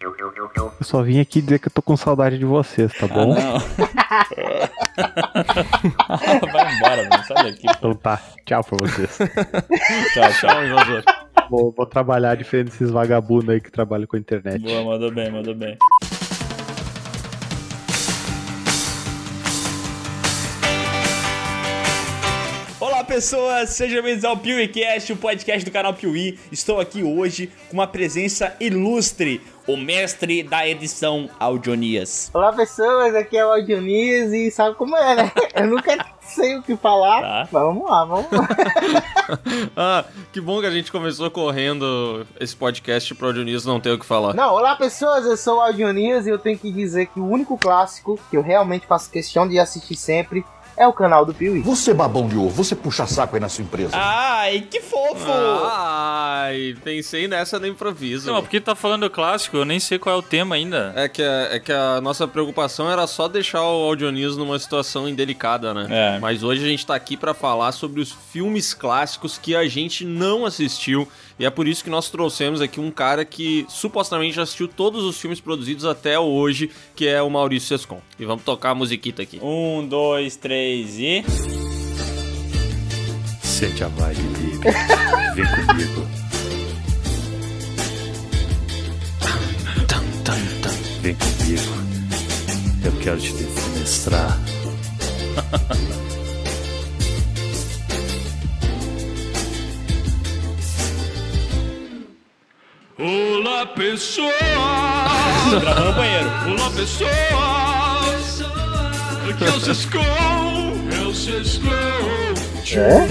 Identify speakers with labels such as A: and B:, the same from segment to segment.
A: Eu só vim aqui dizer que eu tô com saudade de vocês, tá bom?
B: Ah, não. Vai embora, mano. Sai daqui.
A: Então tá, tchau pra vocês.
B: Tchau, tchau, invasor.
A: vou, vou trabalhar diferente desses vagabundos aí que trabalham com a internet.
B: Boa, mandou bem, mandou bem. Pessoas, sejam bem-vindos ao PeeWeeCast, o podcast do canal Piuí. Estou aqui hoje com uma presença ilustre, o mestre da edição Audionias.
C: Olá pessoas, aqui é o Aldionis e sabe como é, né? Eu nunca sei o que falar,
B: Tá.
C: mas vamos lá, vamos lá.
D: Ah, que bom que a gente começou correndo esse podcast pro Dionísio não ter o que falar.
C: Não, olá pessoas, eu sou o Aldionis e eu tenho que dizer que o único clássico que eu realmente faço questão de assistir sempre é o canal do Piuí.
E: Você babão de ovo, você puxa saco aí na sua empresa.
B: Ai, que fofo!
D: Ai, pensei nessa no improviso.
F: Não, porque tá falando clássico, eu nem sei qual é o tema ainda.
D: É que, a- é que a nossa preocupação era só deixar o Audionísio numa situação indelicada, né?
B: É.
D: Mas hoje a gente tá aqui pra falar sobre os filmes clássicos que a gente não assistiu. E é por isso que nós trouxemos aqui um cara que supostamente já assistiu todos os filmes produzidos até hoje, que é o Maurício Sescon. E vamos tocar a musiquita aqui.
B: Um, dois, três e.
A: Sente a vibe. Vem comigo. Vem comigo. Eu quero te defenestrar.
F: Olá, pessoas!
B: Gravando no banheiro.
F: Olá, pessoas! Aqui é o Sescon, é o Sescon.
C: É?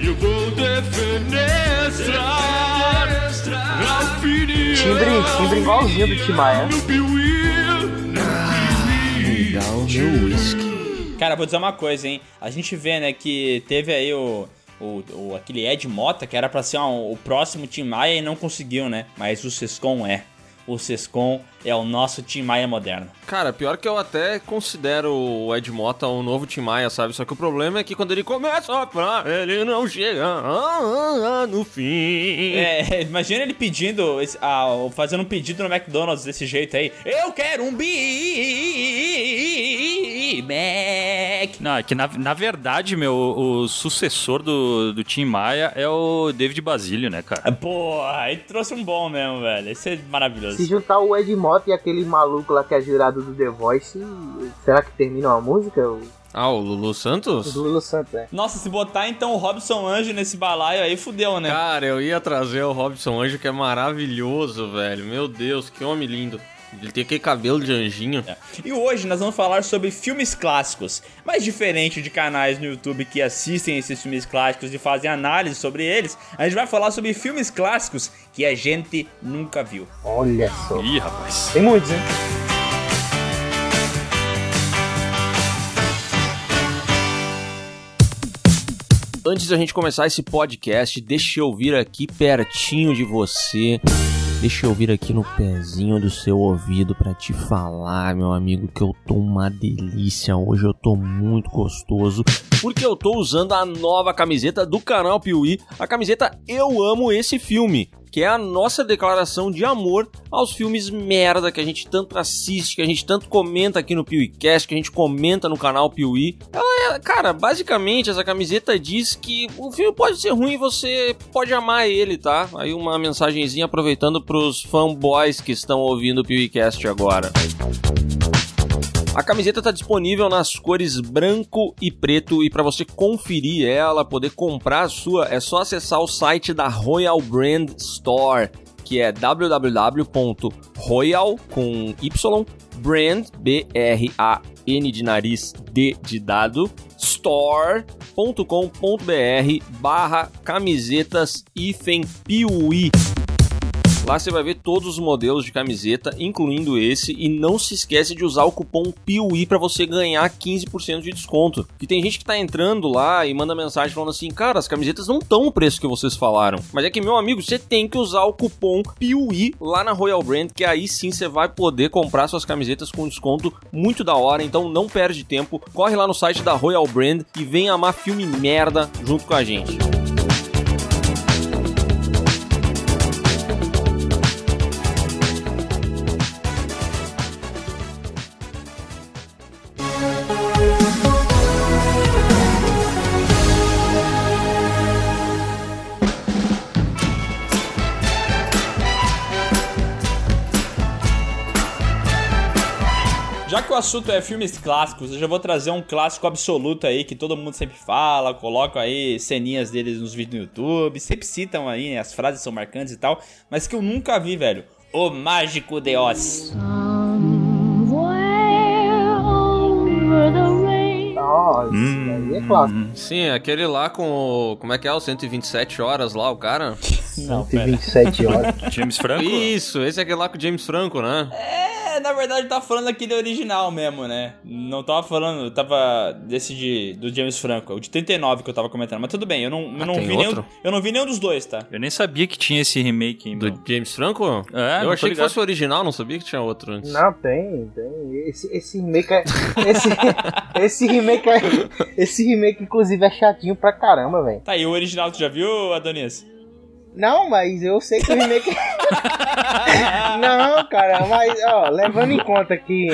F: E eu vou defenestrar a opinião
C: Timbre, timbre igualzinho do Tim Maia.
F: do Piuí.
B: Cara, vou dizer uma coisa, hein? A gente vê, né, que teve aí o. O, o- aquele Ed Mota, que era pra ser um- o próximo Tim Maia e não conseguiu, né? Mas o Sescon é. O Sescon é o nosso Tim Maia moderno.
D: Cara, pior que eu até considero o Ed Mota um novo Tim Maia, sabe? Só que o problema é que quando ele começa a falar, ele não chega ah, ah, ah, no fim.
B: É, imagina ele pedindo, ah, fazendo um pedido no McDonald's desse jeito aí. Eu quero um Big Mac.
F: Não, é que na, na verdade, meu, o sucessor do, do Tim Maia é o David Basílio, né, cara?
B: Pô, aí trouxe um bom mesmo, velho. Esse é maravilhoso.
C: Se juntar o Ed Mota e aquele maluco lá que é jurado do The Voice, será que termina uma música? O
D: Ah, o Lulu Santos?
C: do Lulu Santos, é.
B: Nossa, se botar então o Robson Anjo nesse balaio aí, fudeu, né?
D: Cara, eu ia trazer o Robson Anjo, que é maravilhoso, velho. Meu Deus, que homem lindo. Ele tem aquele cabelo de anjinho.
B: E hoje nós vamos falar sobre filmes clássicos. Mas diferente de canais no YouTube que assistem esses filmes clássicos e fazem análise sobre eles, a gente vai falar sobre filmes clássicos que a gente nunca viu.
C: Olha só.
F: Ih, rapaz.
C: Tem muitos, hein?
D: Antes da gente começar esse podcast, deixa eu vir aqui pertinho de você. Deixa eu vir aqui no pezinho do seu ouvido pra te falar, meu amigo, que eu tô uma delícia. Hoje, eu tô muito gostoso, porque eu tô usando a nova camiseta do canal Piuí, a camiseta Eu Amo Esse Filme, que é a nossa declaração de amor aos filmes merda que a gente tanto assiste, que a gente tanto comenta aqui no PeeWeeCast, que a gente comenta no canal Piuí. Ela é, cara, basicamente essa camiseta diz que o filme pode ser ruim e você pode amar ele, tá? Aí uma mensagenzinha aproveitando pros fanboys que estão ouvindo o PeeWeeCast agora. A camiseta está disponível nas cores branco e preto e para você conferir ela, poder comprar a sua, é só acessar o site da Royal Brand Store, que é www.royal com y brand b r a n de nariz d de dado store.com.br barra camisetas hífen piuí. Lá você vai ver todos os modelos de camiseta, incluindo esse, e não se esquece de usar o cupom PIUI para você ganhar 15% de desconto. Que tem gente que tá entrando lá e manda mensagem falando assim: "Cara, as camisetas não estão o preço que vocês falaram". Mas é que meu amigo, você tem que usar o cupom PIUI lá na Royal Brand, que aí sim você vai poder comprar suas camisetas com desconto muito da hora, então não perde tempo. Corre lá no site da Royal Brand e vem amar filme merda junto com a gente.
B: O assunto é filmes clássicos, eu já vou trazer um clássico absoluto aí que todo mundo sempre fala, coloca aí ceninhas deles nos vídeos no YouTube, sempre citam aí, né, as frases são marcantes e tal, mas que eu nunca vi, velho. O Mágico de Oz.
C: Nossa,
B: Hum.
C: aí é clássico.
D: Sim, aquele lá com o. Como é que é? O 127 horas lá, o cara?
B: Não, pera.
C: 127 horas.
F: James Franco?
D: Isso, esse é aquele lá com o James Franco, né?
B: É, na verdade tá falando aquele original mesmo, né? Não tava falando, tava desse de, do James Franco, o de 39 que eu tava comentando. Mas tudo bem, eu não, eu
D: Ah,
B: não vi nenhum,
D: outro?
B: eu não vi nenhum dos dois, tá?
F: Eu nem sabia que tinha esse remake ainda.
D: Do James Franco?
F: É, não
D: Eu achei que fosse o original, não sabia que tinha outro antes.
C: Não, tem, tem. Esse, esse remake é. Esse, esse remake é. Esse remake, inclusive, é chatinho pra caramba, velho.
B: Tá, e o original tu já viu, Adonis?
C: Não, mas eu sei que o remake. não, cara, mas, ó, levando em conta que.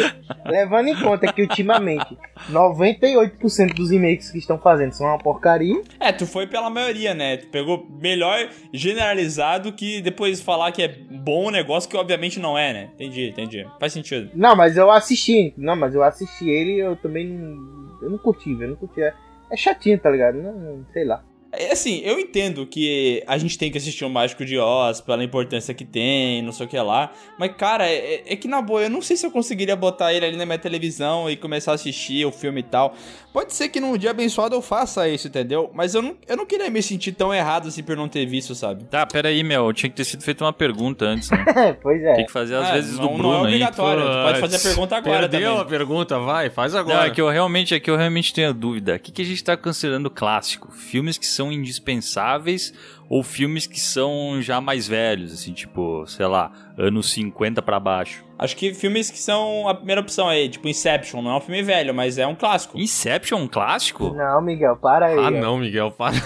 C: Levando em conta que ultimamente 98% dos remakes que estão fazendo são uma porcaria.
B: É, tu foi pela maioria, né? Tu pegou melhor generalizado que depois falar que é bom o negócio que obviamente não é, né? Entendi, entendi. Faz sentido.
C: Não, mas eu assisti. Não, mas eu assisti ele e eu também não. Eu não curti. Eu não curti. É, é chatinho, tá ligado? Não- sei lá.
B: É assim, eu entendo que a gente tem que assistir o Mágico de Oz pela importância que tem, não sei o que lá. Mas, cara, é, é que na boa, eu não sei se eu conseguiria botar ele ali na minha televisão e começar a assistir o filme e tal. Pode ser que num dia abençoado eu faça isso, entendeu? Mas eu não, eu não queria me sentir tão errado assim por não ter visto, sabe?
F: Tá, pera aí, meu. Tinha que ter sido feita uma pergunta antes, né?
C: pois é.
F: Tem que fazer às
B: Ah,
F: vezes
B: não,
F: do
B: não
F: Bruno
B: é
F: aí.
B: obrigatório. Tu pode fazer a pergunta agora
D: Perdeu
B: também.
D: a pergunta, vai, faz
F: Não,
D: agora.
F: é que eu realmente, é que eu realmente tenho dúvida. O que, que a gente tá considerando clássico? Filmes que são indispensáveis ou filmes que são já mais velhos, assim, tipo, sei lá, anos 50 pra baixo?
B: Acho que filmes que são a primeira opção aí, tipo Inception, não é um filme velho, mas é um clássico.
F: Inception é um clássico?
C: Não, Miguel, para aí.
D: Ah,
C: ó.
D: não, Miguel, para.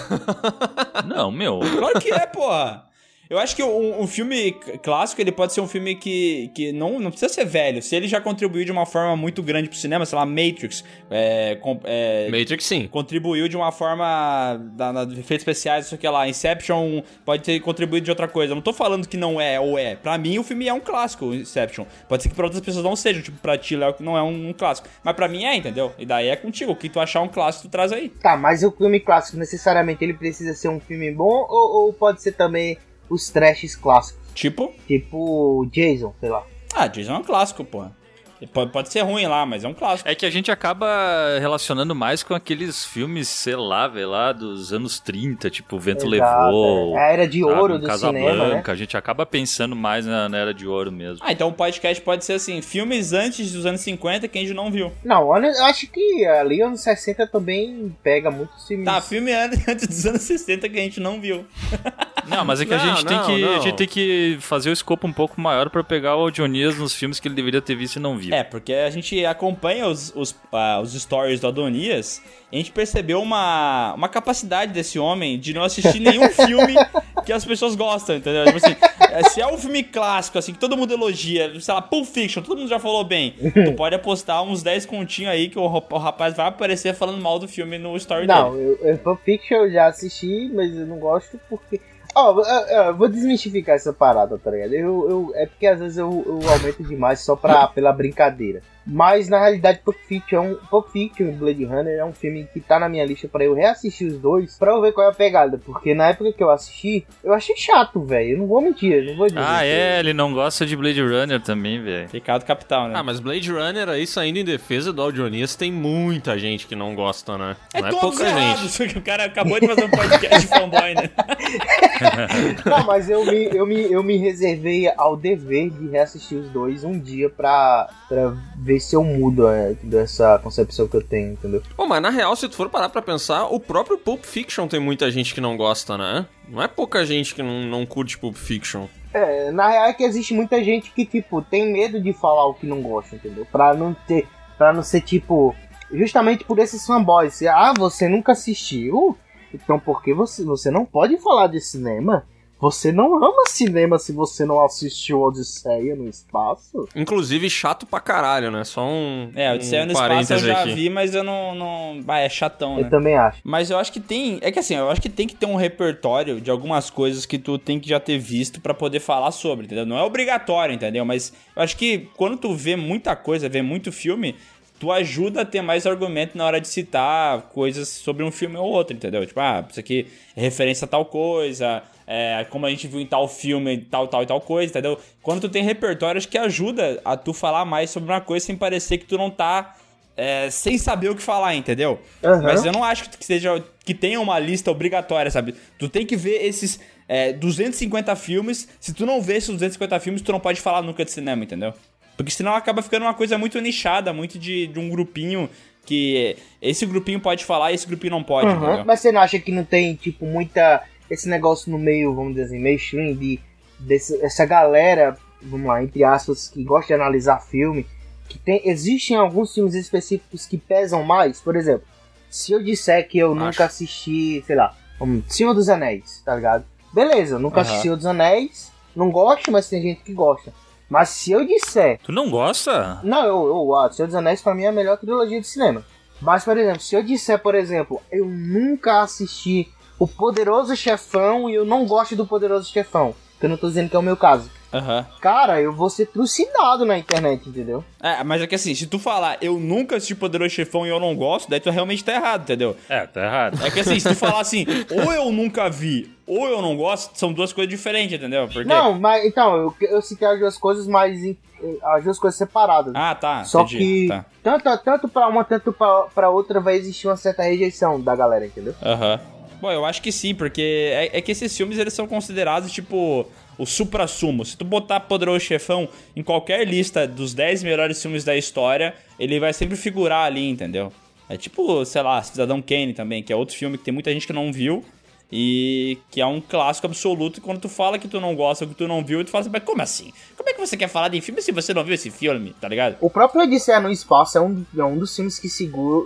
F: Não, meu.
B: Claro que é, porra. Eu acho que um, um filme clássico, ele pode ser um filme que, que não, não precisa ser velho. Se ele já contribuiu de uma forma muito grande pro cinema, sei lá, Matrix, é, com- é,
D: Matrix sim.
B: contribuiu de uma forma da, da, de efeitos especiais, isso aqui lá. Inception pode ter contribuído de outra coisa. Eu não tô falando que não é ou é. Pra mim, o filme é um clássico, Inception. Pode ser que pra outras pessoas não seja. Tipo, pra ti, Léo, que não é um, um clássico. Mas pra mim é, entendeu? E daí é contigo. O que tu achar um clássico, tu traz aí.
C: Tá, mas o filme clássico necessariamente ele precisa ser um filme bom ou, ou pode ser também os trashes clássicos?
B: Tipo,
C: Tipo Jason, sei lá.
B: ah, Jason é um clássico, porra. Pode, pode ser ruim lá, mas é um clássico.
F: É que a gente acaba relacionando mais com aqueles filmes, sei lá, velho, lá dos anos 30, tipo Vento
C: Exato,
F: Levou.
C: é. A era de
F: sabe,
C: ouro
F: um
C: do
F: Casablanca.
C: cinema, né?
F: A gente acaba pensando mais na, na Era de Ouro mesmo.
B: Ah, então o podcast pode ser assim, filmes antes dos anos 50 que a gente não viu.
C: Não, olha, eu acho que ali anos 60 também pega muitos filmes.
B: Tá, filme an- antes dos anos 60 que a gente não viu.
F: Não, mas é que a
D: Não,
F: gente tem
D: não,
F: que a gente tem que fazer o escopo um pouco maior pra pegar o Dionias nos filmes que ele deveria ter visto e não viu.
B: É, porque a gente acompanha os, os, ah, os stories do Adonias e a gente percebeu uma, uma capacidade desse homem de não assistir nenhum filme que as pessoas gostam, entendeu? Tipo assim, é, se é um filme clássico, assim, que todo mundo elogia, sei lá, Pulp Fiction, todo mundo já falou bem, tu pode apostar uns 10 continhos aí que o, o rapaz vai aparecer falando mal do filme no story
C: Não,
B: dele.
C: eu, Pulp Fiction eu já assisti, mas eu não gosto porque. Ó, eu- eu- eu vou desmistificar essa parada, tá ligado? Eu, eu, é porque às vezes eu, eu aumento demais só pra, pela brincadeira. Mas na realidade, Pulp Fiction, é um- Pulp Fiction e Blade Runner é um filme que tá na minha lista pra eu reassistir os dois, pra eu ver qual é a pegada. Porque na época que eu assisti, eu achei chato, velho. Eu não vou mentir, eu não vou dizer.
F: Ah,
C: que-
F: é, ele não gosta de Blade Runner também, velho.
B: Pecado capital, né?
D: Ah, mas Blade Runner aí saindo em defesa do Audionias tem muita gente que não gosta, né?
B: é
D: não é
B: todos
D: pouca gente.
B: errados, porque o cara acabou de fazer um podcast de fanboy, né?
C: Não, mas eu me, eu, me, eu me reservei ao dever de reassistir os dois um dia pra, pra ver se eu mudo é, dessa concepção que eu tenho, entendeu?
D: Pô, mas na real, se tu for parar pra pensar, o próprio Pulp Fiction tem muita gente que não gosta, né? Não é pouca gente que não, não curte Pulp Fiction.
C: É, na real é que existe muita gente que, tipo, tem medo de falar o que não gosta, entendeu? Pra não ter. Pra não ser tipo. Justamente por esses fanboys. Ah, você nunca assistiu? Então por que você, você não pode falar de cinema? Você não ama cinema se você não assistiu Odisseia no espaço?
D: Inclusive, chato pra caralho, né? Só um.
B: É, Odisseia
D: um
B: no espaço eu já
D: aqui.
B: vi, mas eu não. não... Ah, é chatão, né?
C: Eu também acho.
B: Mas eu acho que tem. É que assim, eu acho que tem que ter um repertório de algumas coisas que tu tem que já ter visto pra poder falar sobre, entendeu? Não é obrigatório, entendeu? Mas eu acho que quando tu vê muita coisa, vê muito filme, tu ajuda a ter mais argumento na hora de citar coisas sobre um filme ou outro, entendeu? Tipo, ah, isso aqui é referência a tal coisa, é, como a gente viu em tal filme, tal, tal e tal coisa, entendeu? Quando tu tem repertório, acho que ajuda a tu falar mais sobre uma coisa sem parecer que tu não tá. é, sem saber o que falar, entendeu?
C: Aham.
B: Mas eu não acho que seja que tenha uma lista obrigatória, sabe? Tu tem que ver esses é, 250 filmes. Se tu não vê esses 250 filmes, tu não pode falar nunca de cinema, entendeu? Porque senão acaba ficando uma coisa muito nichada, muito de, de um grupinho que esse grupinho pode falar e esse grupinho não pode, entendeu?
C: Mas você não acha que não tem, tipo, muita. Esse negócio no meio, vamos dizer assim, mainstream, de desse, essa galera, vamos lá, entre aspas, que gosta de analisar filme, que tem. Existem alguns filmes específicos que pesam mais, por exemplo, se eu disser que eu
D: Acho.
C: nunca assisti, sei lá, um Senhor dos Anéis, tá ligado? Beleza, nunca
B: Aham.
C: assisti Senhor dos Anéis, não gosto, mas tem gente que gosta. Mas se eu disser
F: Tu não gosta?
C: não, eu, eu, ah, Senhor dos Anéis pra mim é a melhor trilogia de cinema. Mas, por exemplo, se eu disser, por exemplo, eu nunca assisti O Poderoso Chefão e eu não gosto do Poderoso Chefão, que eu não tô dizendo que é o meu caso.
B: Aham.
C: Cara, eu vou ser trucidado na internet, entendeu?
B: É, mas é que assim, se tu falar eu nunca assisti Poderoso Chefão e eu não gosto, daí tu realmente tá errado, entendeu?
F: É, tá errado.
B: É que assim, se tu falar assim, ou eu nunca vi, ou eu não gosto, são duas coisas diferentes, entendeu? Porque...
C: Não, mas então, eu, eu citei as duas coisas, mas as duas coisas separadas.
B: Ah, tá.
C: Só
B: entendi.
C: que
B: Tá.
C: tanto, tanto pra uma, tanto pra, pra outra vai existir uma certa rejeição da galera, entendeu?
B: Aham. Bom, eu acho que sim, porque é, é que esses filmes eles são considerados tipo o supra-sumo. Se tu botar Poderoso Chefão em qualquer lista dos 10 melhores filmes da história, ele vai sempre figurar ali, entendeu? É tipo, sei lá, Cidadão Kane também, que é outro filme que tem muita gente que não viu e que é um clássico absoluto. E quando tu fala que tu não gosta, que tu não viu, tu fala assim, mas como assim? Como é que você quer falar de filme se você não viu esse filme, tá ligado?
C: O próprio Odisseia no Espaço é um, é um dos filmes que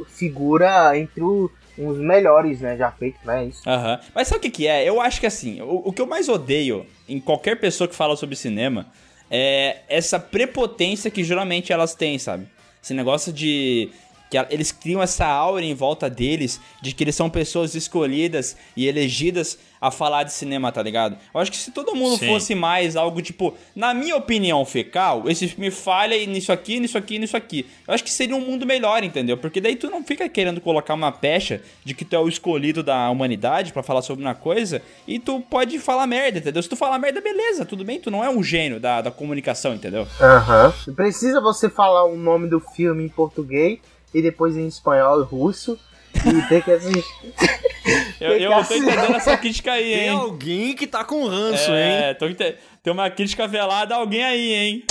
C: figura entre o- os melhores, né, já feitos, né, isso.
B: Aham. Mas sabe o que, que é? Eu acho que assim, o, o que eu mais odeio em qualquer pessoa que fala sobre cinema é essa prepotência que geralmente elas têm, sabe? Esse negócio de. Que eles criam essa aura em volta deles de que eles são pessoas escolhidas e elegidas a falar de cinema, tá ligado? Eu acho que se todo mundo
F: Sim.
B: fosse mais algo tipo, na minha opinião fecal, esse filme falha nisso aqui, nisso aqui, nisso aqui. Eu acho que seria um mundo melhor, entendeu? Porque daí tu não fica querendo colocar uma pecha de que tu é o escolhido da humanidade pra falar sobre uma coisa e tu pode falar merda, entendeu? Se tu falar merda, beleza, tudo bem, tu não é um gênio da, da comunicação, entendeu?
C: Aham. Precisa você falar o nome do filme em português e depois em espanhol e russo. E ter que assistir.
B: Eu, eu tô entendendo essa crítica aí,
D: Tem
B: hein?
D: alguém que tá com ranço, hein?
B: É, tô ente- tem uma crítica velada a alguém aí, hein?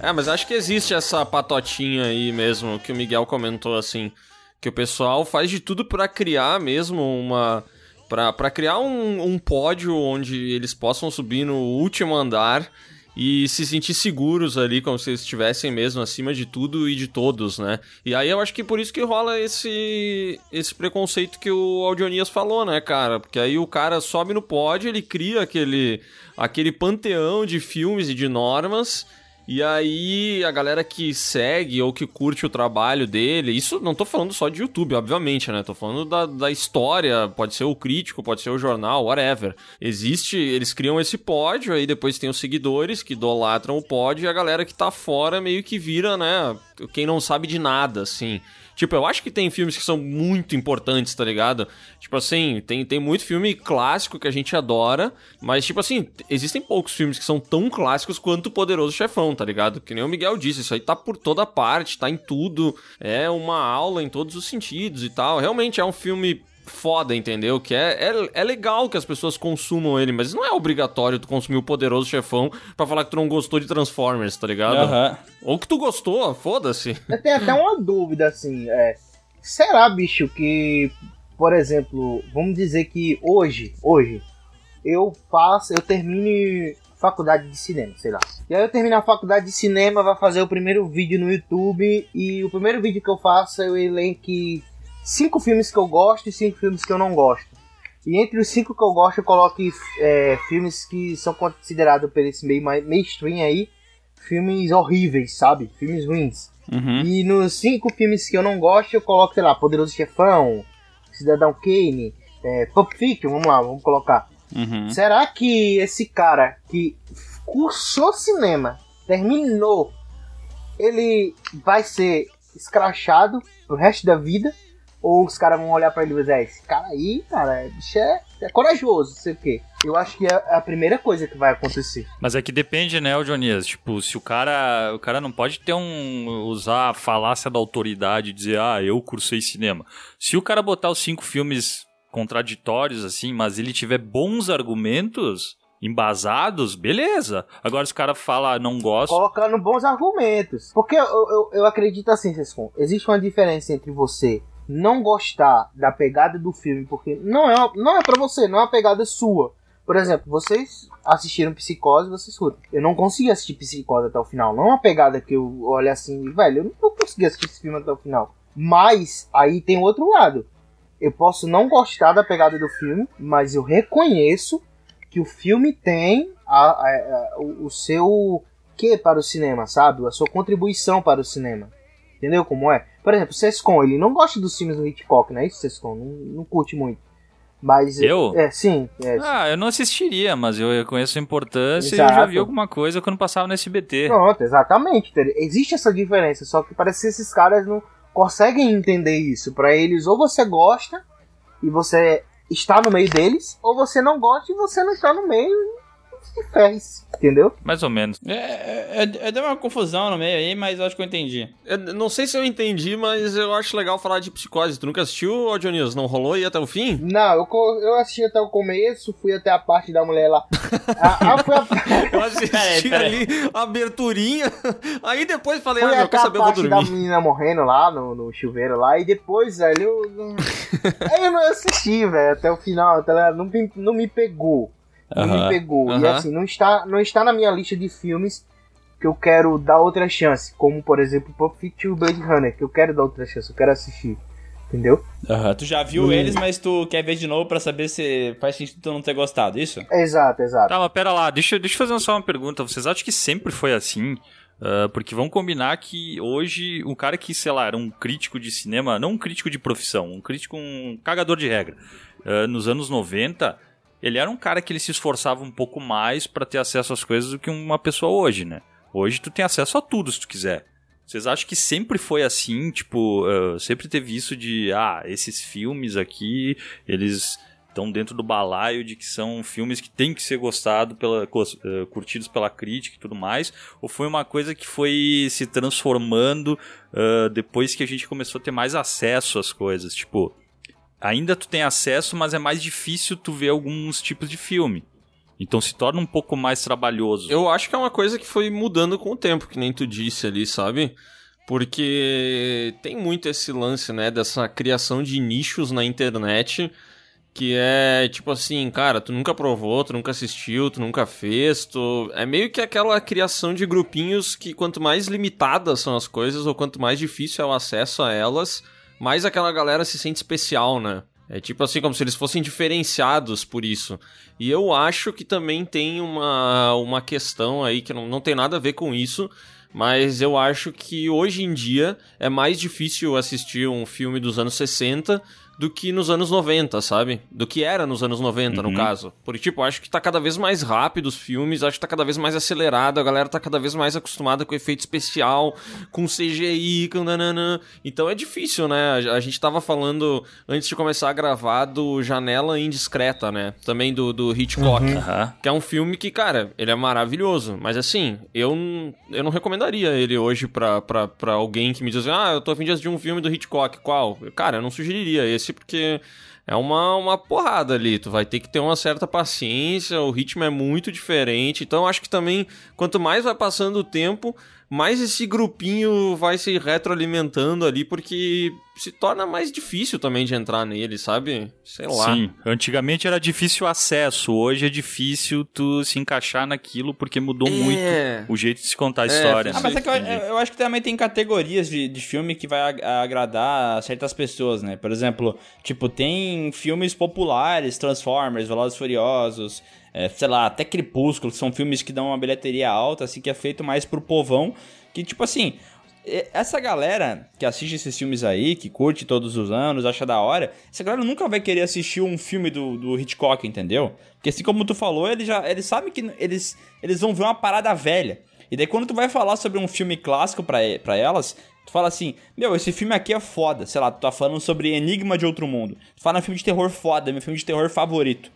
D: É, mas acho que existe essa patotinha aí mesmo que o Miguel comentou assim, que o pessoal faz de tudo pra criar mesmo uma Pra criar um, um pódio onde eles possam subir no último andar e se sentir seguros ali, como se eles estivessem mesmo acima de tudo e de todos, né? E aí eu acho que por isso que rola esse esse preconceito que o Audionias falou, né, cara? Porque aí o cara sobe no pódio, ele cria aquele aquele panteão de filmes e de normas e aí, a galera que segue ou que curte o trabalho dele, isso não tô falando só de YouTube, obviamente, né? Tô falando da, da história, pode ser o crítico, pode ser o jornal, whatever. Existe, eles criam esse pódio, aí depois tem os seguidores que idolatram o pódio e a galera que tá fora meio que vira, né? Quem não sabe de nada, assim. Tipo, eu acho que tem filmes que são muito importantes, tá ligado? Tipo assim, tem, tem muito filme clássico que a gente adora, mas, tipo assim, existem poucos filmes que são tão clássicos quanto o Poderoso Chefão, tá ligado? Que nem o Miguel disse, isso aí tá por toda parte, tá em tudo, é uma aula em todos os sentidos e tal. Realmente é um filme foda, entendeu? Que é, é, é legal que as pessoas consumam ele, mas não é obrigatório tu consumir o Poderoso Chefão pra falar que tu não gostou de Transformers, tá ligado?
B: Aham.
D: Ou que tu gostou, foda-se.
C: Eu tenho até uma dúvida, assim, é. Será, bicho, que, por exemplo, vamos dizer que hoje, hoje, eu faço, eu termine faculdade de cinema, sei lá. E aí eu termino a faculdade de cinema, vai fazer o primeiro vídeo no YouTube. E o primeiro vídeo que eu faço eu elenque cinco filmes que eu gosto e cinco filmes que eu não gosto. E entre os cinco que eu gosto, eu coloco é, filmes que são considerados por esse meio mainstream aí, filmes horríveis, sabe? Filmes ruins.
B: Uhum.
C: E nos cinco filmes que eu não gosto, eu coloco, sei lá, Poderoso Chefão, Cidadão Kane, é, Pulp Fiction, vamos lá, vamos colocar.
B: Uhum.
C: Será que esse cara que cursou cinema, terminou, ele vai ser escrachado pro resto da vida? Ou os caras vão olhar pra ele e dizer, é, esse cara aí, cara, bicho é, é corajoso, sei o quê. Eu acho que é a primeira coisa que vai acontecer.
F: Mas é que depende, né, o Dionias? Tipo, se o cara. O cara não pode ter um. usar a falácia da autoridade e dizer, ah, eu cursei cinema. Se o cara botar os cinco filmes contraditórios, assim, mas ele tiver bons argumentos embasados, beleza. Agora se o cara fala, ah, não gosto.
C: Colocando bons argumentos. Porque eu, eu, eu acredito assim, Sescon, existe uma diferença entre você não gostar da pegada do filme, porque não é, não é pra você, não é uma pegada sua. Por exemplo, vocês assistiram Psicose, vocês escutam. Eu não consegui assistir Psicose até o final. Não é uma pegada que eu olho assim, velho, eu não consegui assistir esse filme até o final. Mas aí tem outro lado. Eu posso não gostar da pegada do filme, mas eu reconheço que o filme tem a, a, a, o, o seu que para o cinema, sabe? A sua contribuição para o cinema. Entendeu como é? Por exemplo, o Sescon, ele não gosta dos filmes do Hitchcock, não é isso, Sescon? Não, não curte muito. Mas.
F: Eu?
C: É, sim. É,
F: ah, eu não assistiria, mas eu reconheço a importância
C: Exato.
F: e eu já vi alguma coisa quando passava no SBT.
C: Pronto, exatamente. Existe essa diferença, só que parece que esses caras não conseguem entender isso. Para eles, ou você gosta e você está no meio deles, ou você não gosta e você não está no meio e ferre entendeu?
F: Mais ou menos.
B: É, é, é, deu uma confusão no meio aí, mas eu acho que eu entendi.
D: Eu não sei se eu entendi, mas eu acho legal falar de psicose. Tu nunca assistiu, ô Dionias? Não rolou aí até o fim?
C: Não, eu, eu assisti até o começo, fui até a parte da mulher lá. a, a, foi a...
D: eu assisti peraí, peraí. ali a aberturinha, aí depois falei, ah, eu quero saber, eu vou dormir.
C: da menina morrendo lá no, no chuveiro lá, e depois, velho, eu... aí eu não assisti, velho, até o final, até, não, não me pegou
B: uhum,
C: me pegou.
B: Uhum.
C: E assim, não está, não está na minha lista de filmes que eu quero dar outra chance. Como, por exemplo, Pulp Fiction e Blade Runner, que eu quero dar outra chance, eu quero assistir. Entendeu?
B: Uhum. Tu já viu hum. eles, mas tu quer ver de novo para saber se faz sentido tu não ter gostado, isso?
C: Exato, exato.
F: Tá, mas pera lá, deixa, deixa eu fazer só uma pergunta. Vocês acham que sempre foi assim? Uh, porque vamos combinar que hoje um cara que, sei lá, era um crítico de cinema, não um crítico de profissão, um crítico, um cagador de regra, uh, nos anos 90, ele era um cara que ele se esforçava um pouco mais para ter acesso às coisas do que uma pessoa hoje, né? Hoje tu tem acesso a tudo se tu quiser. Vocês acham que sempre foi assim? Tipo, uh, sempre teve isso de, ah, esses filmes aqui, eles estão dentro do balaio de que são filmes que têm que ser gostado pela, uh, curtidos pela crítica e tudo mais? Ou foi uma coisa que foi se transformando uh, depois que a gente começou a ter mais acesso às coisas? Tipo, ainda tu tem acesso, mas é mais difícil tu ver alguns tipos de filme. Então se torna um pouco mais trabalhoso.
D: Eu acho que é uma coisa que foi mudando com o tempo, que nem tu disse ali, sabe? Porque tem muito esse lance, né, dessa criação de nichos na internet, que é tipo assim, cara, tu nunca provou, tu nunca assistiu, tu nunca fez, tu... é meio que aquela criação de grupinhos que quanto mais limitadas são as coisas ou quanto mais difícil é o acesso a elas, mais aquela galera se sente especial, né? É tipo assim, como se eles fossem diferenciados por isso. E eu acho que também tem uma, uma questão aí que não, não tem nada a ver com isso, mas eu acho que hoje em dia é mais difícil assistir um filme dos anos 60 do que nos anos 90, sabe? Do que era nos anos 90, uhum. no caso. Porque, tipo, acho que tá cada vez mais rápido os filmes, acho que tá cada vez mais acelerado, a galera tá cada vez mais acostumada com efeito especial, com CGI, com nananã. Então é difícil, né? A gente tava falando, antes de começar a gravar, do Janela Indiscreta, né? Também do, do Hitchcock.
F: Uhum.
D: Que é um filme que, cara, ele é maravilhoso. Mas assim, eu, eu não recomendaria ele hoje pra, pra, pra alguém que me diz assim, ah, eu tô a fim de assistir um filme do Hitchcock. Qual? Cara, eu não sugeriria esse porque é uma, uma porrada ali. Tu vai ter que ter uma certa paciência, o ritmo é muito diferente. Então acho que também, quanto mais vai passando o tempo, mais esse grupinho vai se retroalimentando ali, porque se torna mais difícil também de entrar nele, sabe? Sei lá.
F: Sim, antigamente era difícil acesso, hoje é difícil tu se encaixar naquilo porque mudou
D: É.
F: muito o jeito de se contar a
D: É,
F: história.
B: Ah, mas é que eu, eu acho que também tem categorias de, de filme que vai ag- agradar certas pessoas, né? Por exemplo, tipo, tem filmes populares, Transformers, Velozes e Furiosos, é, sei lá, até Crepúsculo, que são filmes que dão uma bilheteria alta, assim, que é feito mais pro povão, que, tipo assim, essa galera que assiste esses filmes aí, que curte todos os anos, acha da hora, essa galera nunca vai querer assistir um filme do, do Hitchcock, entendeu? Porque assim como tu falou, eles já eles sabem que eles, eles vão ver uma parada velha. E daí quando tu vai falar sobre um filme clássico pra, pra elas, tu fala assim, meu, esse filme aqui é foda. Sei lá, tu tá falando sobre Enigma de Outro Mundo. Tu fala um filme de terror foda, meu filme de terror favorito.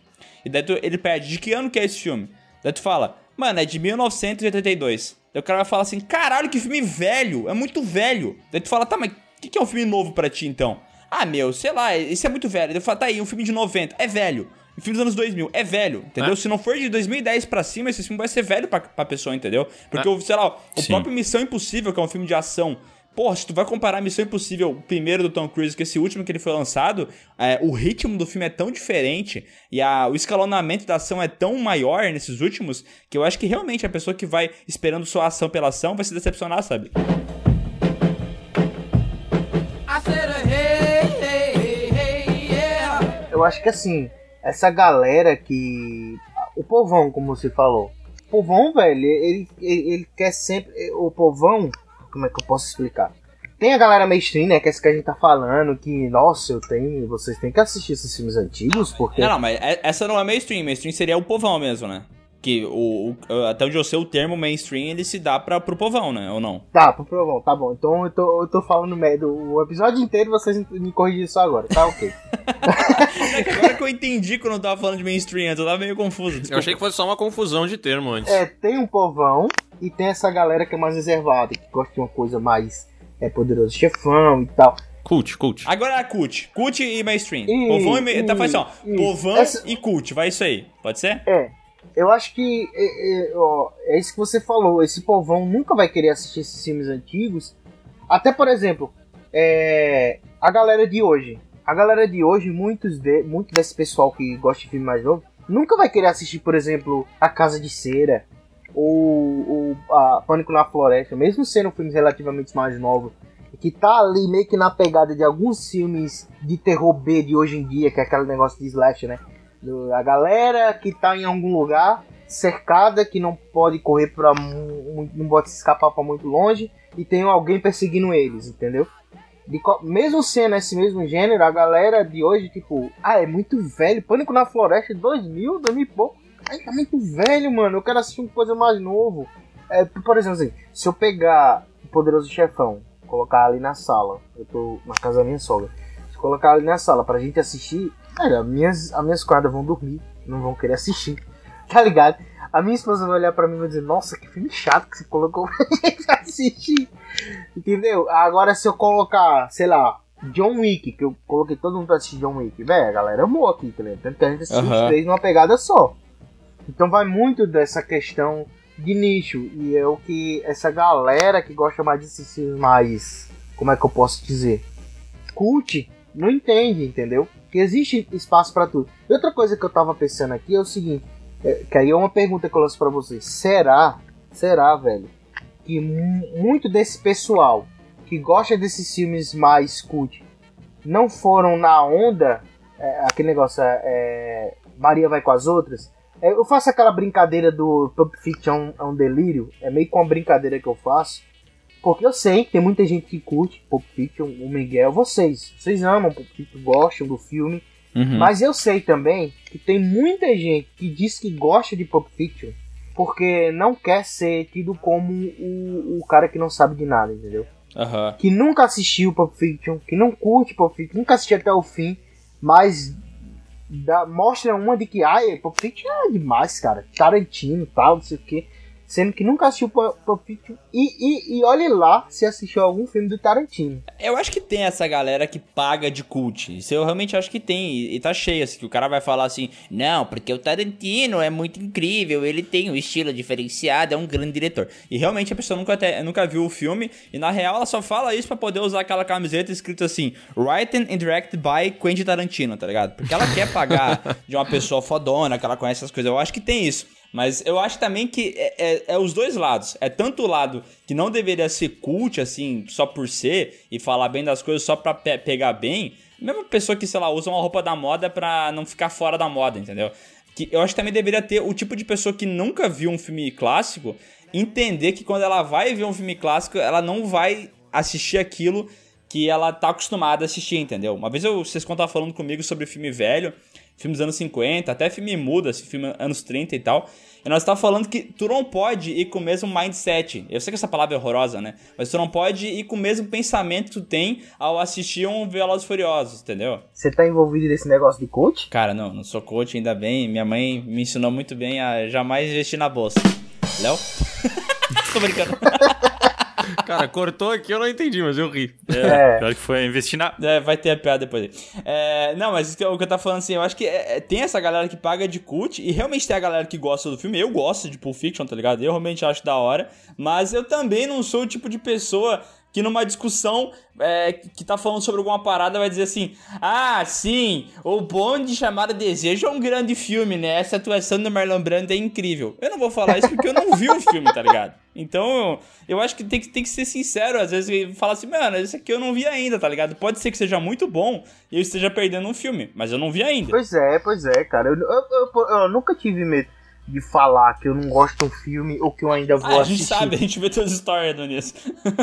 B: E daí tu- ele pede, de que ano que é esse filme? Daí tu fala, mano, é de 1982. Daí o cara vai falar assim, caralho, que filme velho, é muito velho. Daí tu fala, tá, mas o que, que é um filme novo pra ti então? Ah, meu, sei lá, esse é muito velho. Daí eu falo, tá aí, um filme de 90, é velho. Um filme dos anos 2000, é velho, entendeu? Se não for de 2010 pra cima, esse filme vai ser velho pra, pra pessoa, entendeu? Porque, o sei lá, o
F: Sim.
B: próprio Missão Impossível, que é um filme de ação, Porra, se tu vai comparar Missão Impossível, o primeiro do Tom Cruise, com esse último que ele foi lançado, é, o ritmo do filme é tão diferente e a- o escalonamento da ação é tão maior nesses últimos que eu acho que realmente a pessoa que vai esperando só ação pela ação vai se decepcionar, sabe?
C: Eu acho que assim, essa galera que. O povão, como você falou. O povão, velho, ele, ele, ele quer sempre. O povão. Como é que eu posso explicar? Tem a galera mainstream, né? Que é essa que a gente tá falando, que, nossa, eu tenho. Vocês têm que assistir esses filmes antigos, porque.
B: Não, não, mas é- essa não é mainstream. Mainstream seria o povão mesmo, né? Que o, o- até onde eu sei, o termo mainstream ele se dá pra, pro povão, né? Ou não?
C: Tá, pro povão, tá bom. Então eu tô, eu tô falando merda. O episódio inteiro vocês me corrigem só agora, tá ok.
B: É que agora que eu entendi quando eu tava falando de mainstream, antes, eu tava meio confuso.
D: Eu
B: desculpa.
D: achei que fosse só uma confusão de termo antes.
C: É, tem um povão e tem essa galera que é mais reservada, que gosta de uma coisa mais é, poderoso chefão e tal.
D: Cult, cult.
B: Agora é cult. Cult e mainstream.
C: Ih,
B: povão e... ma- Tá, faz assim, ó. Povão
C: Essa-
B: e cult. Vai isso aí. Pode ser?
C: É, eu acho que é, é, ó, é isso que você falou. Esse povão nunca vai querer assistir esses filmes antigos. Até, por exemplo, é, a galera de hoje. A galera de hoje, muitos de, muito desse pessoal que gosta de filme mais novo, nunca vai querer assistir, por exemplo, A Casa de Cera ou, ou a Pânico na Floresta, mesmo sendo filmes relativamente mais novos. Que tá ali meio que na pegada de alguns filmes de terror B de hoje em dia, que é aquele negócio de slash, né? A galera que tá em algum lugar cercada, que não pode correr para não pode se escapar para muito longe e tem alguém perseguindo eles, entendeu? De mesmo sendo esse mesmo gênero, a galera de hoje, tipo, ah, é muito velho. Pânico na Floresta 2000, 2000 e pouco. Ai, tá muito velho, mano. Eu quero assistir uma coisa mais novo. É, por exemplo, assim, se eu pegar o Poderoso Chefão, colocar ali na sala, eu tô na casa da minha sogra, se colocar ali na sala pra gente assistir, cara, as minhas, as minhas quadras vão dormir, não vão querer assistir, tá ligado? A minha esposa vai olhar pra mim e vai dizer, nossa, que filme chato que você colocou pra gente assistir, entendeu? Agora se eu colocar, sei lá, John Wick, que eu coloquei todo mundo pra assistir John Wick, velho, a galera amou aqui, tá ligado? Tanto que a gente assistiu os
B: Aham.
C: três numa pegada só. Então vai muito dessa questão de nicho. E é o que essa galera que gosta mais desses filmes mais. Como é que eu posso dizer? Cult, não entende, entendeu? Que existe espaço pra tudo. E outra coisa que eu tava pensando aqui é o seguinte: é, que aí é uma pergunta que eu lanço pra vocês. Será, será, velho, que mu- muito desse pessoal que gosta desses filmes mais cult não foram na onda, é, aquele negócio, é, Maria vai com as outras? É, Eu faço aquela brincadeira do Pulp Fiction é um delírio. É meio com uma brincadeira que eu faço. Porque eu sei que tem muita gente que curte Pulp Fiction, o Miguel, vocês. Vocês amam Pulp Fiction, gostam do filme.
B: Uhum.
C: Mas eu sei também que tem muita gente que diz que gosta de Pulp Fiction porque não quer ser tido como o, o cara que não sabe de nada, entendeu?
B: Aham.
C: que nunca assistiu Pulp Fiction, que não curte Pulp Fiction, nunca assistiu até o fim, mas dá- mostra uma de que, ai, Pulp Fiction é demais, cara. Tarantino e tal, não sei o que. Sendo que nunca assistiu Pulp Fiction, e, e, e olhe lá se assistiu algum filme do Tarantino.
B: Eu acho que tem essa galera que paga de cult. Isso eu realmente acho que tem. E, e tá cheio, assim, que o cara vai falar assim: Não, porque o Tarantino é muito incrível, ele tem um estilo diferenciado, é um grande diretor. E realmente a pessoa nunca, até, nunca viu o filme, e na real ela só fala isso pra poder usar aquela camiseta escrito assim: Written and directed by Quentin Tarantino, tá ligado? Porque ela quer pagar de uma pessoa fodona, que ela conhece essas coisas. Eu acho que tem isso. Mas eu acho também que é, é, é os dois lados. É tanto o lado que não deveria ser cult, assim, só por ser, e falar bem das coisas só pra pe pegar bem. Mesma pessoa que, sei lá, usa uma roupa da moda pra não ficar fora da moda, entendeu? Que eu acho que também deveria ter o tipo de pessoa que nunca viu um filme clássico entender que quando ela vai ver um filme clássico, ela não vai assistir aquilo que ela tá acostumada a assistir, entendeu? Uma vez eu, vocês quando estavam falando comigo sobre filme velho, filmes dos anos 50, até filme muda, assim, filme anos 30 e tal. E nós estávamos falando que tu não pode ir com o mesmo mindset. Eu sei que essa palavra é horrorosa, né? Mas tu não pode ir com o mesmo pensamento que tu tem ao assistir um Velozes Furiosos, entendeu?
C: Você tá envolvido nesse negócio de coach?
B: Cara, não, não sou coach, ainda bem. Minha mãe me ensinou muito bem a jamais investir na bolsa. Léo? Tô brincando.
D: Cara, cortou aqui, eu não entendi, mas eu ri.
C: É.
F: Pior que foi investir na.
B: É, vai ter a piada depois. aí. É, não, mas o que eu o que eu tava falando assim, eu acho que é, é, tem essa galera que paga de cult e realmente tem a galera que gosta do filme. Eu gosto de Pulp Fiction, tá ligado? Eu realmente acho da hora. Mas eu também não sou o tipo de pessoa que numa discussão é, que tá falando sobre alguma parada vai dizer assim: Ah, sim, o Bonde chamado Desejo é um grande filme, né? Essa atuação do Marlon Brando é incrível. Eu não vou falar isso porque eu não vi o filme, tá ligado? Então, eu acho que tem, que tem que ser sincero, às vezes, falar assim, mano, esse aqui eu não vi ainda, tá ligado? Pode ser que seja muito bom e eu esteja perdendo um filme, mas eu não vi ainda.
C: Pois é, pois é, cara. Eu, eu- eu- eu nunca tive medo de falar que eu não gosto de um filme ou que eu ainda vou
B: Ah, a
C: assistir.
B: gente sabe, a gente vê teus stories, Nunes.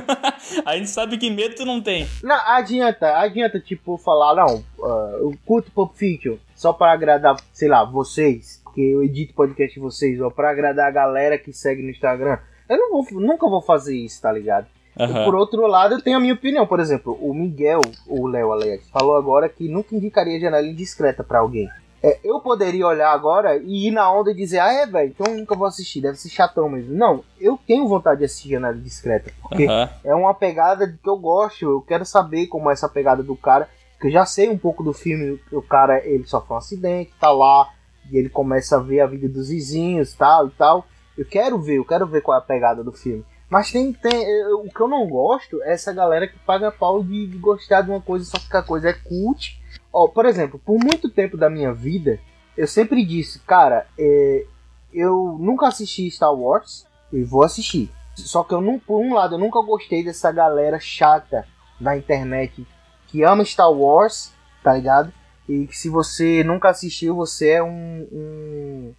B: a gente sabe que medo tu não tem.
C: Não, adianta, adianta, tipo, falar, não, ah, eu curto Pulp Fiction só pra agradar, sei lá, vocês, porque eu edito podcast de vocês, ou pra agradar a galera que segue no Instagram. Eu não vou, nunca vou fazer isso, tá ligado?
B: Aham.
C: por outro lado, eu tenho a minha opinião. Por exemplo, o Miguel, o Léo Alex, falou agora que nunca indicaria janela indiscreta pra alguém. É, eu poderia olhar agora e ir na onda e dizer, ah, é, velho, então eu nunca vou assistir, deve ser chatão mesmo. Não, eu tenho vontade de assistir janela indiscreta, porque
B: Aham.
C: é uma pegada que eu gosto, eu quero saber como é essa pegada do cara, que eu já sei um pouco do filme, o cara, ele sofre um acidente, tá lá, e ele começa a ver a vida dos vizinhos, tal e tal. Eu quero ver, eu quero ver qual é a pegada do filme. Mas tem, tem eu- o que eu não gosto é essa galera que paga pau de, de gostar de uma coisa só porque a coisa é cult. Ó, por exemplo, por muito tempo da minha vida, eu sempre disse, cara, é, eu nunca assisti Star Wars e vou assistir. Só que eu não, por um lado, eu nunca gostei dessa galera chata na internet que ama Star Wars, tá ligado? E que se você nunca assistiu, você é um, um,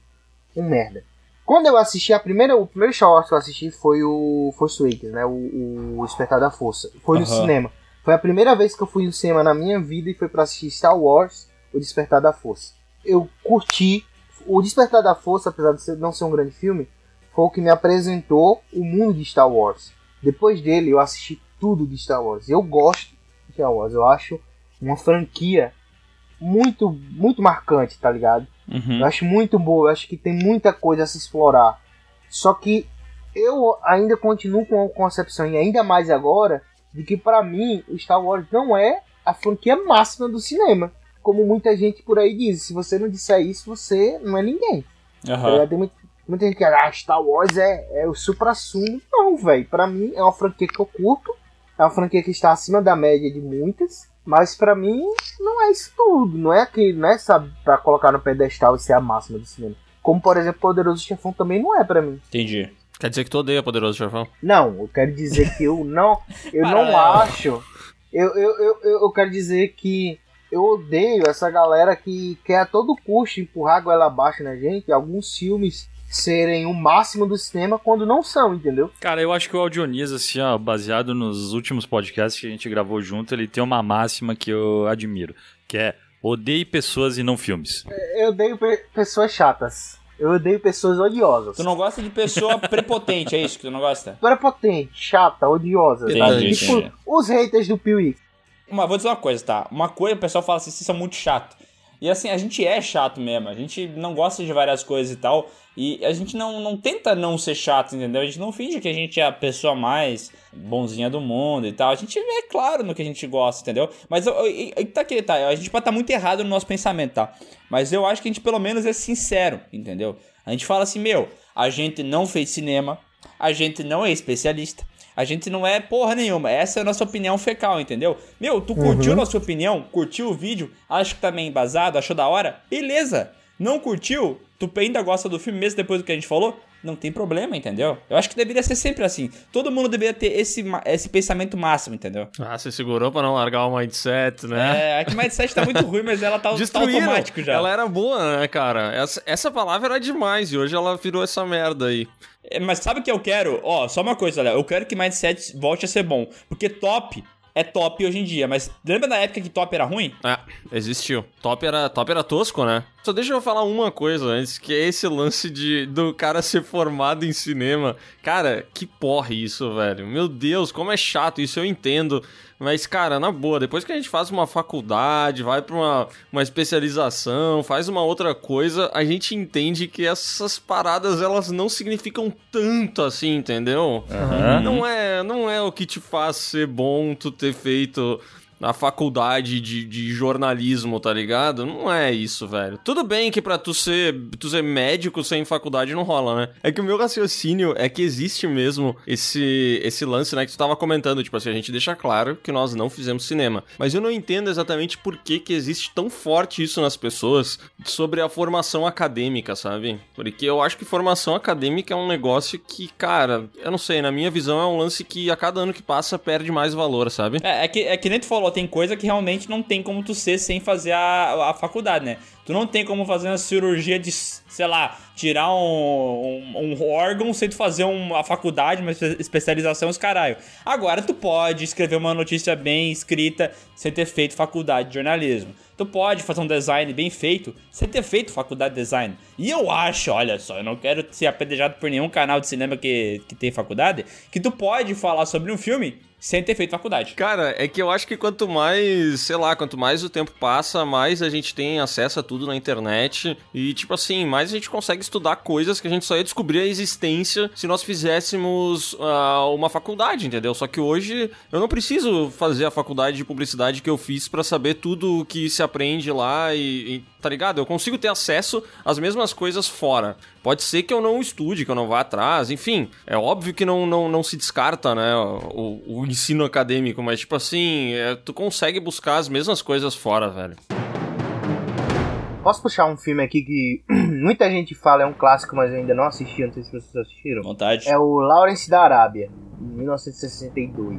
C: um merda. Quando eu assisti a primeira, o primeiro Star Wars que eu assisti foi o Force Awakens, né? O, o Despertar da Força. Foi no cinema. Foi a primeira vez que eu fui no cinema na minha vida e foi pra assistir Star Wars, o Despertar da Força. Eu curti. O Despertar da Força, apesar de não ser um grande filme, foi o que me apresentou o mundo de Star Wars. Depois dele, eu assisti tudo de Star Wars. Eu gosto de Star Wars. Eu acho uma franquia muito, muito marcante, tá ligado?
B: Uhum.
C: Eu acho muito boa, eu acho que tem muita coisa a se explorar. Só que eu ainda continuo com a concepção, e ainda mais agora, de que pra mim o Star Wars não é a franquia máxima do cinema. Como muita gente por aí diz, se você não disser isso, você não é ninguém. Ligado? Tem muita, muita gente que ah, Star Wars é, é o supra-sumo. Não, velho. Pra mim é uma franquia que eu curto. É uma franquia que está acima da média de muitas. Mas pra mim não é isso tudo. Não é que não é sabe, pra colocar no pedestal e ser a máxima do cinema. Como por exemplo, Poderoso Chefão também não é pra mim.
B: Entendi.
D: Quer dizer que tu odeia Poderoso Chefão?
C: Não, eu quero dizer que eu não. Eu não acho. Eu, eu, eu, eu eu quero dizer que eu odeio essa galera que quer a todo custo empurrar a goela abaixo na gente. Alguns filmes serem o máximo do cinema quando não são, entendeu?
F: Cara, eu acho que o Audionias, assim, ó, baseado nos últimos podcasts que a gente gravou junto, ele tem uma máxima que eu admiro, que é odeie pessoas e não filmes.
C: Eu odeio pe- pessoas chatas. Eu odeio pessoas odiosas.
B: Tu não gosta de pessoa prepotente, é isso que tu não gosta?
C: Prepotente, chata, odiosa.
B: Entendi,
C: sabe? Tipo,
B: entendi.
C: os haters do Piuí.
B: Mas vou dizer uma coisa, tá? Uma coisa, o pessoal fala assim, vocês são muito chato. E assim, a gente é chato mesmo, a gente não gosta de várias coisas e tal. E a gente não, não tenta não ser chato, entendeu? A gente não finge que a gente é a pessoa mais bonzinha do mundo e tal. A gente é claro no que a gente gosta, entendeu? Mas eu, eu, eu, tá aqui, tá? A gente pode estar tá muito errado no nosso pensamento, tá? Mas eu acho que a gente pelo menos é sincero, entendeu? A gente fala assim, meu, a gente não fez cinema, a gente não é especialista, a gente não é porra nenhuma. Essa é a nossa opinião fecal, entendeu? Meu, tu curtiu uhum. a nossa opinião? Curtiu o vídeo? Acho que tá meio embasado? Achou da hora? Beleza! Não curtiu? Tu ainda gosta do filme mesmo depois do que a gente falou? Não tem problema, entendeu? Eu acho que deveria ser sempre assim. Todo mundo deveria ter esse, esse pensamento máximo, entendeu?
D: Ah, você segurou pra não largar o mindset, né?
B: É, é que o mindset tá muito ruim, mas ela tá, tá automático já.
D: Ela era boa, né, cara? Essa, essa palavra era demais e hoje ela virou essa merda aí.
B: É, mas sabe o que eu quero? Ó, só uma coisa, Léo. Eu quero que mindset volte a ser bom. Porque top é top hoje em dia. Mas lembra da época que top era ruim?
D: É, existiu. Top era, top era tosco, né? Só deixa eu falar uma coisa antes, que é esse lance de do cara ser formado em cinema. Cara, que porra isso, velho. Meu Deus, como é chato isso, eu entendo. Mas, cara, na boa, depois que a gente faz uma faculdade, vai pra uma, uma especialização, faz uma outra coisa, a gente entende que essas paradas, elas não significam tanto assim, entendeu? Uhum. Não, é, não é o que te faz ser bom tu ter feito na faculdade de, de jornalismo, tá ligado? Não é isso, velho. Tudo bem que pra tu ser, tu ser médico sem faculdade não rola, né? É que o meu raciocínio é que existe mesmo esse, esse lance, né, que tu tava comentando. Tipo assim, a gente deixa claro que nós não fizemos cinema. Mas eu não entendo exatamente por que que existe tão forte isso nas pessoas sobre a formação acadêmica, sabe? Porque eu acho que formação acadêmica é um negócio que, cara, eu não sei, na minha visão é um lance que a cada ano que passa perde mais valor, sabe?
B: É, é que, é que nem tu falou, tem coisa que realmente não tem como tu ser sem fazer a, a faculdade, né? Tu não tem como fazer uma cirurgia de, sei lá, tirar um, um, um órgão sem tu fazer uma faculdade, uma especialização, os caralho. Agora tu pode escrever uma notícia bem escrita sem ter feito faculdade de jornalismo. Tu pode fazer um design bem feito sem ter feito faculdade de design. E eu acho, olha só, eu não quero ser apedrejado por nenhum canal de cinema que, que tem faculdade, que tu pode falar sobre um filme sem ter feito faculdade.
D: Cara, é que eu acho que quanto mais, sei lá, quanto mais o tempo passa, mais a gente tem acesso a tudo na internet e, tipo assim, mais a gente consegue estudar coisas que a gente só ia descobrir a existência se nós fizéssemos uh, uma faculdade, entendeu? Só que hoje eu não preciso fazer a faculdade de publicidade que eu fiz para saber tudo o que se aprende lá e, e, tá ligado? Eu consigo ter acesso às mesmas coisas fora. Pode ser que eu não estude, que eu não vá atrás, enfim. É óbvio que não, não, não se descarta, né, o, o ensino acadêmico, mas, tipo assim, é, tu consegue buscar as mesmas coisas fora, velho.
C: Posso puxar um filme aqui que muita gente fala é um clássico, mas eu ainda não assisti, não sei se vocês assistiram.
B: Vontade.
C: É o Lawrence da Arábia, 1962.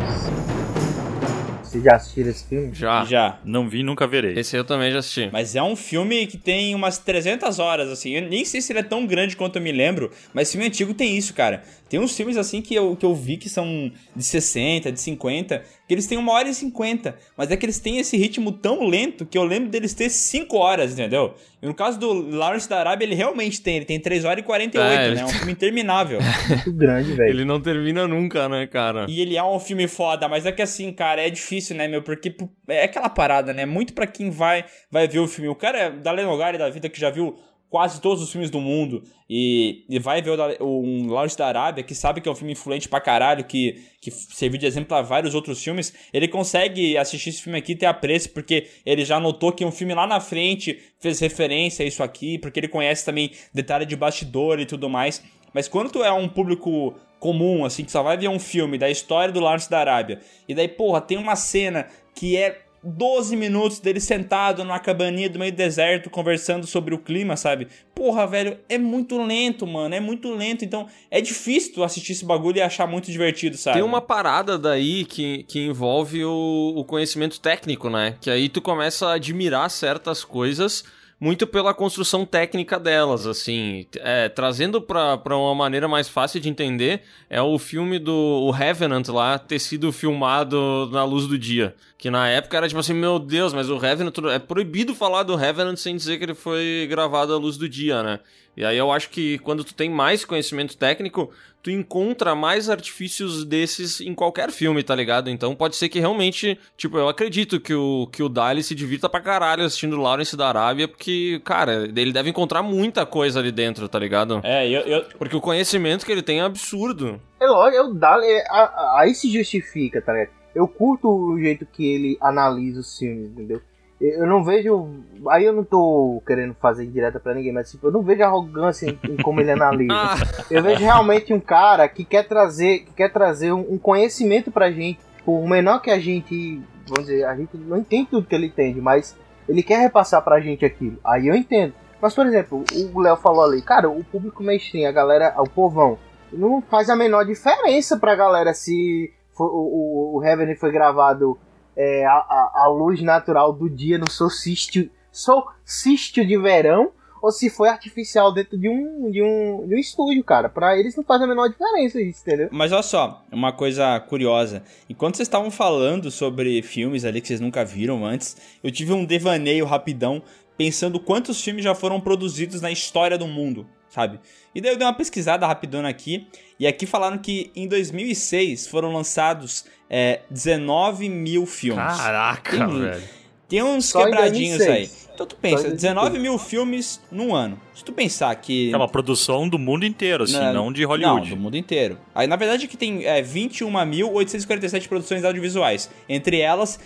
C: Vocês já assistiram esse filme?
F: Já. Já. Não vi, nunca verei.
D: Esse eu também já assisti.
B: Mas é um filme que tem umas 300 horas, assim. Eu nem sei se ele é tão grande quanto eu me lembro, mas filme antigo tem isso, cara. Tem uns filmes, assim, que eu, que eu vi que são de 60, de 50, que eles têm uma hora e 50. Mas é que eles têm esse ritmo tão lento que eu lembro deles ter 5 horas, entendeu? E no caso do Lawrence da Arábia, ele realmente tem. Ele tem 3 horas e 48, é, né? É um filme interminável.
C: Muito grande, velho.
D: Ele não termina nunca, né, cara?
B: E ele é um filme foda, mas é que assim, cara, é difícil, né, meu? Porque é aquela parada, né? Muito para quem vai vai ver o filme. O cara é da Lenogari da vida que já viu quase todos os filmes do mundo e, e vai ver o, um Lawrence da Arábia, que sabe que é um filme influente pra caralho, que, que serviu de exemplo a vários outros filmes, ele consegue assistir esse filme aqui e ter apreço, porque ele já notou que um filme lá na frente fez referência a isso aqui, porque ele conhece também detalhe de bastidor e tudo mais. Mas quando é um público comum, assim, que só vai ver um filme da história do Lawrence da Arábia, e daí, porra, tem uma cena que é 12 minutos dele sentado numa cabaninha do meio do deserto conversando sobre o clima, sabe? Porra, velho, é muito lento, mano, é muito lento. Então é difícil tu assistir esse bagulho e achar muito divertido, sabe?
D: Tem uma parada daí que, que envolve o, o conhecimento técnico, né? Que aí tu começa a admirar certas coisas muito pela construção técnica delas, assim. É, trazendo pra, uma maneira mais fácil de entender, é o filme do o Revenant lá ter sido filmado na luz do dia. Que na época era tipo assim, meu Deus, mas o Revenant. É proibido falar do Revenant sem dizer que ele foi gravado à luz do dia, né? E aí eu acho que quando tu tem mais conhecimento técnico, tu encontra mais artifícios desses em qualquer filme, tá ligado? Então pode ser que realmente, tipo, eu acredito que o, que o Dali se divirta pra caralho assistindo Lawrence da Arábia, porque, cara, ele deve encontrar muita coisa ali dentro, tá ligado?
B: É, eu, eu,
D: Porque o conhecimento que ele tem é absurdo.
C: É lógico, é, a- a- aí se justifica, tá ligado? Eu curto o jeito que ele analisa os filmes, entendeu? Eu não vejo. Aí eu não tô querendo fazer direta pra ninguém, mas tipo, eu não vejo arrogância em, em como ele analisa. Eu vejo realmente um cara que quer trazer, que quer trazer um, um conhecimento pra gente, por menor que a gente, vamos dizer, a gente não entende tudo que ele entende, mas ele quer repassar pra gente aquilo. Aí eu entendo. Mas, por exemplo, o Léo falou ali, cara, o público mainstream, a galera, o povão, não faz a menor diferença pra galera se o, o, o Heaven foi gravado é, a, a, luz natural do dia no solstício, solstício de verão ou se foi artificial dentro de um, de um, de um estúdio, cara. Pra eles não faz a menor diferença isso, entendeu?
B: Mas olha só, uma coisa curiosa. Enquanto vocês estavam falando sobre filmes ali que vocês nunca viram antes, eu tive um devaneio rapidão pensando quantos filmes já foram produzidos na história do mundo, sabe? E daí eu dei uma pesquisada rapidona aqui, e aqui falaram que em 2006 foram lançados é, 19 mil filmes.
F: Caraca,
B: Tem-
F: velho.
B: Tem uns
C: Só
B: quebradinhos aí.
C: 2006.
B: Então tu pensa,
C: em
B: 19 mil filmes num ano. Se tu pensar que...
F: É uma produção do mundo inteiro, assim,
B: Não,
F: não, de
B: Não,
F: Hollywood.
B: do mundo inteiro. Aí, na verdade, aqui tem é, 21.847 produções audiovisuais. Entre elas,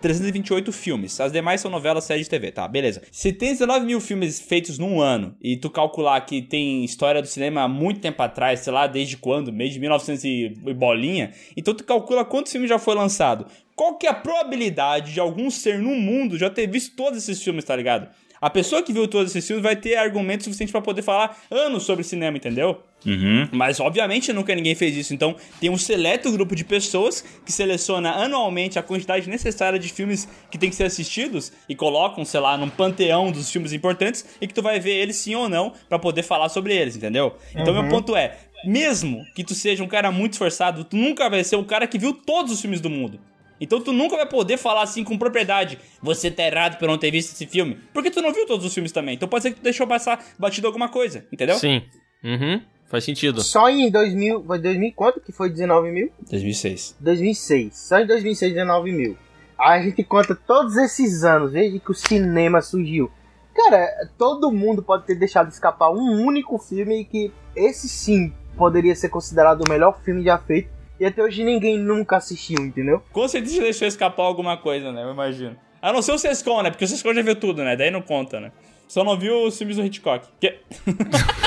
B: 19.328 filmes. As demais são novelas, séries de TV, tá? Beleza. Se tem 19 mil filmes feitos num ano, e tu calcular que tem história do cinema há muito tempo atrás, sei lá, desde quando? Meio de 1900 e bolinha. Então tu calcula quantos filmes já foi lançado. Qual que é a probabilidade de algum ser no mundo já ter visto todos esses filmes, tá ligado? A pessoa que viu todos esses filmes vai ter argumento suficiente pra poder falar anos sobre cinema, entendeu?
F: Uhum.
B: Mas obviamente nunca ninguém fez isso. Então tem um seleto grupo de pessoas que seleciona anualmente a quantidade necessária de filmes que tem que ser assistidos e colocam, sei lá, num panteão dos filmes importantes e que tu vai ver eles sim ou não pra poder falar sobre eles, entendeu? Então meu ponto é, mesmo que tu seja um cara muito esforçado, tu nunca vai ser o cara que viu todos os filmes do mundo. Então tu nunca vai poder falar assim com propriedade. Você tá errado por não ter visto esse filme. Porque tu não viu todos os filmes também. Então pode ser que tu deixou passar batido alguma coisa, entendeu?
D: sim. Uhum. Faz sentido.
C: Só em 2000, foi 2000 quanto que foi 19 mil?
B: 2006.
C: 2006. Só em 2006, 19 mil. Aí a gente conta todos esses anos, desde que o cinema surgiu. Cara, todo mundo pode ter deixado escapar um único filme que esse sim poderia ser considerado o melhor filme já feito. E até hoje ninguém nunca assistiu, entendeu?
B: Com certeza deixou escapar alguma coisa, né? Eu imagino. A não ser o Sescon, né? Porque o Sescon já viu tudo, né? Daí não conta, né? Só não viu os filmes do Hitchcock. Que...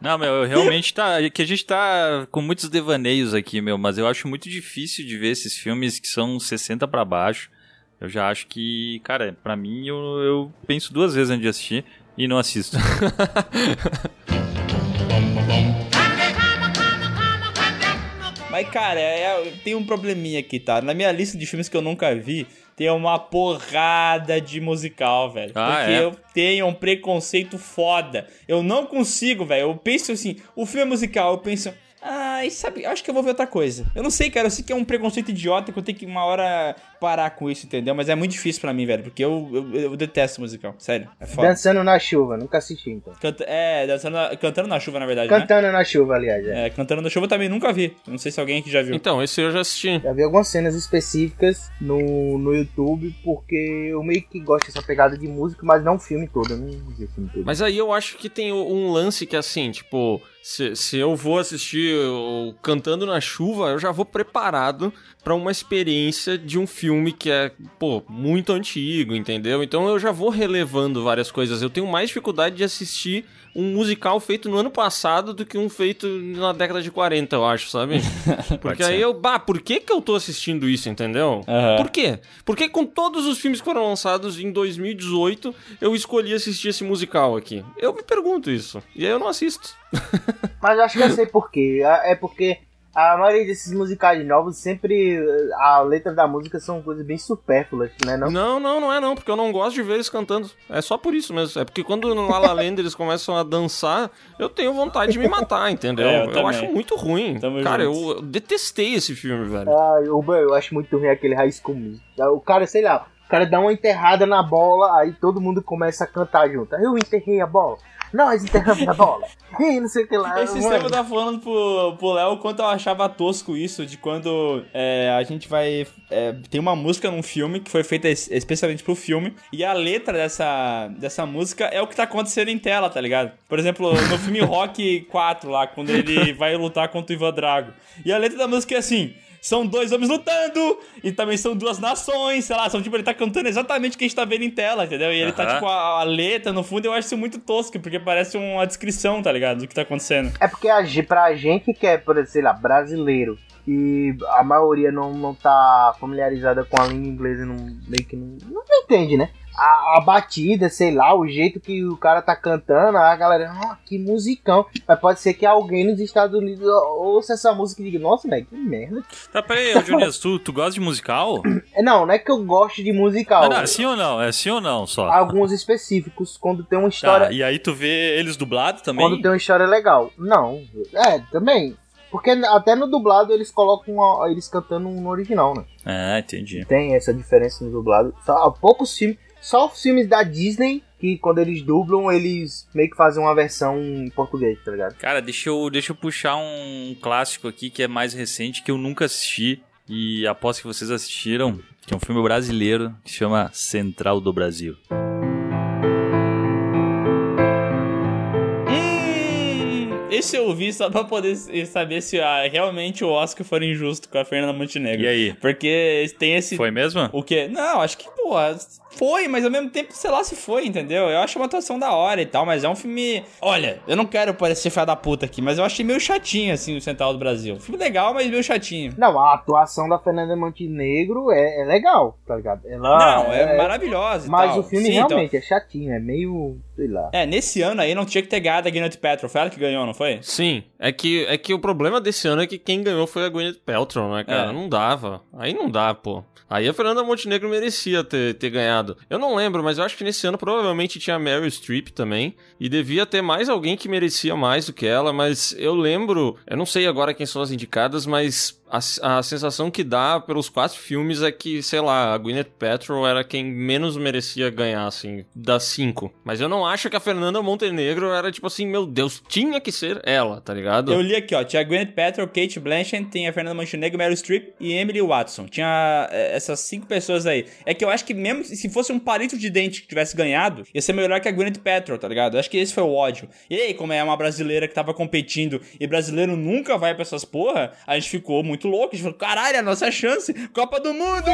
F: Não, meu, realmente tá. é Que a gente tá com muitos devaneios aqui, meu, mas eu acho muito difícil de ver esses filmes que são 60 pra baixo. Eu já acho que, cara, pra mim eu, eu penso duas vezes antes de assistir e não assisto.
B: Mas, cara, é, tem um probleminha aqui, tá? Na minha lista de filmes que eu nunca vi, tem uma porrada de musical, velho.
F: Ah,
B: porque
F: é?
B: eu tenho um preconceito foda. Eu não consigo, velho. Eu penso assim, o filme é musical, eu penso. Ai, sabe, acho que eu vou ver outra coisa. Eu não sei, cara, eu sei que é um preconceito idiota que eu tenho que uma hora parar com isso, entendeu? Mas é muito difícil pra mim, velho, porque eu, eu, eu detesto musical, sério. É foda.
C: Dançando na chuva, nunca assisti então.
B: Canta- é, dançando na- cantando na chuva, na verdade, né?
C: Cantando na chuva, aliás. é.
B: É, cantando na chuva eu também nunca vi. Não sei se alguém aqui já viu.
D: Então, esse eu já assisti.
C: Já vi algumas cenas específicas no, no YouTube, porque eu meio que gosto dessa pegada de música, mas não o filme todo. Eu não vi o filme todo.
D: Mas aí eu acho que tem um lance que é assim, tipo, se, se eu vou assistir o Cantando na Chuva, eu já vou preparado pra uma experiência de um filme que é, pô, muito antigo, entendeu? Então eu já vou relevando várias coisas. Eu tenho mais dificuldade de assistir um musical feito no ano passado do que um feito na década de 40, eu acho, sabe? Porque aí eu, bah, por que que eu tô assistindo isso, entendeu?
B: Aham.
D: Por quê? Porque com todos os filmes que foram lançados em 2018, eu escolhi assistir esse musical aqui. Eu me pergunto isso. E aí eu não assisto.
C: Mas eu acho que eu sei por quê. É porque a maioria desses musicais novos, sempre a letra da música são coisas bem supérfluas, né? Não?
D: Não, não, não é não, porque eu não gosto de ver eles cantando. É só por isso mesmo. É porque quando no La La Land eles começam a dançar, eu tenho vontade de me matar, entendeu?
B: É, eu
D: eu acho muito ruim.
B: Tamo
D: Cara,
B: junto.
D: eu, eu detestei esse filme, velho.
C: Ah, eu, eu acho muito ruim aquele High School Music. O cara, sei lá, o cara dá uma enterrada na bola, aí todo mundo começa a cantar junto. Eu enterrei a bola. Nós enterramos a bola. E não sei o que lá.
B: Esse tempo eu tava falando pro, pro Léo o quanto eu achava tosco isso, de quando é, a gente vai. é, tem uma música num filme que foi feita es- especialmente pro filme, e a letra dessa, dessa música é o que tá acontecendo em tela, tá ligado? Por exemplo, no filme Rock 4, lá, quando ele vai lutar contra o Ivan Drago. E a letra da música é assim. São dois homens lutando, e também são duas nações, sei lá, são tipo, ele tá cantando exatamente o que a gente tá vendo em tela, entendeu? E ele tá, tipo, a, a letra no fundo, eu acho isso muito tosco, porque parece uma descrição, tá ligado? Do que tá acontecendo.
C: É porque pra gente que é, por exemplo, sei lá, brasileiro e a maioria não, não tá familiarizada com a língua inglesa e não, meio que não, não entende, né? A, a batida, sei lá, o jeito que o cara tá cantando, a galera, ah, que musicão. Mas pode ser que alguém nos Estados Unidos ouça essa música e diga, nossa, velho, que merda.
F: Tá, peraí, Junias, tu, tu gosta de musical?
C: É, Não, não é que eu gosto de musical.
F: Não, não, é sim ou não? É sim ou não só?
C: Alguns específicos, quando tem uma história.
F: Tá, e aí tu vê eles dublados
C: Quando
F: também?
C: tem uma história legal. Não, é, também. Porque até no dublado eles colocam eles cantando no original, né?
F: Ah, entendi.
C: Tem essa diferença no dublado. Só há poucos filmes, só os filmes da Disney que quando eles dublam, eles meio que fazem uma versão em português, tá ligado?
F: Cara, deixa eu, deixa eu puxar um clássico aqui que é mais recente, que eu nunca assisti. E aposto que vocês assistiram, que é um filme brasileiro que chama Central do Brasil.
B: Esse eu vi só pra poder saber se ah, realmente o Oscar for injusto com a Fernanda Montenegro.
F: E aí?
B: Porque tem esse.
F: Foi mesmo?
B: O quê? Não, acho que, pô, foi, mas ao mesmo tempo, sei lá se foi, entendeu? Eu acho uma atuação da hora e tal, mas é um filme. Olha, eu não quero parecer filha da puta aqui, mas eu achei meio chatinho, assim, o Central do Brasil. Filme legal, mas meio chatinho.
C: Não, a atuação da Fernanda Montenegro é, é legal, tá ligado? Ela
B: não, é, maravilhosa. e
C: Mas
B: tal.
C: o filme
B: Sim, então-
C: realmente é chatinho, é meio, sei lá.
B: É, nesse ano aí não tinha que ter ganhado a Gwyneth Paltrow. Foi ela que ganhou, não foi?
D: Sim, é que, é que o problema desse ano é que quem ganhou foi a Gwyneth Paltrow, né, cara?
B: É.
D: Não dava. Aí não dá, pô. Aí a Fernanda Montenegro merecia ter, ter ganhado. Eu não lembro, mas eu acho que nesse ano provavelmente tinha a Meryl Streep também. E devia ter mais alguém que merecia mais do que ela, mas eu lembro... Eu não sei agora quem são as indicadas, mas a, a sensação que dá pelos quatro filmes é que, sei lá, a Gwyneth Paltrow era quem menos merecia ganhar, assim, das cinco. Mas eu não acho que a Fernanda Montenegro era tipo assim, meu Deus, tinha que ser ela, tá ligado?
B: Eu li aqui, ó. Tinha a Gwyneth Paltrow, Kate Blanchett, tem a Fernanda Montenegro, Meryl Streep e Emily Watson. Tinha é, essas cinco pessoas aí. É que eu acho que mesmo se fosse um palito de dente que tivesse ganhado, ia ser melhor que a Gwyneth Paltrow, tá ligado? Eu acho que esse foi o ódio. E aí, como é uma brasileira que tava competindo e brasileiro nunca vai pra essas porra, a gente ficou muito louco. A gente falou, caralho, é a nossa chance. Copa do Mundo!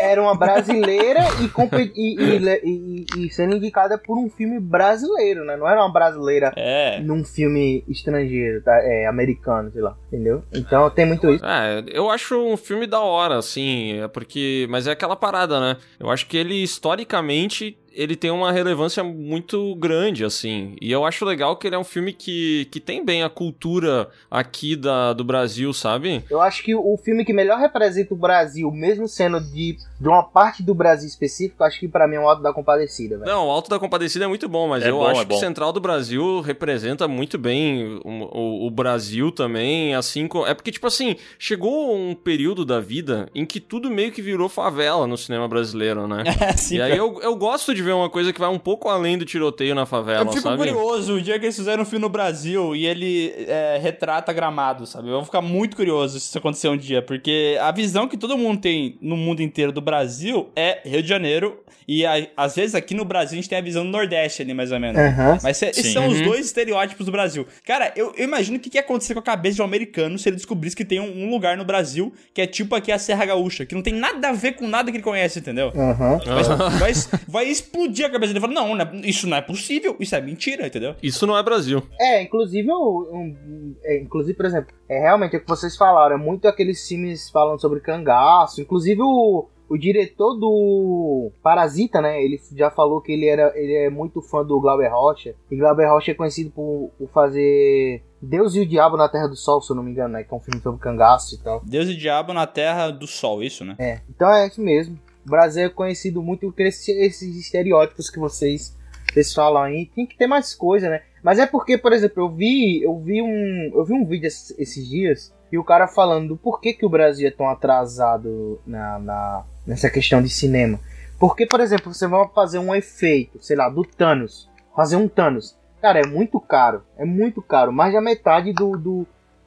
C: Era uma brasileira e, e, e, e- e sendo indicada por um filme brasileiro, né? Não era uma brasileira
B: É.
C: num filme estrangeiro, tá? É, americano, sei lá, entendeu? Então tem muito isso.
D: É, eu acho um filme da hora, assim, é porque. Mas é aquela parada, né? Eu acho que ele, historicamente, ele tem uma relevância muito grande, assim. E eu acho legal que ele é um filme que, que tem bem a cultura aqui da, do Brasil, sabe?
C: Eu acho que o filme que melhor representa o Brasil, mesmo sendo de, de uma parte do Brasil específico, acho que pra mim é o Alto da Compadecida, velho.
D: Não, o Alto da Compadecida é muito bom, mas
F: É
D: eu
F: bom,
D: acho
F: é
D: que o Central do Brasil representa muito bem o, o- o Brasil também, assim... É porque, tipo assim, chegou um período da vida em que tudo meio que virou favela no cinema brasileiro, né?
B: Sim,
D: e aí eu, eu gosto de ver uma coisa que vai um pouco além do tiroteio na favela,
B: Eu fico
D: sabe?
B: curioso o dia que eles fizeram um filme no Brasil e ele é, retrata gramado, sabe? Eu vou ficar muito curioso se isso acontecer um dia, porque a visão que todo mundo tem no mundo inteiro do Brasil é Rio de Janeiro, e a- às vezes aqui no Brasil a gente tem a visão do Nordeste ali, mais ou menos.
C: Aham.
B: Mas cê- esses são os
D: Uhum.
B: dois estereótipos do Brasil. Cara, eu, eu imagino o que, que ia acontecer com a cabeça de um americano se ele descobrisse que tem um, um lugar no Brasil que é tipo aqui a Serra Gaúcha, que não tem nada a ver com nada que ele conhece, entendeu?
C: Aham.
B: Vai, vai, vai explodir a cabeça dele. Ele fala, não, não é- isso não é possível, isso é mentira, entendeu?
D: Isso não é Brasil.
C: É, inclusive, o- um, é, inclusive, por exemplo, é realmente o que vocês falaram, é muito aqueles filmes falando sobre cangaço, inclusive o, o diretor do Parasita, né, ele já falou que ele, era, ele é muito fã do Glauber Rocha, e Glauber Rocha é conhecido por, por fazer Deus e o Diabo na Terra do Sol, se eu não me engano, né, que é um filme sobre cangaço e tal.
B: Deus e Diabo na Terra do Sol, isso, né?
C: É, então é isso mesmo. O Brasil é conhecido muito por esse- esses estereótipos que vocês, vocês falam aí. Tem que ter mais coisa, né? Mas é porque, por exemplo, eu vi, eu vi um, eu vi um vídeo esses, esses dias e o cara falando do porquê que o Brasil é tão atrasado na, na- nessa questão de cinema. Porque, por exemplo, você vai fazer um efeito, sei lá, do Thanos. Fazer um Thanos. Cara, é muito caro. É muito caro. Mais da metade do, do,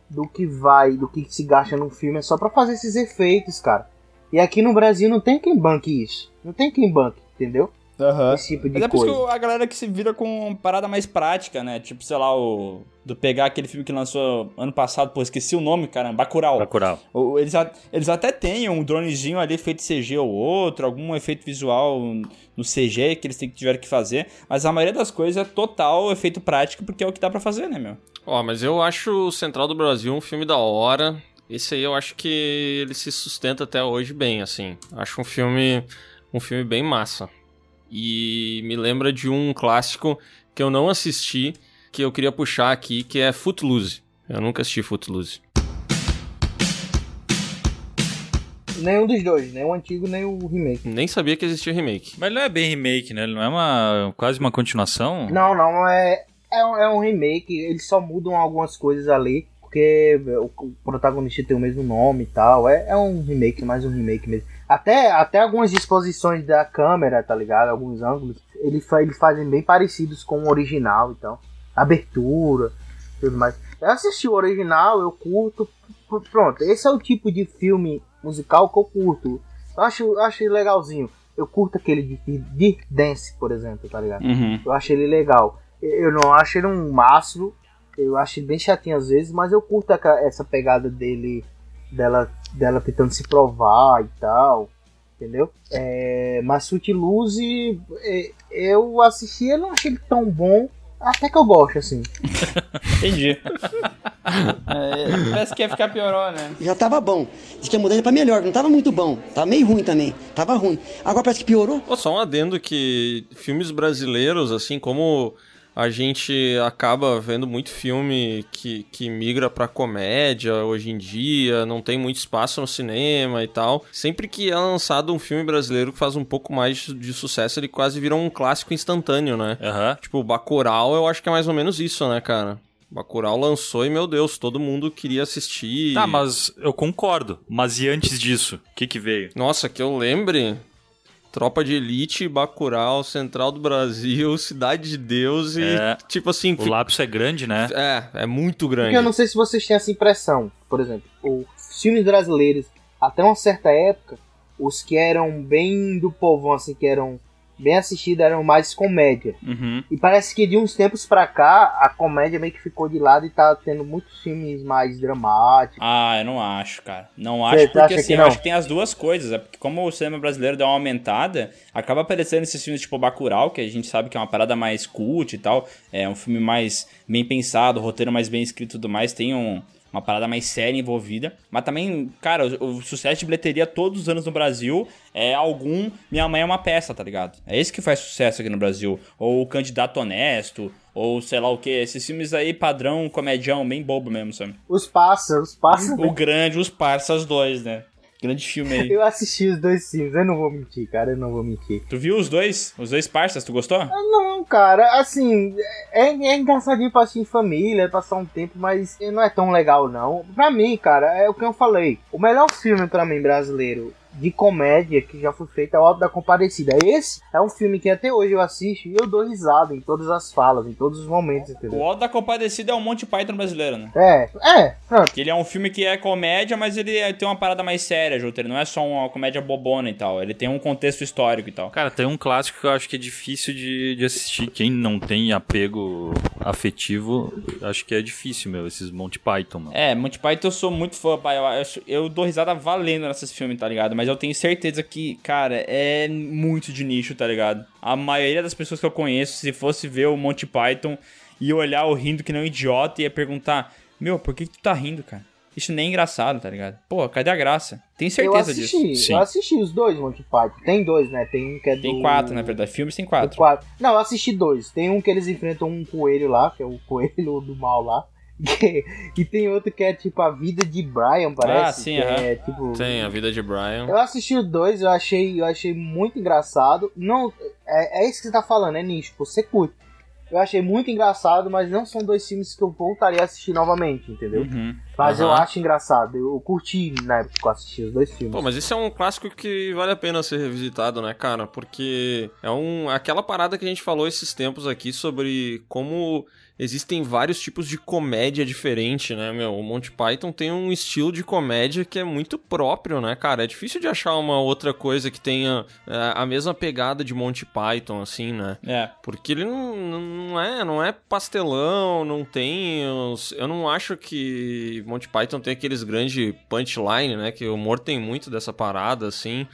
C: do que vai, do que se gasta no filme é só pra fazer esses efeitos, cara. E aqui no Brasil não tem quem banque isso. Não tem quem banque, entendeu?
B: Aham.
C: Esse tipo de
B: Mas é por isso
C: coisa.
B: que a galera que se vira com parada mais prática, né? Tipo, sei lá, o. Do pegar aquele filme que lançou ano passado, pô, esqueci o nome, cara, Bacurau.
F: Bacurau.
B: O- Eles, a- eles até têm um dronezinho ali feito CG ou outro, algum efeito visual no CG que eles tiveram que fazer, mas a maioria das coisas é total efeito prático porque é o que dá pra fazer, né, meu?
D: Ó, mas eu acho o Central do Brasil um filme da hora. Esse aí eu acho que ele se sustenta até hoje bem, assim. Acho um filme um filme bem massa. E me lembra de um clássico que eu não assisti, que eu queria puxar aqui, que é Footloose. Eu nunca assisti Footloose.
C: Nenhum dos dois, nem o antigo, nem o remake.
D: Nem sabia que existia remake.
F: Mas ele não é bem remake, né? Ele não é uma quase uma continuação?
C: Não, não, é, é, um- é um remake, eles só mudam algumas coisas ali, porque o, protagonista tem o mesmo nome e tal. É, é um remake, mais um remake mesmo. Até, até algumas disposições da câmera, tá ligado? Alguns ângulos, eles, fa eles fazem bem parecidos com o original, então. Abertura, tudo mais. Eu assisti o original, eu curto. Pronto, esse é o tipo de filme musical que eu curto. Eu acho, acho ele legalzinho. Eu curto aquele de, de, de Dance, por exemplo, tá ligado?
B: Uhum.
C: Eu acho ele legal. Eu não acho ele um máximo. Eu acho ele bem chatinho às vezes, mas eu curto a- essa pegada dele, dela, dela tentando se provar e tal. Entendeu? É, mas Footloose, é, eu assisti, eu não achei ele tão bom. Até que eu gosto, assim.
B: Entendi. É, parece que ia ficar piorou, né?
G: Já tava bom. Diz que a mudança pra melhor, não tava muito bom. Tava meio ruim também. Tava ruim. Agora parece que piorou.
D: Pô, só um adendo que filmes brasileiros, assim como a gente acaba vendo muito filme que, que migra pra comédia hoje em dia, não tem muito espaço no cinema e tal. Sempre que é lançado um filme brasileiro que faz um pouco mais de sucesso, ele quase vira um clássico instantâneo, né?
F: Aham.
D: Tipo, Bacurau, eu acho que é mais ou menos isso, né, cara? Bacurau lançou e, meu Deus, todo mundo queria assistir.
F: Tá, mas eu concordo. Mas e antes disso? O que que veio?
D: Nossa, que eu lembre. Tropa de Elite, Bacurau, Central do Brasil, Cidade de Deus e,
F: É.
D: tipo assim...
F: O lápis é grande, né?
D: É, é muito
C: Porque
D: grande.
C: eu não sei se vocês têm essa impressão. Por exemplo, os filmes brasileiros, até uma certa época, os que eram bem do povão, assim, que eram bem assistidos, eram mais comédia.
B: Uhum.
C: E parece que de uns tempos pra cá, a comédia meio que ficou de lado e tá tendo muitos filmes mais dramáticos.
B: Ah, eu não acho, cara. Não
C: Você
B: acho porque
C: acha
B: assim,
C: que
B: eu acho que tem as duas coisas. É porque como o cinema brasileiro deu uma aumentada, acaba aparecendo esses filmes tipo Bacurau, que a gente sabe que é uma parada mais cult e tal. É um filme mais bem pensado, roteiro mais bem escrito e tudo mais. Tem um- uma parada mais séria envolvida. Mas também, cara, o, o sucesso de bilheteria todos os anos no Brasil é algum Minha Mãe é uma peça, tá ligado? É esse que faz sucesso aqui no Brasil. Ou o Candidato Honesto, ou sei lá o que. Esses filmes aí padrão, comedião, bem bobo mesmo, sabe?
C: Os pássaros, os pássaros.
B: O grande, os parças dois, né? Grande filme aí.
C: Eu assisti os dois filmes, eu não vou mentir, cara, eu não vou mentir.
B: Tu viu os dois? Os dois parças, tu gostou?
C: Não, cara, assim, é, é engraçadinho pra assistir em família, passar um tempo, mas não é tão legal, não. Pra mim, cara, é o que eu falei. O melhor filme pra mim brasileiro de comédia que já foi feito é o Alto da Compadecida. Esse é um filme que até hoje eu assisto e eu dou risada em todas as falas, em todos os momentos,
B: O
C: entendeu?
B: Alto da Compadecida é o Monty Python brasileiro, né?
C: É, é, pronto.
B: Que ele é um filme que é comédia, mas ele é- tem uma parada mais séria, Júlio. Ele não é só uma comédia bobona e tal. Ele tem um contexto histórico e tal.
F: Cara, tem um clássico que eu acho que é difícil de, de assistir. Quem não tem apego afetivo, acho que é difícil, meu, esses Monty Python, mano.
B: É, Monty Python eu sou muito fã, pai. Eu, acho- eu dou risada valendo nesses filmes, tá ligado? Mas eu tenho certeza que, cara, é muito de nicho, tá ligado? A maioria das pessoas que eu conheço, se fosse ver o Monty Python e olhar o rindo que nem um idiota, ia perguntar: Meu, por que, que tu tá rindo, cara? Isso nem é engraçado, tá ligado? Pô, cadê a graça? Tenho
C: Eu
B: certeza
C: assisti,
B: disso.
F: Sim.
C: eu assisti os dois Monty Python. Tem dois, né? Tem um que é do...
B: Tem quatro, na verdade. Filmes tem quatro.
C: quatro. Não, eu assisti dois. Tem um que eles enfrentam um coelho lá, que é o coelho do mal lá. e tem outro que é tipo a vida de Brian, parece.
B: Ah, sim,
C: é tipo.
D: Tem a vida de Brian.
C: Eu assisti os dois, eu achei, eu achei muito engraçado. Não, é, é isso que você tá falando, é nicho, você curte. Eu achei muito engraçado, mas não são dois filmes que eu voltaria a assistir novamente, entendeu?
B: Uhum.
C: Mas eu
D: Aham.
C: acho engraçado. Eu curti na época que eu assisti os dois filmes.
D: Pô, mas esse é um clássico que vale a pena ser revisitado, né, cara? Porque é um aquela parada que a gente falou esses tempos aqui sobre como existem vários tipos de comédia diferente, né, meu? O Monty Python tem um estilo de comédia que é muito próprio, né, cara? É difícil de achar uma outra coisa que tenha é, a mesma pegada de Monty Python, assim, né?
B: É.
D: Porque ele não, não é não é pastelão, não tem os, eu não acho que Monty Python tem aqueles grandes punchline, né, que o humor tem muito dessa parada assim.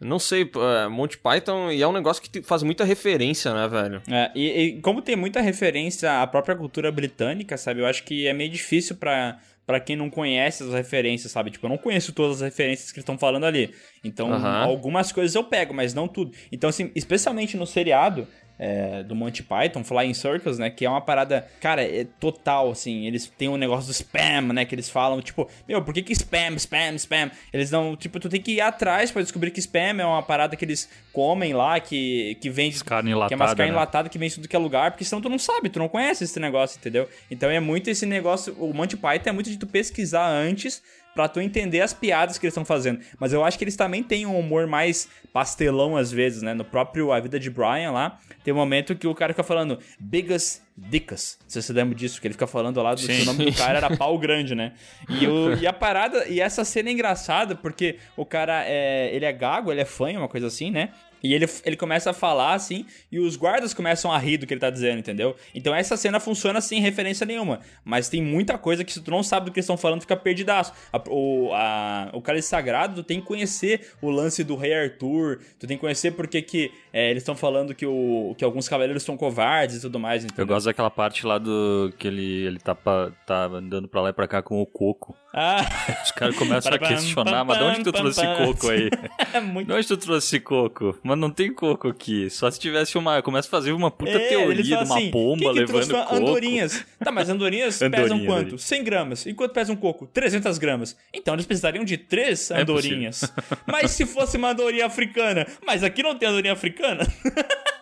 D: Não sei, é, Monty Python e é um negócio que faz muita referência, né, velho?
B: É, e, e como tem muita referência à própria cultura britânica, sabe? Eu acho que é meio difícil pra, pra quem não conhece as referências, sabe? Tipo, eu não conheço todas as referências que eles estão falando ali. Então, algumas coisas eu pego, mas não tudo. Então, assim, especialmente no seriado é, do Monty Python, Flying Circus, né? Que é uma parada, cara, é total, assim. Eles têm um negócio do spam, né? Que eles falam, tipo, meu, por que que spam, spam, spam? Eles não, tipo, tu tem que ir atrás pra descobrir que spam é uma parada que eles comem lá, que, que vende
F: Carne
B: que é umas
F: enlatada,
B: carne
F: né?
B: enlatada que vem de tudo que é lugar, porque senão tu não sabe, tu não conhece esse negócio, entendeu? Então é muito esse negócio, o Monty Python é muito de tu pesquisar antes pra tu entender as piadas que eles estão fazendo. Mas eu acho que eles também têm um humor mais pastelão às vezes, né? No próprio A Vida de Brian lá, tem um momento que o cara fica falando Biggest Dickas. Você se lembra disso? Que ele fica falando lá do
F: Sim.
B: que o nome do cara era pau grande, né? E, o, e a parada, e essa cena é engraçada porque o cara é, ele é gago, ele é fanho, uma coisa assim, né? E ele, ele começa a falar assim, e os guardas começam a rir do que ele tá dizendo, entendeu? Então essa cena funciona sem referência nenhuma. Mas tem muita coisa que se tu não sabe do que eles estão falando, fica perdidaço. A- o, a, o Cálice Sagrado, tu tem que conhecer o lance do Rei Arthur, tu tem que conhecer porque que é, eles estão falando que, o, que alguns cavaleiros são covardes e tudo mais, entendeu?
F: Eu gosto daquela parte lá do que ele, ele tá, pa- tá andando pra lá e pra cá com o coco.
B: Ah,
F: Os caras começam a questionar, mas de onde tu trouxe coco aí?
B: é muito
F: De onde tu trouxe esse coco? Mas não tem coco aqui. Só se tivesse uma. Começa a fazer uma puta
B: É,
F: teoria de uma
B: assim,
F: pomba
B: quem que
F: levando
B: trouxe
F: coco.
B: andorinhas? Tá, mas andorinhas pesam
F: Andorinha,
B: quanto?
F: andorinha.
B: 100 gramas. E quanto pesa um coco? 300 gramas. Então eles precisariam de três
F: É
B: andorinhas. mas se fosse uma andorinha africana? Mas aqui não tem andorinha africana? bacana.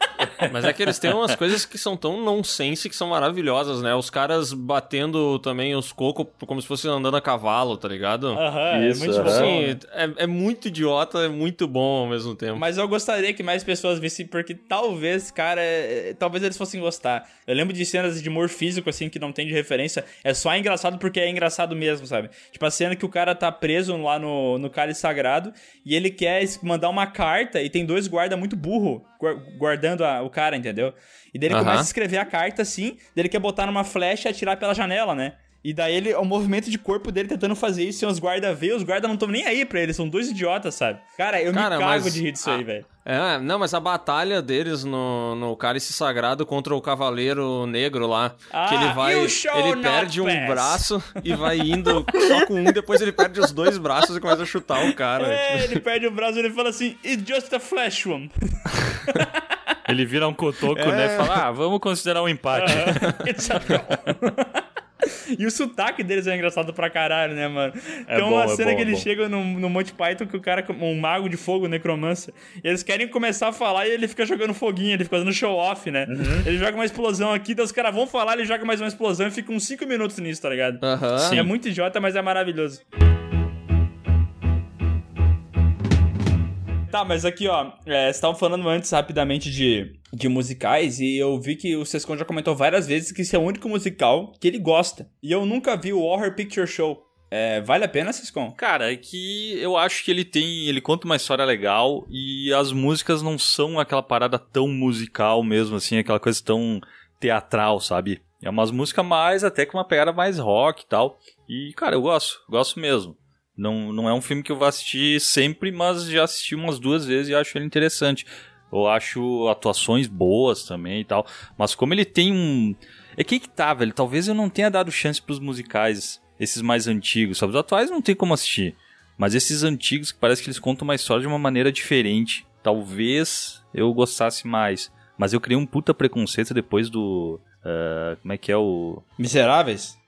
D: Mas é que eles têm umas coisas que são tão nonsense que são maravilhosas, né? Os caras batendo também os cocos como se fosse andando a cavalo, tá ligado?
B: Aham,
A: Isso,
B: é muito
A: aham.
B: bom.
D: Assim, é, é muito idiota, é muito bom ao mesmo tempo.
B: Mas eu gostaria que mais pessoas vissem, porque talvez, cara, é- é- talvez eles fossem gostar. Eu lembro de cenas de humor físico, assim, que não tem de referência. É só engraçado porque é engraçado mesmo, sabe? Tipo a cena que o cara tá preso lá no, no cálice sagrado e ele quer mandar uma carta e tem dois guarda muito burro guar- guardando a- o cara, entendeu? E daí ele
D: Aham.
B: começa a escrever a carta assim, daí ele quer botar numa flecha e atirar pela janela, né? E daí ele, o movimento de corpo dele tentando fazer isso, e os guardas vê, os guardas não estão nem aí pra ele, são dois idiotas, sabe? Cara, eu
D: Cara,
B: me cago de rir disso
D: ah,
B: aí, velho.
D: É, não, mas a batalha deles no, no Cálice Sagrado contra o Cavaleiro Negro lá,
B: Ah,
D: que ele vai,
B: you shall
D: ele perde um
B: pass.
D: braço e vai indo só com um, depois ele perde os dois braços e começa a chutar o cara.
B: É, ele perde o braço e ele fala assim, it's just a flash one.
F: Ele vira um cotoco,
B: É.
F: né? E fala, ah, vamos considerar um empate.
B: A E o sotaque deles é engraçado pra caralho, né, mano?
F: É
B: Tem
F: bom,
B: uma
F: é
B: cena
F: bom,
B: que
F: é
B: eles
F: bom.
B: chegam no, no Monty Python que o cara, um mago de fogo, necromancer, e eles querem começar a falar e ele fica jogando foguinho, ele fica fazendo show off, né?
F: Uhum.
B: Ele joga uma explosão aqui, daí os caras vão falar, ele joga mais uma explosão e fica uns 5 minutos nisso, tá ligado?
D: Aham.
B: É muito idiota, mas é maravilhoso. Tá, mas aqui, ó, é, vocês estavam falando antes rapidamente de, de musicais e eu vi que o Sescon já comentou várias vezes que esse é o único musical que ele gosta. E eu nunca vi o Horror Picture Show. É, vale a pena, Sescon?
F: Cara, é que eu acho que ele tem. Ele conta uma história legal e as músicas não são aquela parada tão musical mesmo, assim, aquela coisa tão teatral, sabe? É umas músicas mais, até com uma pegada mais rock e tal. E, cara, eu gosto, gosto mesmo. Não, não é um filme que eu vou assistir sempre, mas já assisti umas duas vezes e acho ele interessante. Eu acho atuações boas também e tal. Mas como ele tem um. É que que tá, velho. Talvez eu não tenha dado chance pros musicais, esses mais antigos, sabe? Os atuais não tem como assistir. Mas esses antigos, que parece que eles contam uma história de uma maneira diferente. Talvez eu gostasse mais. Mas eu criei um puta preconceito depois do. ah, como é que é o.
B: Miseráveis?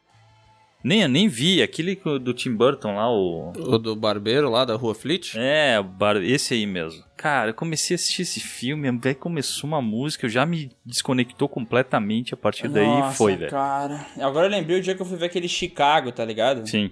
F: Nem, nem vi, aquele do Tim Burton lá, o.
D: O do barbeiro lá da Rua Fleet?
F: É, bar- esse aí mesmo. Cara, eu comecei a assistir esse filme, aí começou uma música, eu já me desconectou completamente, a partir daí
B: Nossa,
F: foi, velho.
B: cara. Agora eu lembrei o dia que eu fui ver aquele Chicago, tá ligado?
F: Sim.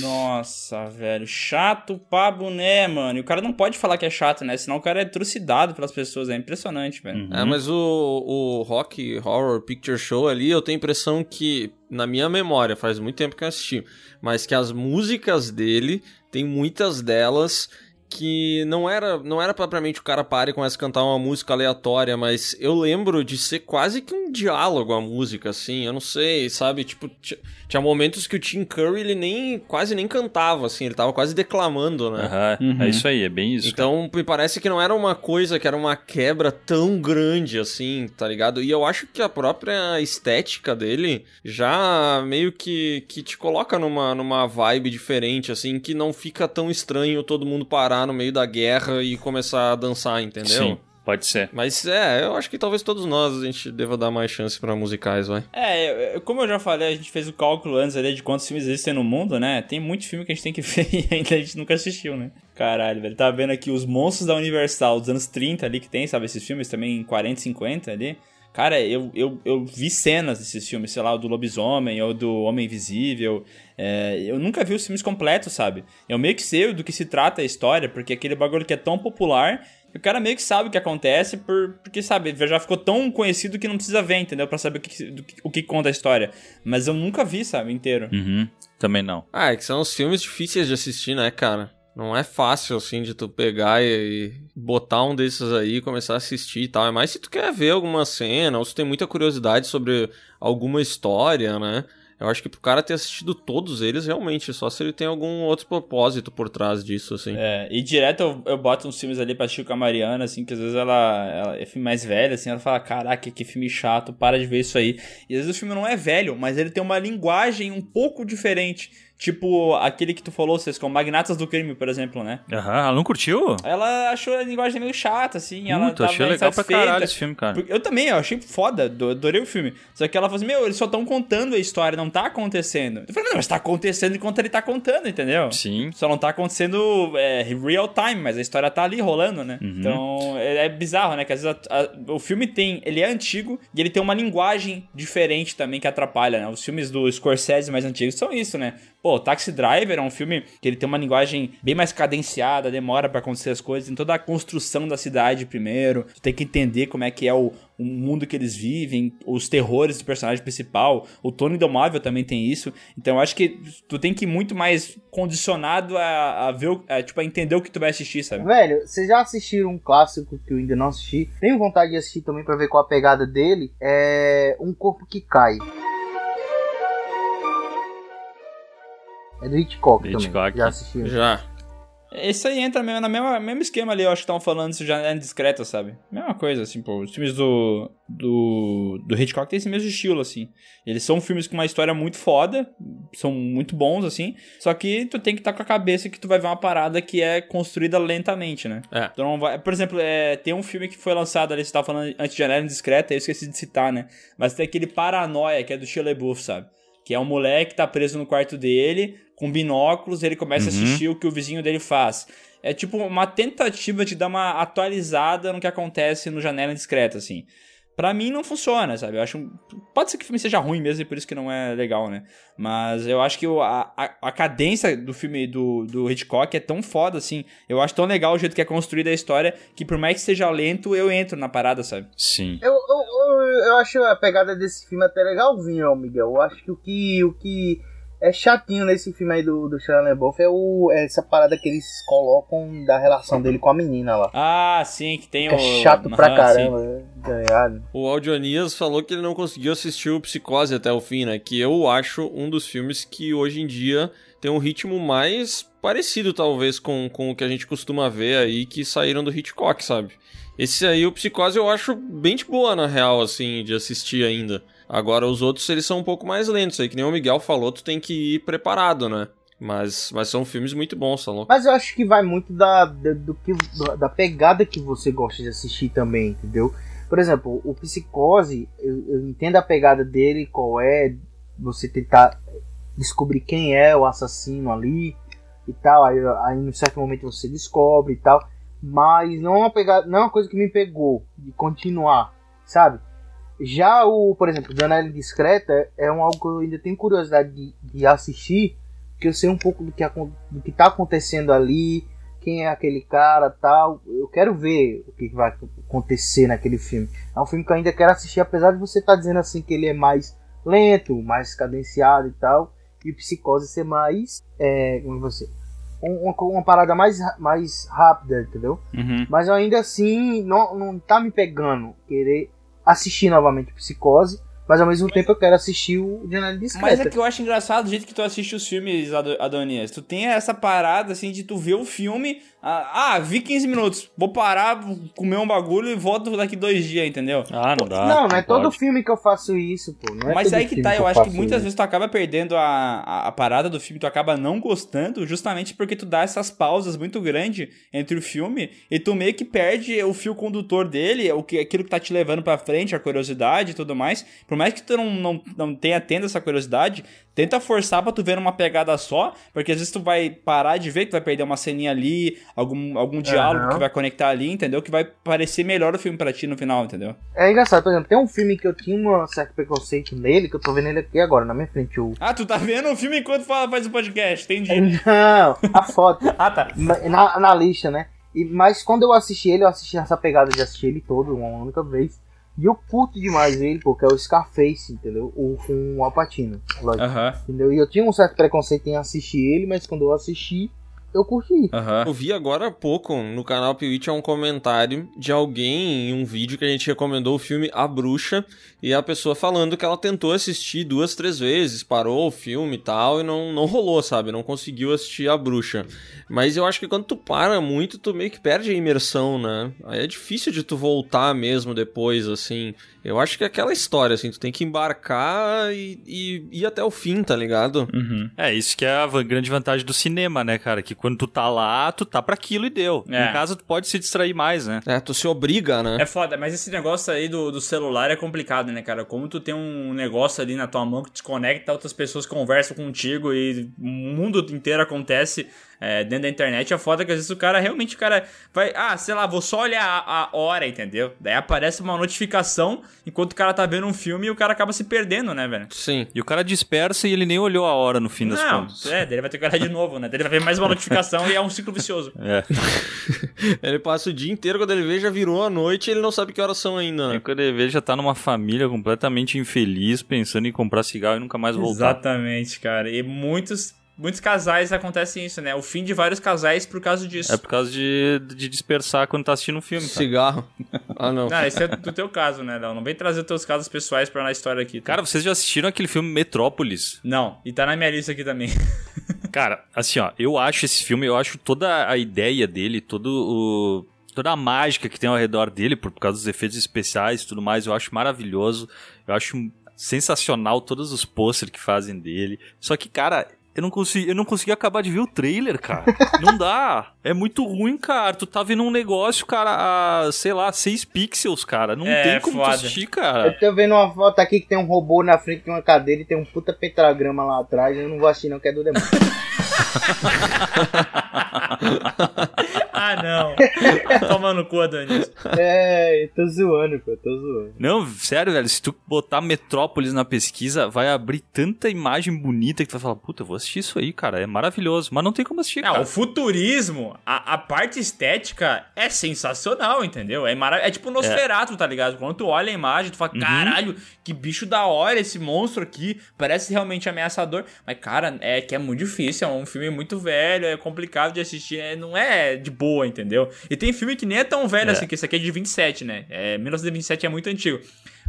B: Nossa, velho. Chato pra boné, mano. E o cara não pode falar que é chato, né? Senão o cara é trucidado pelas pessoas. É impressionante, velho.
F: Uhum.
D: É, mas o, o Rock Horror Picture Show ali, eu tenho a impressão que, na minha memória, faz muito tempo que eu assisti, mas que as músicas dele, tem muitas delas que não era não era propriamente o cara pare e começa a cantar uma música aleatória, mas eu lembro de ser quase que um diálogo a música, assim, eu não sei, sabe? Tipo, tinha momentos que o Tim Curry, ele nem, quase nem cantava, assim, ele tava quase declamando, né?
F: Aham,
B: Uhum.
F: É isso aí, é bem isso. cara.
D: Então, me parece que não era uma coisa que era uma quebra tão grande assim, tá ligado? E eu acho que a própria estética dele já meio que, que te coloca numa, numa vibe diferente, assim, que não fica tão estranho todo mundo parar no meio da guerra e começar a dançar, entendeu?
F: Sim, pode ser.
D: Mas é, eu acho que talvez todos nós a gente deva dar mais chance pra musicais, vai.
B: É, como eu já falei, a gente fez o cálculo antes ali de quantos filmes existem no mundo, né? Tem muito filme que a gente tem que ver e ainda a gente nunca assistiu, né? Caralho, velho. Tá vendo aqui os monstros da Universal dos anos 30 ali que tem, sabe? Esses filmes também 40, 50 ali. Cara, eu, eu, eu vi cenas desses filmes, sei lá, o do Lobisomem ou do Homem Invisível. É, eu nunca vi os filmes completos, sabe? Eu meio que sei do que se trata a história, porque aquele bagulho que é tão popular, o cara meio que sabe o que acontece, por, porque, sabe, já ficou tão conhecido que não precisa ver, entendeu? Pra saber o que, do o que conta a história. Mas eu nunca vi, sabe, inteiro.
F: Uhum, também não.
D: Ah, é que são os filmes difíceis de assistir, né, cara? Não é fácil, assim, de tu pegar e, botar um desses aí e começar a assistir e tal. É mais se tu quer ver alguma cena ou se tem muita curiosidade sobre alguma história, né? Eu acho que pro cara ter assistido todos eles, realmente, só se ele tem algum outro propósito por trás disso, assim.
B: É, e direto eu, eu boto uns filmes ali pra assistir com a Mariana, assim, que às vezes ela, ela é filme mais velho, assim, ela fala, caraca, que filme chato, para de ver isso aí. E às vezes o filme não é velho, mas ele tem uma linguagem um pouco diferente. Tipo, aquele que tu falou, vocês com Magnatas do Crime, por exemplo, né?
F: Aham, ela não curtiu?
B: Ela achou a linguagem meio chata, assim, ela
F: Puta,
B: tava
F: achei legal pra caralho esse filme, cara.
B: Eu também, eu achei foda, do- adorei o filme. Só que ela falou assim, meu, eles só estão contando a história, não tá acontecendo. Eu falei, não, mas tá acontecendo enquanto ele tá contando, entendeu?
F: Sim.
B: Só não tá acontecendo é, real time, mas a história tá ali rolando, né?
F: Uhum.
B: Então é, é bizarro, né? Que às vezes a- a- o filme tem. Ele é antigo e ele tem uma linguagem diferente também que atrapalha, né? Os filmes do Scorsese mais antigos são isso, né? Pô, Taxi Driver é um filme que ele tem uma linguagem bem mais cadenciada, demora pra acontecer as coisas, tem toda a construção da cidade primeiro, tu tem que entender como é que é o, o mundo que eles vivem, os terrores do personagem principal, o Tony Indomável também tem isso, então eu acho que tu tem que ir muito mais condicionado a, a ver, a, tipo, a entender o que tu vai assistir, sabe?
C: Velho, vocês já assistiram um clássico que eu ainda não assisti? Tenho vontade de assistir também pra ver qual a pegada dele. É Um Corpo que Cai. É do Hitchcock, também.
F: Hitchcock.
C: Já assistiram?
D: Já.
B: Esse aí entra mesmo na mesma mesmo esquema ali, eu acho que estavam falando isso já é discreta, sabe? Mesma coisa, assim, pô. Os filmes do, do, do Hitchcock tem esse mesmo estilo, assim. Eles são filmes com uma história muito foda, são muito bons, assim. Só que tu tem que estar com a cabeça que tu vai ver uma parada que é construída lentamente, né?
D: É.
B: Tu não vai... Por exemplo, é, tem um filme que foi lançado ali, você tava falando antes de Janela Indiscreta, eu esqueci de citar, né? Mas tem aquele Paranoia, que é do Shia LaBeouf, sabe? Que é um moleque que tá preso no quarto dele, com binóculos, ele começa a
F: Uhum.
B: assistir o que o vizinho dele faz. É tipo uma tentativa de dar uma atualizada no que acontece no Janela Indiscreta, assim. Pra mim não funciona, sabe? Eu acho. um- Pode ser que o filme seja ruim mesmo e por isso que não é legal, né? Mas eu acho que a, a, a cadência do filme do, do Hitchcock é tão foda, assim. Eu acho tão legal o jeito que é construída a história que por mais que seja lento, eu entro na parada, sabe?
F: Sim.
C: Eu, eu, eu, eu acho a pegada desse filme até legalzinho, Miguel. Eu acho que o que, o que é chatinho nesse filme aí do, do Shia LaBeouf é, o, é essa parada que eles colocam da relação dele com a menina lá.
B: Ah, sim, que tem
C: Que
B: o.
C: é chato pra
B: Aham,
C: caramba, né? tá ligado?
D: O Audionias falou que ele não conseguiu assistir o Psicose até o fim, né? Que eu acho um dos filmes que hoje em dia tem um ritmo mais parecido, talvez, com, com o que a gente costuma ver aí, que saíram do Hitchcock, sabe? Esse aí, o Psicose, eu acho bem de boa, na real, assim, de assistir ainda. Agora, os outros, eles são um pouco mais lentos aí, que nem o Miguel falou, tu tem que ir preparado, né? Mas, mas são filmes muito bons, tá louco?
C: Mas eu acho que vai muito da, da, do que, da pegada que você gosta de assistir também, entendeu? Por exemplo, o Psicose, eu, eu entendo a pegada dele, qual é, você tentar descobrir quem é o assassino ali e tal, aí, aí em certo momento você descobre e tal. Mas não é uma pegada, não é uma coisa que me pegou de continuar, sabe? Já o, por exemplo, Janela Indiscreta é um algo que eu ainda tenho curiosidade de, de assistir, porque eu sei um pouco do que, do que tá acontecendo ali, quem é aquele cara tal. Eu quero ver o que vai acontecer naquele filme. É um filme que eu ainda quero assistir, apesar de você estar dizendo assim que ele é mais lento, mais cadenciado e tal, e o Psicose ser mais. É, como você. Uma, uma parada mais, mais rápida, entendeu?
B: Uhum.
C: Mas ainda assim não, não tá me pegando querer assistir novamente Psicose, mas ao mesmo tempo eu quero assistir o Janela Discreta.
B: Mas é que eu acho engraçado o jeito que tu assiste os filmes, Ado- Adonias. Tu tem essa parada, assim, de tu ver o filme. Ah, ah, vi 15 minutos. Vou parar, comer um bagulho e volto daqui dois dias, entendeu?
F: Ah, não dá.
C: não, não é todo
F: pode.
C: filme que eu faço isso, pô. Não é
B: Mas
C: todo
B: aí que
C: filme
B: tá, eu
C: eu
B: acho que muitas
C: isso.
B: vezes tu acaba perdendo a, a, a parada do filme, tu acaba não gostando, justamente porque tu dá essas pausas muito grandes entre o filme e tu meio que perde o fio condutor dele, o que, aquilo que tá te levando pra frente, a curiosidade e tudo mais. Por mais que tu não, não, não tenha tendo essa curiosidade, tenta forçar pra tu ver numa pegada só, porque às vezes tu vai parar de ver, tu vai perder uma ceninha ali, algum, algum diálogo
C: Aham.
B: que vai conectar ali, entendeu? Que vai parecer melhor o filme pra ti no final, entendeu?
C: É engraçado, por exemplo, tem um filme que eu tinha um certo preconceito nele, que eu tô vendo ele aqui agora, na minha frente. O...
B: Ah, tu tá vendo o filme enquanto fala, faz o podcast, entendi.
C: Não, a foto.
B: Ah, tá.
C: na, na lista, né? E, mas quando eu assisti ele, eu assisti essa pegada de assistir ele todo, uma única vez. E eu curto demais ele, porque é o Scarface, entendeu? O, com o Alpatino, lógico.
B: Aham,
C: Entendeu? E eu tinha um certo preconceito em assistir ele, mas quando eu assisti, eu curti.
B: aham.
D: Eu vi agora há pouco no canal Piwitch um comentário de alguém em um vídeo que a gente recomendou o filme A Bruxa e a pessoa falando que ela tentou assistir duas, três vezes, parou o filme e tal e não, não rolou, sabe? Não conseguiu assistir A Bruxa. Mas eu acho que quando tu para muito, tu meio que perde a imersão, né? Aí é difícil de tu voltar mesmo depois, assim. Eu acho que é aquela história, assim, tu tem que embarcar e, e ir até o fim, tá ligado?
B: Uhum.
F: É, isso que é a grande vantagem do cinema, né, cara? Que quando tu tá lá, tu tá pra aquilo e deu.
B: É.
F: Em casa, tu pode se distrair mais, né?
D: É, tu se obriga, né?
B: É foda, mas esse negócio aí do, do celular é complicado, né, cara? Como tu tem um negócio ali na tua mão que desconecta, outras pessoas conversam contigo e o mundo inteiro acontece é, dentro da internet, é foda que às vezes o cara realmente, o cara vai, ah, sei lá, vou só olhar a, a hora, entendeu? Daí aparece uma notificação enquanto o cara tá vendo um filme e o cara acaba se perdendo, né, velho?
D: Sim.
F: E o cara dispersa e ele nem olhou a hora no fim das
B: Não,
F: contas.
B: é, daí ele vai ter que olhar de novo, né? Daí ele vai ver mais uma notificação e é um ciclo vicioso.
F: É.
D: Ele passa o dia inteiro, quando ele vê, já virou a noite e ele não sabe que horas são ainda,
F: E
D: né?
F: quando ele vê, já tá numa família completamente infeliz, pensando em comprar cigarro e nunca mais voltar.
B: Exatamente, cara. E muitos, muitos casais acontecem isso, né? O fim de vários casais por causa disso.
F: É por causa de, de dispersar quando tá assistindo um filme, cara.
D: Cigarro. Ah, não.
B: Não, esse é do teu caso, né, Léo? Não vem trazer os teus casos pessoais pra na história aqui. tá?
F: Cara, vocês já assistiram aquele filme Metrópolis?
B: Não, e tá na minha lista aqui também.
F: Cara, assim, ó, eu acho esse filme, eu acho toda a ideia dele, todo o. Toda a mágica que tem ao redor dele, por causa dos efeitos especiais e tudo mais, eu acho maravilhoso. Eu acho sensacional todos os posters que fazem dele. Só que, cara, eu não consegui, eu não consegui acabar de ver o trailer, cara. não dá. É muito ruim, cara. Tu tá vendo um negócio, cara, a, sei lá, 6 pixels, cara. Não
B: É,
F: tem como
B: foda.
F: tu assistir, cara.
C: Eu tô vendo uma foto aqui que tem um robô na frente de uma cadeira e tem um puta pentagrama lá atrás. Eu não vou assistir, não, que é do demônio.
B: ah, não. Toma no cu, Adonis.
C: é, eu tô zoando, pô, eu tô zoando.
F: Não, sério, velho, se tu botar Metrópolis na pesquisa, vai abrir tanta imagem bonita que tu vai falar, puta, eu vou assistir isso aí, cara, é maravilhoso. Mas não tem como assistir,
B: Não,
F: cara.
B: o futurismo, a, a parte estética é sensacional, entendeu? É, marav é tipo Nosferatu, tá ligado? Quando tu olha a imagem, tu fala, caralho, que bicho da hora esse monstro aqui, parece realmente ameaçador. Mas, cara, é que é muito difícil, é um filme muito velho, é complicado de assistir, é- não é de boa, entendeu? E tem filme que nem é tão velho
F: É.
B: assim, que esse aqui é de 27, né? É, 1927 é muito antigo.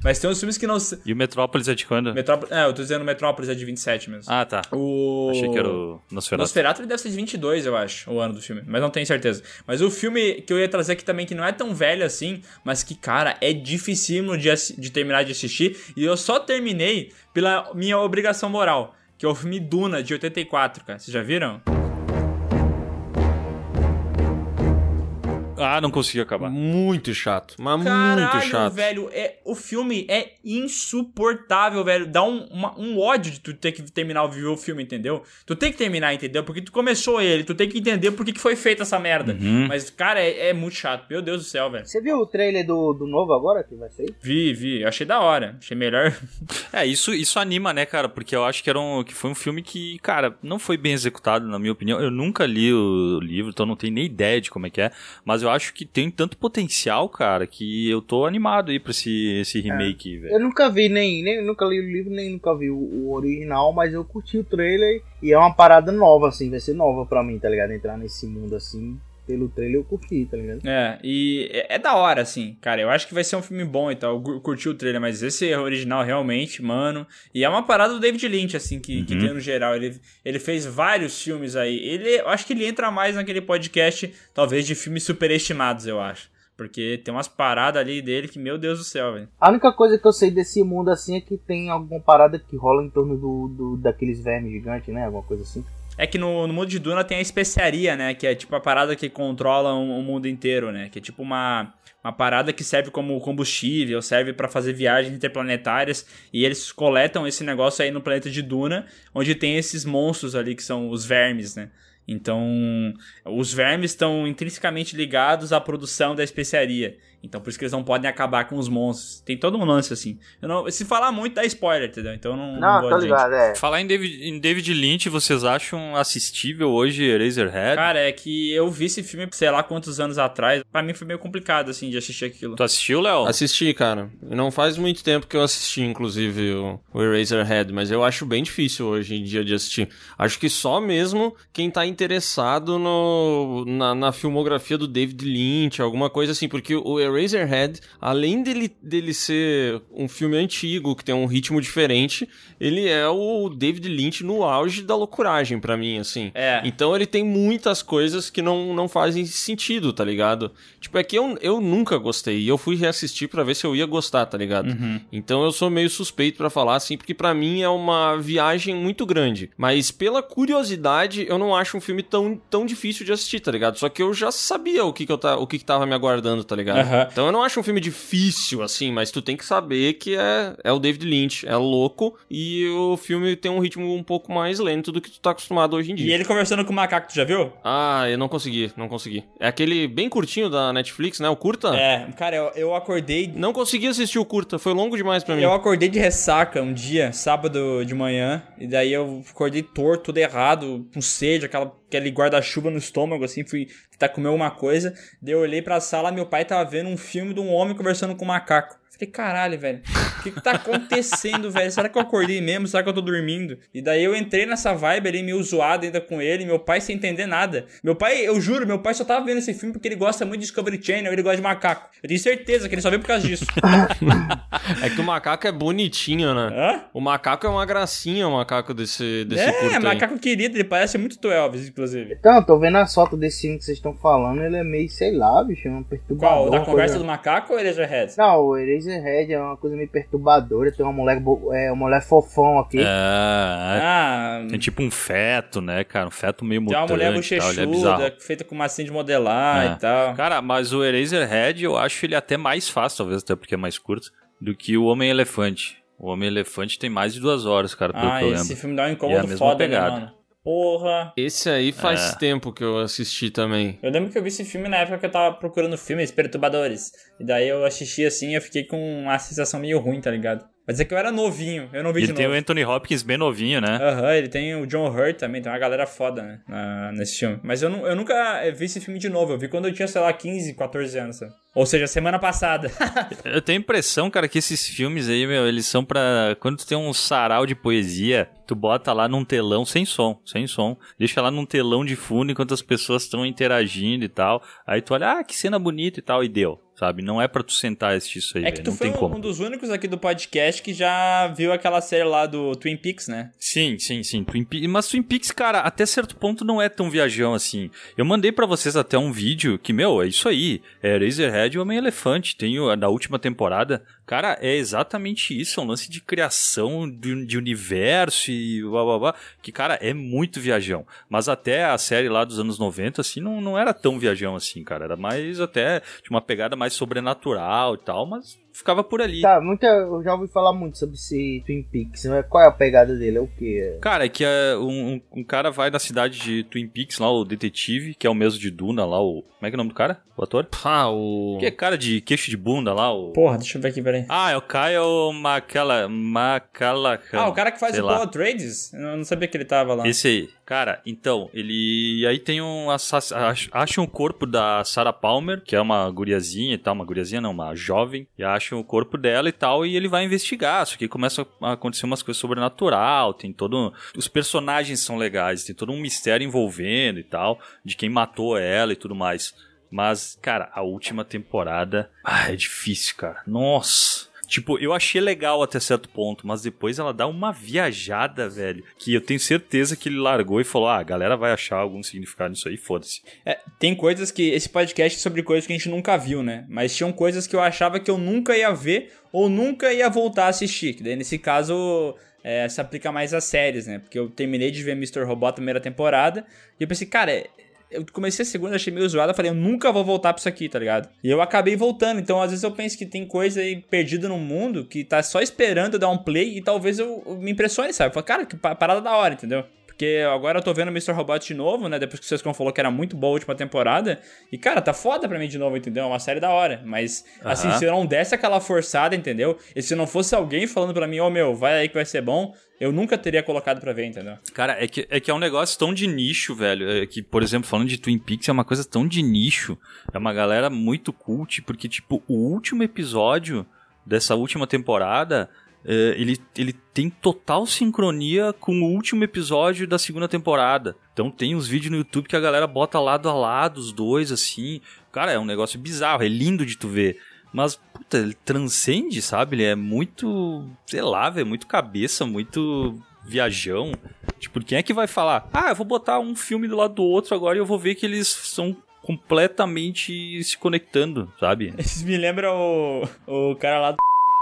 B: Mas tem uns filmes que não...
F: E o Metrópolis é de quando?
B: Metrópolis, é, eu tô dizendo Metrópolis é de 27 mesmo.
F: Ah, tá.
B: O...
F: Achei que era o Nosferatu.
B: Nosferatu ele deve ser de 22, eu acho, o ano do filme, mas não tenho certeza. Mas o filme que eu ia trazer aqui também, que não é tão velho assim, mas que, cara, é dificílimo de, assi- de terminar de assistir, e eu só terminei pela minha obrigação moral, que é o filme Duna, de 84, cara. Vocês já viram?
F: Ah, não consegui acabar.
D: Muito chato, mas muito
B: Caralho,
D: chato.
B: velho, é, o filme é insuportável, velho. Dá um, uma- um ódio de tu ter que terminar de ver o filme, entendeu? Tu tem que terminar, entendeu? Porque tu começou ele, tu tem que entender por que, que foi feita essa merda.
F: Uhum.
B: Mas, cara, é, é muito chato. Meu Deus do céu, velho.
C: Você viu o trailer do, do novo agora que vai sair?
B: Vi, vi. Achei da hora. Achei melhor.
F: É, isso, isso anima, né, cara? Porque eu acho que, era um, que foi um filme que, cara, não foi bem executado, na minha opinião. Eu nunca li o livro, então não tenho nem ideia de como é que é. Mas eu acho que tem tanto potencial, cara, que eu tô animado aí pra esse, esse remake, velho.
C: Eu nunca vi nem, nem nunca li o livro, nem nunca vi o, o original, mas eu curti o trailer e é uma parada nova, assim, vai ser nova pra mim, tá ligado? Entrar nesse mundo assim, pelo trailer eu curti, tá ligado?
B: É, e é, é da hora, assim, cara. Eu acho que vai ser um filme bom e tal. Eu cu- curti o trailer, mas esse é original realmente, mano. E é uma parada do David Lynch, assim, que, que
F: Uhum.
B: tem no geral. Ele, ele fez vários filmes aí. Ele, eu acho que ele entra mais naquele podcast, talvez, de filmes superestimados, eu acho. Porque tem umas paradas ali dele que, meu Deus do céu, velho.
C: A única coisa que eu sei desse mundo assim é que tem alguma parada que rola em torno do, do daqueles vermes gigantes, né? Alguma coisa assim.
B: É que no, no mundo de Duna tem a especiaria, né? Que é tipo a parada que controla o, mundo inteiro, né? Que é tipo uma, uma parada que serve como combustível, serve pra fazer viagens interplanetárias. E eles coletam esse negócio aí no planeta de Duna, onde tem esses monstros ali que são os vermes, né? Então, os vermes estão intrinsecamente ligados à produção da especiaria. Então, por isso que eles não podem acabar com os monstros. Tem todo um lance assim. Eu não- se falar muito, dá spoiler, entendeu? Então, não,
C: Não,
B: vou
C: tô
B: adiante.
C: ligado, é.
F: Falar em David, em David Lynch, vocês acham assistível hoje Eraserhead?
B: Cara, é que eu vi esse filme, sei lá quantos anos atrás. Pra mim foi meio complicado, assim, de assistir aquilo.
F: Tu assistiu, Léo?
D: Assisti, cara. Não faz muito tempo que eu assisti, inclusive, o, o Eraserhead, mas eu acho bem difícil hoje em dia de assistir. Acho que só mesmo quem tá interessado no, na, na filmografia do David Lynch, alguma coisa assim, porque o Eraserhead, além dele, dele ser um filme antigo, que tem um ritmo diferente, ele é o David Lynch no auge da loucuragem pra mim, assim.
B: É.
D: Então ele tem muitas coisas que não, não fazem sentido, tá ligado? Tipo, é que eu, eu nunca gostei. E eu fui reassistir pra ver se eu ia gostar, tá ligado?
B: Uhum.
D: Então eu sou meio suspeito pra falar, assim, porque pra mim é uma viagem muito grande. Mas pela curiosidade, eu não acho um filme tão, tão difícil de assistir, tá ligado? Só que eu já sabia o que, que, eu ta, o que, que tava me aguardando, tá ligado?
B: Aham.
D: Então eu não acho um filme difícil, assim, mas tu tem que saber que é, é o David Lynch, é louco, e o filme tem um ritmo um pouco mais lento do que tu tá acostumado hoje em dia.
B: E ele conversando com o macaco, tu já viu?
D: Ah, eu não consegui, não consegui. É aquele bem curtinho da Netflix, né? O curta?
B: É, cara, eu, eu acordei.
D: Não consegui assistir o curta, foi longo demais pra mim.
B: Eu acordei de ressaca um dia, sábado de manhã, e daí eu acordei torto, tudo errado, com sede, aquela, aquele guarda-chuva no estômago, assim, fui tentar comer alguma coisa. Daí eu olhei pra sala, meu pai tava vendo um filme de um homem conversando com um macaco. Falei, caralho, velho, o que, que tá acontecendo, velho? Será que eu acordei mesmo? Será que eu tô dormindo? E daí eu entrei nessa vibe ali, meio zoado ainda com ele, meu pai sem entender nada. Meu pai, eu juro, meu pai só tava vendo esse filme porque ele gosta muito de Discovery Channel, ele gosta de macaco. Eu tenho certeza que ele só veio por causa disso.
D: É que o macaco é bonitinho, né?
B: Hã?
D: O macaco é uma gracinha, o macaco desse, desse
B: é, macaco querido, ele parece muito tu Elvis, inclusive.
C: Então, tô vendo a foto desse filme que vocês estão falando, ele é meio, sei lá, bicho, é um perturbador.
B: Qual? Da conversa
C: coisa-
B: do macaco ou Eraserhead?
C: Não, o Eraserhead é uma coisa meio perturbadora, tem uma mulher, é, uma mulher fofão aqui.
F: É,
B: Ah,
F: é tipo um feto, né, cara? Um feto meio
B: tem uma
F: mutante
B: mulher
F: é bizarro.
B: bochechuda, feita com massinha de modelar
F: É.
B: e tal.
F: Cara, mas o Eraserhead eu acho ele até mais fácil, talvez até porque é mais curto, do que o Homem-Elefante. O Homem-Elefante tem mais de duas horas, cara, pelo
B: Ah,
F: que eu
B: esse
F: lembro.
B: filme dá um
F: E é a
B: incômodo
F: mesma
B: foda,
F: pegada.
B: né, mano? Porra.
D: Esse aí faz
F: É.
D: tempo que eu assisti também.
B: Eu lembro que eu vi esse filme na época que eu tava procurando filmes perturbadores. E daí eu assisti assim e eu fiquei com uma sensação meio ruim, tá ligado? Mas é que eu era novinho, eu não vi
F: Ele
B: de
F: tem
B: novo.
F: o Anthony Hopkins bem novinho, né?
B: Aham, ele tem o John Hurt também, tem uma galera foda, né, na- nesse filme. Mas eu, não, eu nunca vi esse filme de novo, eu vi quando eu tinha, sei lá, 15, 14 anos, sabe? Ou seja, semana passada.
F: Eu tenho a impressão, cara, que esses filmes aí, meu, eles são pra. Quando tu tem um sarau de poesia, tu bota lá num telão sem som, sem som. Deixa lá num telão de fundo enquanto as pessoas estão interagindo e tal. Aí tu olha, ah, que cena bonita e tal, e deu. Sabe? Não é pra tu sentar e assistir isso aí,
B: É que
F: velho,
B: tu
F: não
B: foi
F: tem
B: um,
F: como.
B: um dos únicos aqui do podcast que já viu aquela série lá do Twin Peaks, né?
F: Sim, sim, sim. Twin Pe- Mas Twin Peaks, cara, até certo ponto não é tão viajão assim. Eu mandei pra vocês até um vídeo que, meu, é isso aí. É Razorhead e Homem-Elefante. Tem o, na última temporada. Cara, é exatamente isso, é um lance de criação de, de universo e blá blá blá, que, cara, é muito viajão. Mas até a série lá dos anos 90, assim, não, não era tão viajão assim, cara. Era mais até de uma pegada mais sobrenatural e tal, mas ficava por ali.
C: Tá, muita, eu já ouvi falar muito sobre esse Twin Peaks. Qual é a pegada dele? É o quê?
F: Cara, é que é um, um- cara vai na cidade de Twin Peaks, lá, o detetive, que é o mesmo de Duna, lá, o. Como é que é o nome do cara? O ator?
D: Ah, o.
F: Que é cara de queixo de bunda lá, o.
B: Porra, deixa eu ver aqui, peraí.
F: Ah, é o Kyle Macala... Macalacan.
B: Ah, o cara que faz o. Paul Trades? Eu não sabia que ele tava lá.
F: Esse aí. Cara, então, ele. Aí tem um. assass- ach- Acha um corpo da Sarah Palmer, que é uma guriazinha e tal. Uma guriazinha não, uma jovem. E acham o corpo dela e tal. E ele vai investigar. Só que começa a acontecer umas coisas sobrenatural. Tem todo. Os personagens são legais. Tem todo um mistério envolvendo e tal. De quem matou ela e tudo mais. Mas, cara, a última temporada. Ah, é difícil, cara. Nossa. Tipo, eu achei legal até certo ponto, mas depois ela dá uma viajada, velho. Que eu tenho certeza que ele largou e falou: ah, a galera vai achar algum significado nisso aí, foda-se.
B: É, tem coisas que. Esse podcast é sobre coisas que a gente nunca viu, né? Mas tinham coisas que eu achava que eu nunca ia ver ou nunca ia voltar a assistir. Que daí, nesse caso, é, se aplica mais às séries, né? Porque eu terminei de ver Mr. Robot a primeira temporada e eu pensei, cara, é- eu comecei a segunda, achei meio zoada, falei, eu nunca vou voltar pra isso aqui, tá ligado? E eu acabei voltando, então às vezes eu penso que tem coisa aí perdida no mundo que tá só esperando eu dar um play e talvez eu, eu me impressione, sabe? Falo, cara, que pa- parada da hora, entendeu? Porque agora eu tô vendo Mr. Robot de novo, né? Depois que o Sescon falou que era muito boa a última temporada. E, cara, tá foda pra mim de novo, entendeu? É uma série da hora. Mas, assim,
F: Aham.
B: se eu não desse aquela forçada, entendeu? E se não fosse alguém falando pra mim, ô meu, vai aí que vai ser bom, eu nunca teria colocado pra ver, entendeu?
F: Cara, é que, é que é um negócio tão de nicho, velho. É que, por exemplo, falando de Twin Peaks, é uma coisa tão de nicho. É uma galera muito cult, porque, tipo, o último episódio dessa última temporada. É, ele, ele tem total sincronia com o último episódio da segunda temporada. Então tem uns vídeos no YouTube que a galera bota lado a lado os dois, assim. Cara, é um negócio bizarro, é lindo de tu ver. Mas, puta, ele transcende, sabe? Ele é muito, sei lá, velho, muito cabeça, muito viajão. Tipo, quem é que vai falar? Ah, eu vou botar um filme do lado do outro agora e eu vou ver que eles são completamente se conectando, sabe?
B: Esses me lembram o, o cara lá do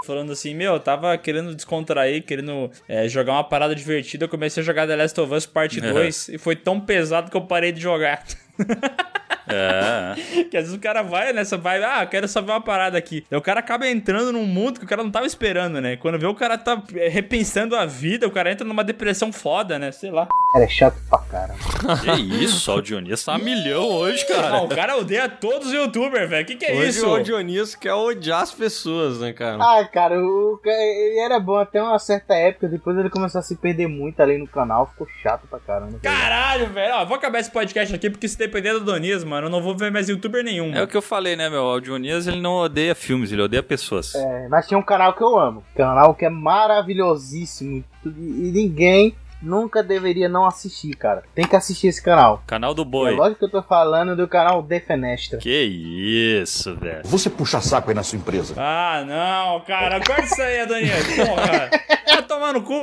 B: falando assim, meu, eu tava querendo descontrair, querendo é, jogar uma parada divertida, eu comecei a jogar The Last of Us Parte
F: Uhum.
B: 2 e foi tão pesado que eu parei de jogar.
F: É.
B: que às vezes o cara vai nessa vibe, ah, eu quero só ver uma parada aqui. Aí o cara acaba entrando num mundo que o cara não tava esperando, né? Quando vê o cara tá é, repensando a vida, o cara entra numa depressão foda, né? Sei lá.
C: Cara, é chato pra caramba.
F: Que isso, só o Dionísio tá a milhão hoje, cara.
B: Não, o cara odeia todos os youtubers, velho. Que que é
D: Hoje
B: isso?
D: o Dionísio quer odiar as pessoas, né, cara?
C: Ah, cara, o, ele era bom até uma certa época, depois ele começou a se perder muito ali no canal, ficou chato pra caramba.
B: Caralho, velho. Ó, vou acabar esse podcast aqui porque se depender do Donias, mano, eu não vou ver mais youtuber nenhum.
F: É o que eu falei, né, meu? O Dionias, ele não odeia filmes, ele odeia pessoas.
C: É, mas tinha um canal que eu amo, canal que é maravilhosíssimo e ninguém nunca deveria não assistir, cara. Tem que assistir esse canal.
F: Canal do
C: É
F: Boi.
C: lógico que eu tô falando do canal Defenestra.
F: Que isso, velho.
E: Você puxa saco aí na sua empresa.
B: Ah, não, cara. Corta isso aí, Donias. Porra. Vai tomar no cu.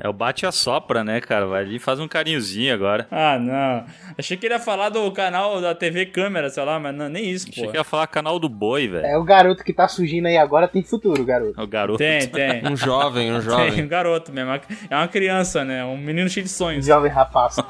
F: É o bate a sopra, né, cara? Vai ali e faz um carinhozinho agora.
B: Ah, não. Achei que ele ia falar do canal da TV Câmera, sei lá, mas não, nem isso,
F: Achei
B: pô.
F: que ia falar canal do Boi, velho.
C: É o garoto que tá surgindo aí agora, tem futuro, garoto.
F: O garoto.
B: Tem, tem.
D: Um jovem, um
B: Tem,
D: jovem.
B: um garoto mesmo. É uma criança, né? Um menino cheio de sonhos.
C: Jovem rapaz.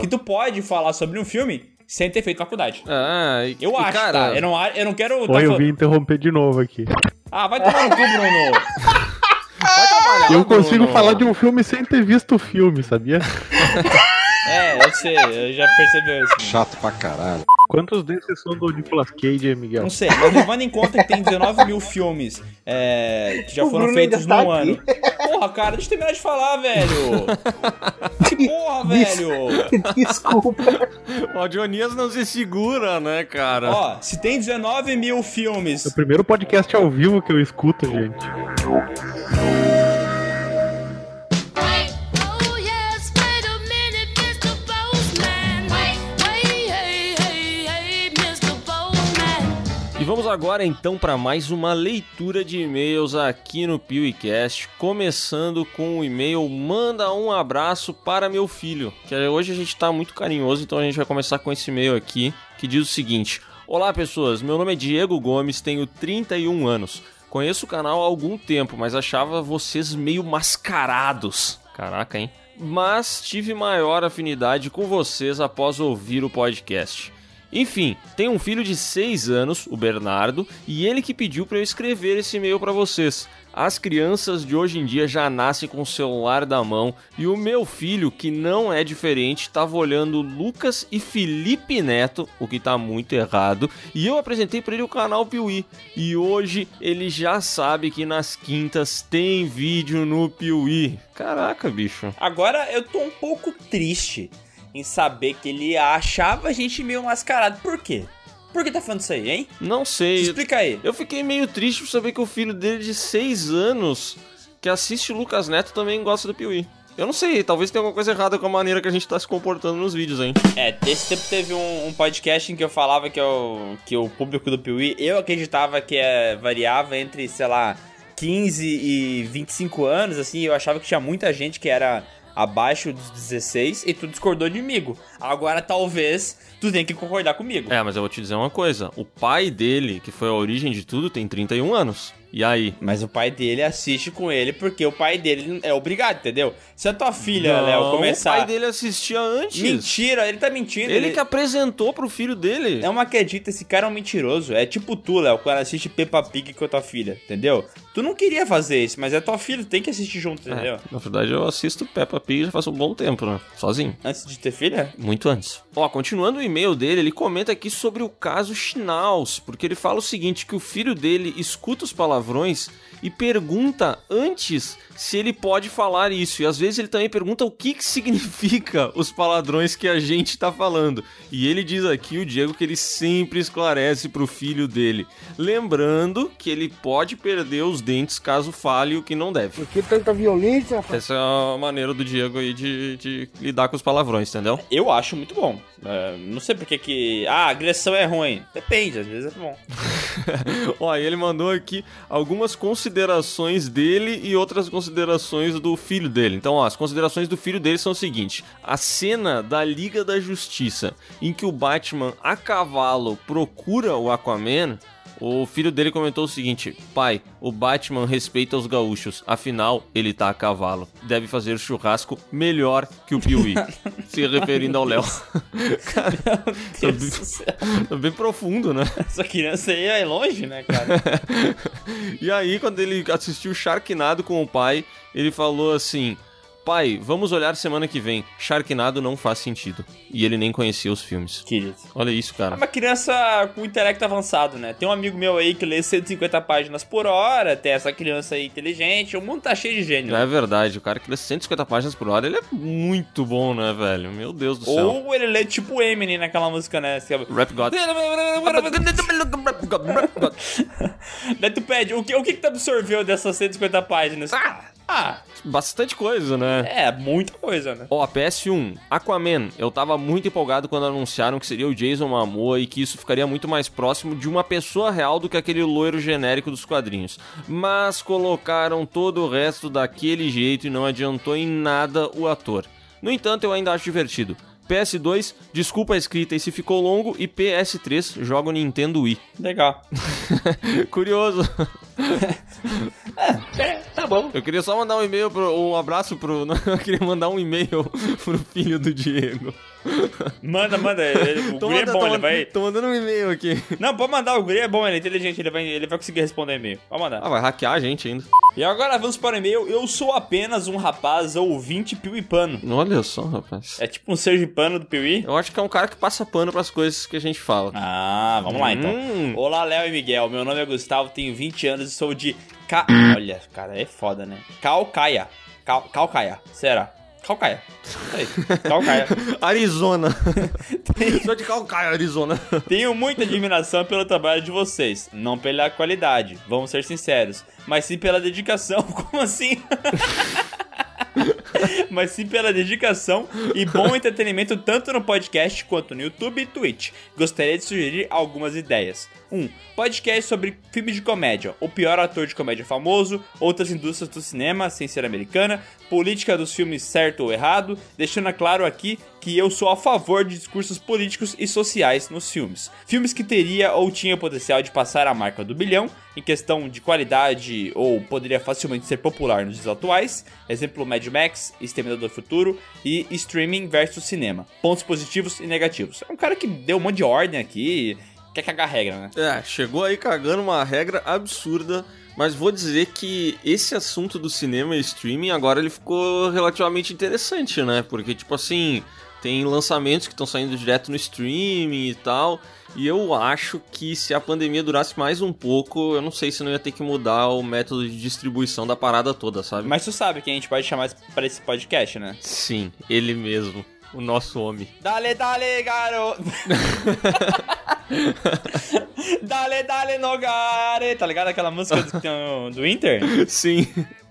B: Que tu pode falar sobre um filme sem ter feito faculdade.
D: Ah, e,
B: Eu
D: e,
B: acho,
D: cara,
B: tá? Eu não, eu não quero. tá
A: Oi, eu vim interromper de novo aqui.
B: Ah, vai tomar no cu, Bruno.
D: vai trabalhar,
A: Eu consigo
D: Bruno.
A: falar de um filme sem ter visto o filme, sabia?
B: É, eu sei, eu já percebi isso.
E: Chato pra caralho.
A: Quantos desses são do Nicolas Cage, Miguel?
B: Não sei, mas levando em conta que tem 19 mil filmes é, que já
C: O
B: foram
C: Bruno
B: feitos
C: tá
B: num
C: aqui.
B: ano. Porra, cara, deixa eu terminar de falar, velho. Que porra, velho.
C: Desculpa.
D: O Dionias não se segura, né, cara?
B: Ó, se tem 19 mil
A: É o
B: filmes.
A: primeiro podcast ao vivo que eu escuto, gente.
D: Vamos agora então para mais uma leitura de e-mails aqui no PeeWeeCast, começando com o e-mail Manda um abraço para meu filho, que hoje a gente tá muito carinhoso, então a gente vai começar com esse e-mail aqui, que diz o seguinte: Olá pessoas, meu nome é Diego Gomes, tenho 31 anos. Conheço o canal há algum tempo, mas achava vocês meio mascarados. Caraca, hein? Mas tive maior afinidade com vocês após ouvir o podcast. Enfim, tenho um filho de 6 anos, o Bernardo, e ele que pediu para eu escrever esse e-mail para vocês. As crianças de hoje em dia já nascem com o celular da mão e o meu filho, que não é diferente, estava olhando Lucas e Felipe Neto, o que tá muito errado, e eu apresentei para ele o canal Piuí. E hoje ele já sabe que nas quintas tem vídeo no Piuí. Caraca, bicho.
B: Agora eu tô um pouco triste em saber que ele achava a gente meio mascarado. Por quê? Por que tá falando isso aí, hein?
D: Não sei.
B: Explica aí.
D: Eu fiquei meio triste por saber que o filho dele de 6 anos, que assiste o Lucas Neto, também gosta do Piuí. Eu não sei, talvez tenha alguma coisa errada com a maneira que a gente tá se comportando nos vídeos, hein?
B: É, esse tempo teve um, um podcast em que eu falava que, eu, que o público do Piuí, eu acreditava que é, variava entre, sei lá, 15 e 25 anos, assim, eu achava que tinha muita gente que era abaixo dos 16 e tu discordou de mim. Agora talvez tu tenha que concordar comigo.
D: É, mas eu vou te dizer uma coisa: o pai dele, que foi a origem de tudo, tem 31 anos. E aí?
B: Mas o pai dele assiste com ele porque o pai dele é obrigado, entendeu? Se a tua filha, Léo, começar.
D: O pai dele assistia antes.
B: Mentira, ele tá mentindo.
D: Ele, que apresentou pro filho dele.
B: Não acredita, esse cara é um mentiroso. É tipo tu, Léo, quando assiste Peppa Pig com a tua filha, entendeu? Tu não queria fazer isso, mas é tua filha, tem que assistir junto, entendeu?
D: Na verdade, eu assisto Peppa Pig já faz um bom tempo, né? Sozinho.
B: Antes de ter filha?
D: Muito antes. Ó, continuando o e-mail dele, ele comenta aqui sobre o caso Schnauz, porque ele fala o seguinte, que o filho dele escuta os palavrões e pergunta antes se ele pode falar isso. E às vezes ele também pergunta o que, que significa os palavrões que a gente tá falando. E ele diz aqui, o Diego, que ele sempre esclarece pro filho dele. Lembrando que ele pode perder os dentes caso fale o que não deve.
H: Por que tanta violência, rapaz?
D: Essa é a maneira do Diego aí de, de lidar com os palavrões, entendeu?
B: Eu acho muito bom. É, não sei porque que. Ah, agressão é ruim. Depende, às vezes é bom.
D: Ó, e ele mandou aqui algumas considerações dele e outras considerações do filho dele. Então, ó, as considerações do filho dele são o seguinte: a cena da Liga da Justiça em que o Batman a cavalo procura o Aquaman. O filho dele comentou o seguinte: Pai, o Batman respeita os gaúchos, afinal, ele tá a cavalo. Deve fazer churrasco melhor que o Piuí. Se referindo ao Léo. Cara,
B: Meu Deus do céu.
D: tá bem profundo, né?
B: Essa criança aí é longe, né, cara?
D: E aí, quando ele assistiu Sharknado com o pai, ele falou assim: Pai, vamos olhar semana que vem. Sharknado não faz sentido. E ele nem conhecia os filmes.
B: Querido.
D: Olha isso,
B: É
D: cara.
B: uma criança com intelecto avançado, né? Tem um amigo meu aí que lê 150 páginas por hora, tem essa criança aí inteligente, o mundo tá cheio de gênio.
D: É verdade, o cara que lê 150 páginas por hora, ele é muito bom, né, velho? Meu Deus do céu.
B: Ou ele lê tipo Eminem naquela música, né? Você-
D: Rap God.
B: Daí tu pede, o que, o que que tu absorveu dessas 150 páginas? Ah, ah,
D: Bastante coisa, né?
B: é, muita coisa, né?
D: Ó, PS1, Aquaman. Eu tava muito empolgado quando anunciaram que seria o Jason Momoa e que isso ficaria muito mais próximo de uma pessoa real do que aquele loiro genérico dos quadrinhos. Mas colocaram todo o resto daquele jeito e não adiantou em nada o ator. No entanto, eu ainda acho divertido. PS2, desculpa a escrita e se ficou longo, e PS3, joga o Nintendo Wii.
B: Legal.
D: Curioso.
B: É, tá bom.
D: Eu queria só mandar um e-mail, pro, um abraço pro. não, Eu queria mandar um e-mail pro filho do Diego.
B: Manda, manda. Ele, o
D: Tô
B: guri é bom,
D: tô
B: ele vai...
D: Tô mandando um e-mail aqui.
B: Não, pode mandar, o guri é bom, ele é inteligente, ele vai, ele vai conseguir responder e-mail. Pode mandar.
D: Ah, vai hackear a gente ainda.
B: E agora vamos para o e-mail. Eu sou apenas um rapaz ouvinte piuipano.
D: Olha só, rapaz.
B: É tipo um sergipano do Piuí?
D: Eu acho que é um cara que passa pano pras coisas que a gente fala.
B: Ah, vamos lá então.
D: Hum.
B: Olá, Léo e Miguel. Meu nome é Gustavo, tenho 20 anos e sou de. Ca... Olha, cara, é foda, né? Calcaia. Cal... Calcaia. Será? Calcaia. Aí. Calcaia.
D: Arizona. Sou de Calcaia, Arizona.
B: Tenho muita admiração pelo trabalho de vocês. Não pela qualidade, vamos ser sinceros. Mas sim pela dedicação. Como assim? mas sim pela dedicação e bom entretenimento tanto no podcast quanto no YouTube e Twitch. Gostaria de sugerir algumas ideias. 1. Um, podcast sobre filmes de comédia, o pior ator de comédia famoso, outras indústrias do cinema, sem ser americana, política dos filmes certo ou errado, deixando claro aqui que eu sou a favor de discursos políticos e sociais nos filmes. Filmes que teria ou tinha potencial de passar a marca do bilhão, em questão de qualidade ou poderia facilmente ser popular nos dias atuais, exemplo Mad Max, Exterminador do Futuro e streaming versus cinema. Pontos positivos e negativos. É um cara que deu um monte de ordem aqui, quer cagar a regra, né?
D: É, chegou aí cagando uma regra absurda, mas vou dizer que esse assunto do cinema e streaming agora ele ficou relativamente interessante, né? Porque, tipo assim, tem lançamentos que estão saindo direto no streaming e tal. E eu acho que se a pandemia durasse mais um pouco, eu não sei se não ia ter que mudar o método de distribuição da parada toda, sabe?
B: Mas tu sabe quem a gente pode chamar para esse podcast, né?
D: Sim, ele mesmo. O nosso homem.
B: Dale, dale, garoto! dale, dale, nogare! Tá ligado aquela música do, do Inter?
D: Sim.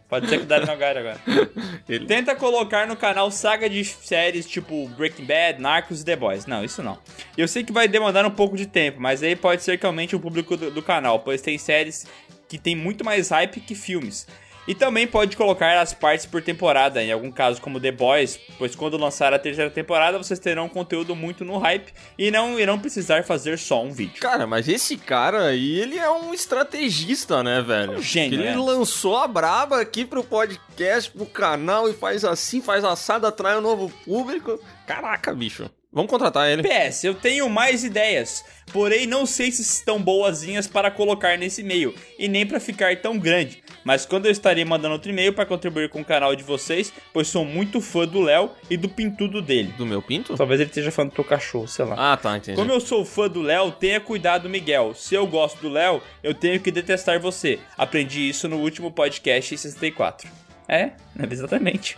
B: Pode ser que Dale Nogare agora.
D: Ele...
B: Tenta colocar no canal saga de séries tipo Breaking Bad, Narcos e The Boys. Não, isso não. Eu sei que vai demandar um pouco de tempo, mas aí pode ser que aumente o público do, do canal, pois tem séries que tem muito mais hype que filmes. E também pode colocar as partes por temporada, em algum caso como The Boys, pois quando lançar a terceira temporada vocês terão conteúdo muito no hype e não irão precisar fazer só um vídeo.
D: Cara, mas esse cara aí, ele é um estrategista, né, velho?
B: Um gênio,
D: Ele
B: né?
D: lançou a braba aqui pro podcast, pro canal e faz assim, faz assado, atrai um novo público. Caraca, bicho. Vamos contratar ele.
B: PS, eu tenho mais ideias, porém não sei se estão boazinhas para colocar nesse e-mail e nem para ficar tão grande. Mas quando eu estarei mandando outro e-mail para contribuir com o canal de vocês, pois sou muito fã do Léo e do pintudo dele.
D: Do meu pinto?
B: Talvez ele esteja falando do teu cachorro, sei lá.
D: Ah, tá, entendi.
B: Como eu sou fã do Léo, tenha cuidado, Miguel. Se eu gosto do Léo, eu tenho que detestar você. Aprendi isso no último podcast 64. É, exatamente.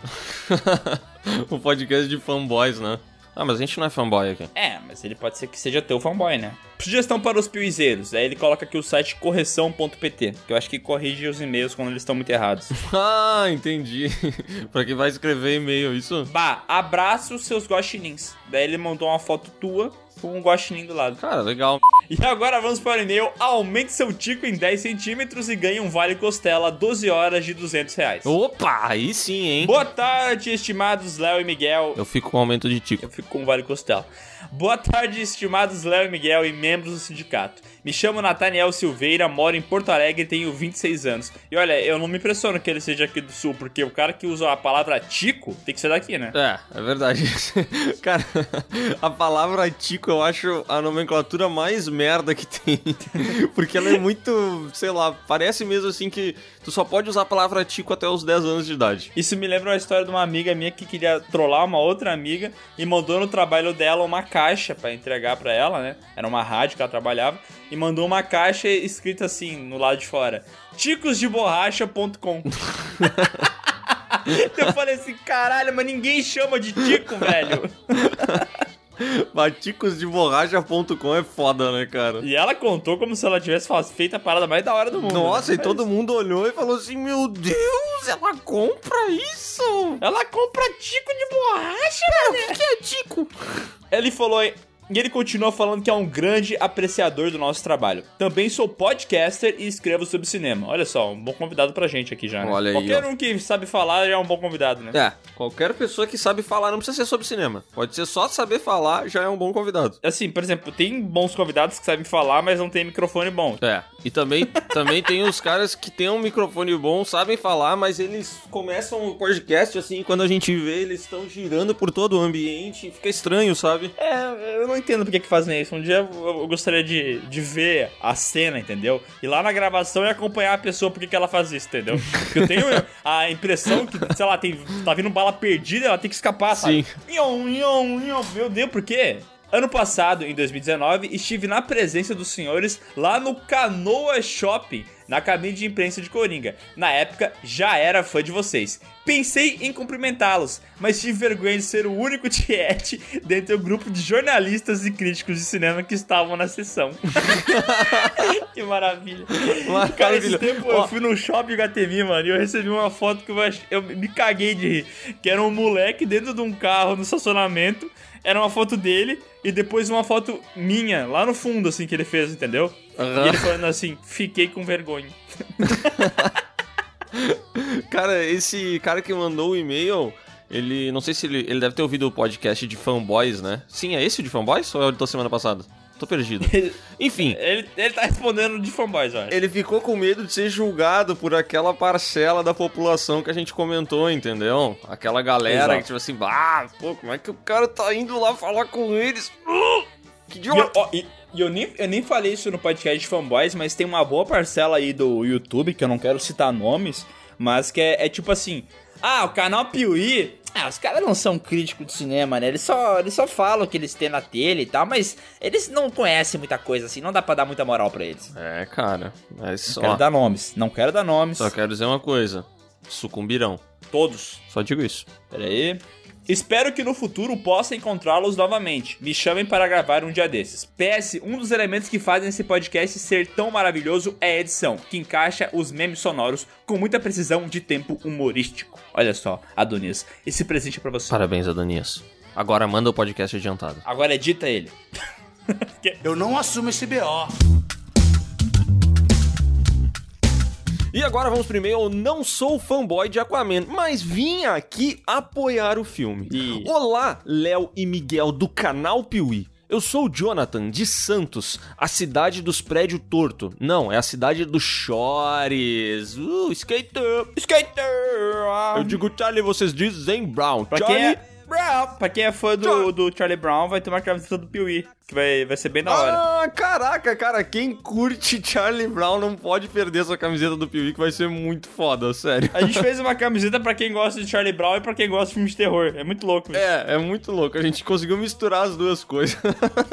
D: o podcast de fanboys, né? Ah, mas a gente não é fanboy aqui.
B: É, mas ele pode ser que seja teu fanboy, né? Sugestão para os piuizeiros. Aí ele coloca aqui o site correção.pt, que eu acho que corrige os e-mails quando eles estão muito errados.
D: ah, entendi. pra quem vai escrever e-mail, isso?
B: Bah, abraça os seus guaxinins. Daí ele mandou uma foto tua com um guaxinim do lado.
D: Cara, legal.
B: E agora vamos para o e-mail. Aumente seu tico em 10 centímetros e ganhe um vale costela 12 horas de 200 reais.
D: Opa, aí sim, hein?
B: Boa tarde, estimados Léo e Miguel.
D: Eu fico com aumento de tico.
B: Eu fico com um vale costela. Boa tarde, estimados Léo e Miguel e membros do sindicato. Me chamo Nathaniel Silveira, moro em Porto Alegre e tenho 26 anos. E olha, eu não me impressiono que ele seja aqui do sul, porque o cara que usa a palavra tico tem que ser daqui, né?
D: É, é verdade. cara, a palavra tico eu acho a nomenclatura mais merda que tem. porque ela é muito, sei lá, parece mesmo assim que tu só pode usar a palavra tico até os 10 anos de idade.
B: Isso me lembra uma história de uma amiga minha que queria trollar uma outra amiga e mandou no trabalho dela uma caixa para entregar para ela, né? Era uma rádio que ela trabalhava e mandou uma caixa escrita assim no lado de fora: ticosdeborracha.com. Eu falei assim, caralho, mas ninguém chama de tico, velho.
D: Baticosdeborracha.com é foda, né, cara?
B: E ela contou como se ela tivesse feito a parada mais da hora do mundo.
D: Nossa,
B: né?
D: e todo mundo olhou e falou assim: Meu Deus, ela compra isso?
B: Ela compra tico de borracha,
D: O que, que é tico?
B: Ele falou. E ele continua falando que é um grande apreciador do nosso trabalho. Também sou podcaster e escrevo sobre cinema. Olha só, um bom convidado pra gente aqui já, né?
D: Olha aí,
B: Qualquer
D: ó.
B: um que sabe falar já é um bom convidado, né?
D: É, qualquer pessoa que sabe falar não precisa ser sobre cinema. Pode ser só saber falar, já é um bom convidado.
B: Assim, por exemplo, tem bons convidados que sabem falar, mas não tem microfone bom.
D: É, e também, também tem os caras que têm um microfone bom, sabem falar, mas eles começam o podcast assim, quando a gente vê, eles estão girando por todo o ambiente, fica estranho, sabe?
B: É, eu não entendo porque que fazem isso. Um dia eu gostaria de, de ver a cena, entendeu? E lá na gravação e acompanhar a pessoa porque que ela faz isso, entendeu? Porque eu tenho a impressão que, sei lá, tem, tá vindo bala perdida ela tem que escapar, sabe?
D: Sim.
B: Nhon, nhon, nhon. Meu Deus, por quê? Ano passado, em 2019, estive na presença dos senhores lá no Canoa Shopping, na cabine de imprensa de Coringa. Na época, já era fã de vocês. Pensei em cumprimentá-los, mas tive vergonha de ser o único tiete dentro do grupo de jornalistas e críticos de cinema que estavam na sessão. que maravilha. Cara, esse
D: Maravilha.
B: tempo
D: Ó.
B: eu fui no shopping Gatemi, mano, e eu recebi uma foto que eu, ach- eu me caguei de rir. Que era um moleque dentro de um carro no estacionamento. Era uma foto dele e depois uma foto minha, lá no fundo, assim, que ele fez, entendeu?
D: Aham.
B: E ele falando assim, fiquei com vergonha.
D: Cara, esse cara que mandou o e-mail, ele. Não sei se ele. Ele deve ter ouvido o podcast de fanboys, né? Sim, é esse o de fanboys ou é o da semana passada? Tô perdido. Enfim.
B: Ele, ele tá respondendo de fanboys, olha.
D: Ele ficou com medo de ser julgado por aquela parcela da população que a gente comentou, entendeu? Aquela galera
B: Exato.
D: que, tipo assim, ah, pô, como é que o cara tá indo lá falar com eles? Uh, que
B: E eu,
D: idiota!
B: ó, e- e eu nem, eu nem falei isso no podcast de fanboys, mas tem uma boa parcela aí do YouTube, que eu não quero citar nomes, mas que é, é tipo assim: Ah, o canal Piuí. Ah, os caras não são críticos de cinema, né? Eles só, eles só falam o que eles têm na telha e tal, mas eles não conhecem muita coisa assim, não dá pra dar muita moral pra eles.
D: É, cara, mas
B: Não
D: só,
B: quero dar nomes, não quero dar nomes.
D: só quero dizer uma coisa: sucumbirão.
B: Todos.
D: Só digo isso.
B: Pera aí. Espero que no futuro possa encontrá-los novamente. Me chamem para gravar um dia desses. PS, um dos elementos que fazem esse podcast ser tão maravilhoso é a edição, que encaixa os memes sonoros com muita precisão de tempo humorístico. Olha só, Adonis, esse presente é pra você.
D: Parabéns, Adonias. Agora manda o podcast adiantado.
B: Agora edita ele.
H: Eu não assumo esse BO.
D: E agora vamos e-mail. Eu não sou fanboy de Aquaman, mas vim aqui apoiar o filme.
B: Ih.
D: Olá, Léo e Miguel do canal Piuí. Eu sou o Jonathan, de Santos, a cidade dos prédios torto. Não, é a cidade dos chores. Uh, skater.
B: Skater!
D: Eu digo Charlie, vocês dizem Brown.
B: Pra
D: Charlie...
B: quem é... Brown, pra quem é fã do, do Charlie Brown, vai ter uma camiseta do Piuí, que vai, vai ser bem da hora.
D: Ah, caraca, cara, quem curte Charlie Brown não pode perder sua camiseta do Piuí, que vai ser muito foda, sério.
B: A gente fez uma camiseta pra quem gosta de Charlie Brown e pra quem gosta de filmes de terror. É muito louco isso.
D: É, é muito louco. A gente conseguiu misturar as duas coisas.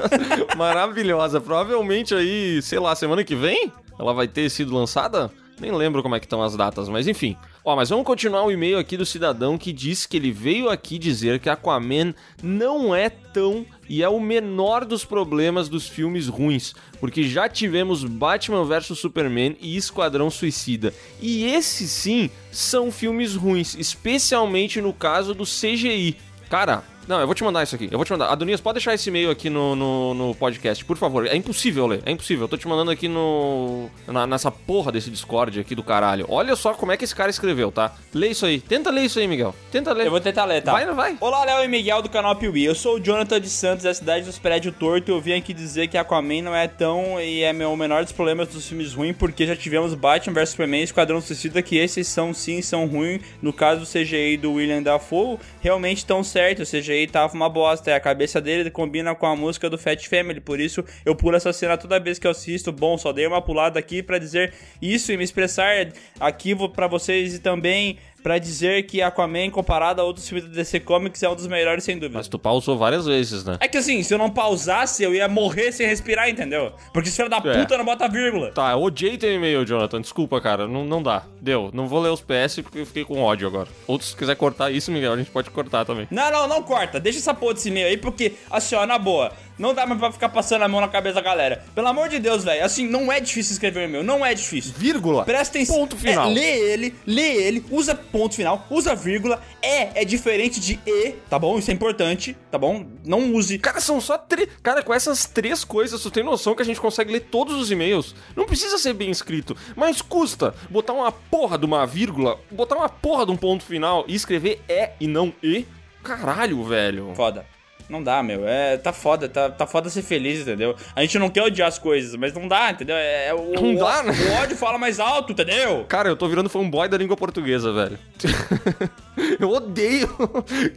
D: Maravilhosa. Provavelmente aí, sei lá, semana que vem ela vai ter sido lançada. Nem lembro como é que estão as datas, mas enfim. Ó, mas vamos continuar o e-mail aqui do cidadão que diz que ele veio aqui dizer que Aquaman não é tão e é o menor dos problemas dos filmes ruins, porque já tivemos Batman vs Superman e Esquadrão Suicida. E esses sim são filmes ruins, especialmente no caso do CGI. Cara, não, eu vou te mandar isso aqui. Eu vou te mandar. Adonias, pode deixar esse e-mail aqui no, no, no podcast, por favor. É impossível ler. É impossível. Eu tô te mandando aqui no. na- nessa porra desse Discord aqui do caralho. Olha só como é que esse cara escreveu, tá? Lê isso aí. Tenta ler isso aí, Miguel. Tenta ler.
B: Eu vou tentar ler, tá?
D: Vai, vai.
B: Olá, Léo e Miguel do canal Piuí. Eu sou o Jonathan de Santos, da cidade dos prédios torto. Eu vim aqui dizer que Aquaman não é tão e é o menor dos problemas dos filmes ruins, porque já tivemos Batman vs Superman e Esquadrão Suicida, que esses são sim, são ruins. No caso do CGI do William Dafoe, realmente estão certo. O CGI tava uma bosta. E a cabeça dele combina com a música do Fat Family. Por isso eu pulo essa cena toda vez que eu assisto. Bom, só dei uma pulada aqui pra dizer isso e me expressar aqui pra vocês e também pra dizer que Aquaman, comparado a outros filmes da DC Comics, é um dos melhores, sem dúvida.
D: Mas tu pausou várias vezes, né?
B: É que assim, se eu não pausasse, eu ia morrer sem respirar, entendeu? Porque esse filho da
D: É.
B: puta não bota vírgula.
D: Tá, eu odiei teu e-mail, Jonathan. Desculpa, cara. Não, não dá. Deu. Não vou ler os PS porque eu fiquei com ódio agora. Ou se quiser cortar isso, Miguel, a gente pode cortar também.
B: Não, não, não corta. Deixa essa porra desse e-mail aí, porque, assim, ó, na boa, não dá mais pra ficar passando a mão na cabeça da galera. Pelo amor de Deus, velho. Assim, não é difícil escrever um e-mail, não é difícil.
D: Vírgula.
B: Presta atenção.
D: Ponto final.
B: É, lê ele, lê ele, usa ponto final, usa vírgula. É é diferente de e, tá bom? Isso é importante, tá bom? Não use.
D: Cara, são só três. Cara, com essas três coisas, tu tem noção que a gente consegue ler todos os e-mails. Não precisa ser bem escrito, mas custa botar uma porra de uma vírgula, botar uma porra de um ponto final e escrever é e não e. Caralho, velho.
B: Foda. Não dá, meu. É, tá foda, tá, tá foda ser feliz, entendeu? A gente não quer odiar as coisas, mas não dá, entendeu? É, é o,
D: Não
B: o-
D: dá, né?
B: O ódio fala mais alto, entendeu?
D: Cara, eu tô virando fanboy da língua portuguesa, velho. eu odeio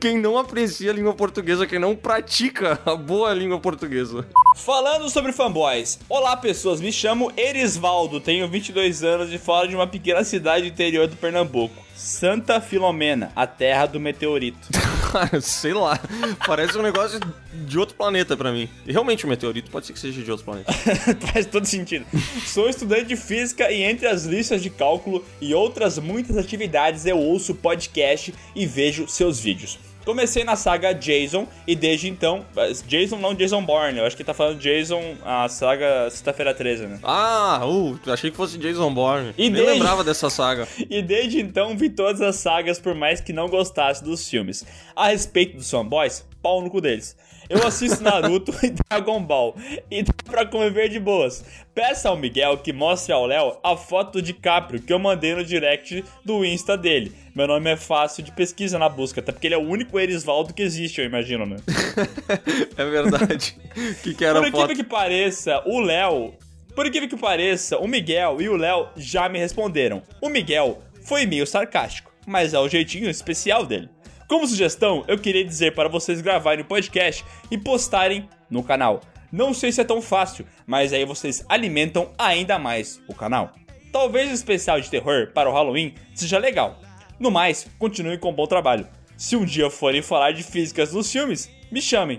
D: quem não aprecia a língua portuguesa, quem não pratica a boa língua portuguesa.
B: Falando sobre fanboys. Olá, pessoas. Me chamo Erisvaldo, tenho 22 anos e falo de uma pequena cidade interior do Pernambuco. Santa Filomena, a terra do meteorito.
D: Sei lá. Parece um negócio de outro planeta pra mim. E realmente o meteorito pode ser que seja de outro planeta.
B: Faz todo sentido. Sou estudante de física e entre as listas de cálculo e outras muitas atividades eu ouço podcast e vejo seus vídeos. Comecei na saga Jason e desde então. Jason não Jason Bourne, eu acho que tá falando Jason, a saga Sexta-feira 13, né?
D: Ah, uh, achei que fosse Jason Bourne.
B: E
D: Nem
B: desde-
D: lembrava dessa saga.
B: E desde então vi todas as sagas, por mais que não gostasse dos filmes. A respeito dos fanboys, pau no cu deles. Eu assisto Naruto e Dragon Ball. E dá pra conviver de boas. Peça ao Miguel que mostre ao Léo a foto do DiCaprio que eu mandei no direct do Insta dele. Meu nome é fácil de pesquisa na busca, até porque ele é o único Erisvaldo que existe, eu imagino, né?
D: É verdade. Que, que era
B: Por incrível que pareça, o Léo. Por incrível que pareça, o Miguel e o Léo já me responderam. O Miguel foi meio sarcástico, mas é o jeitinho especial dele. Como sugestão, eu queria dizer para vocês gravarem o podcast e postarem no canal. Não sei se é tão fácil, mas aí vocês alimentam ainda mais o canal. Talvez o especial de terror para o Halloween seja legal. No mais, continue com um bom trabalho. Se um dia forem falar de físicas nos filmes, me chamem.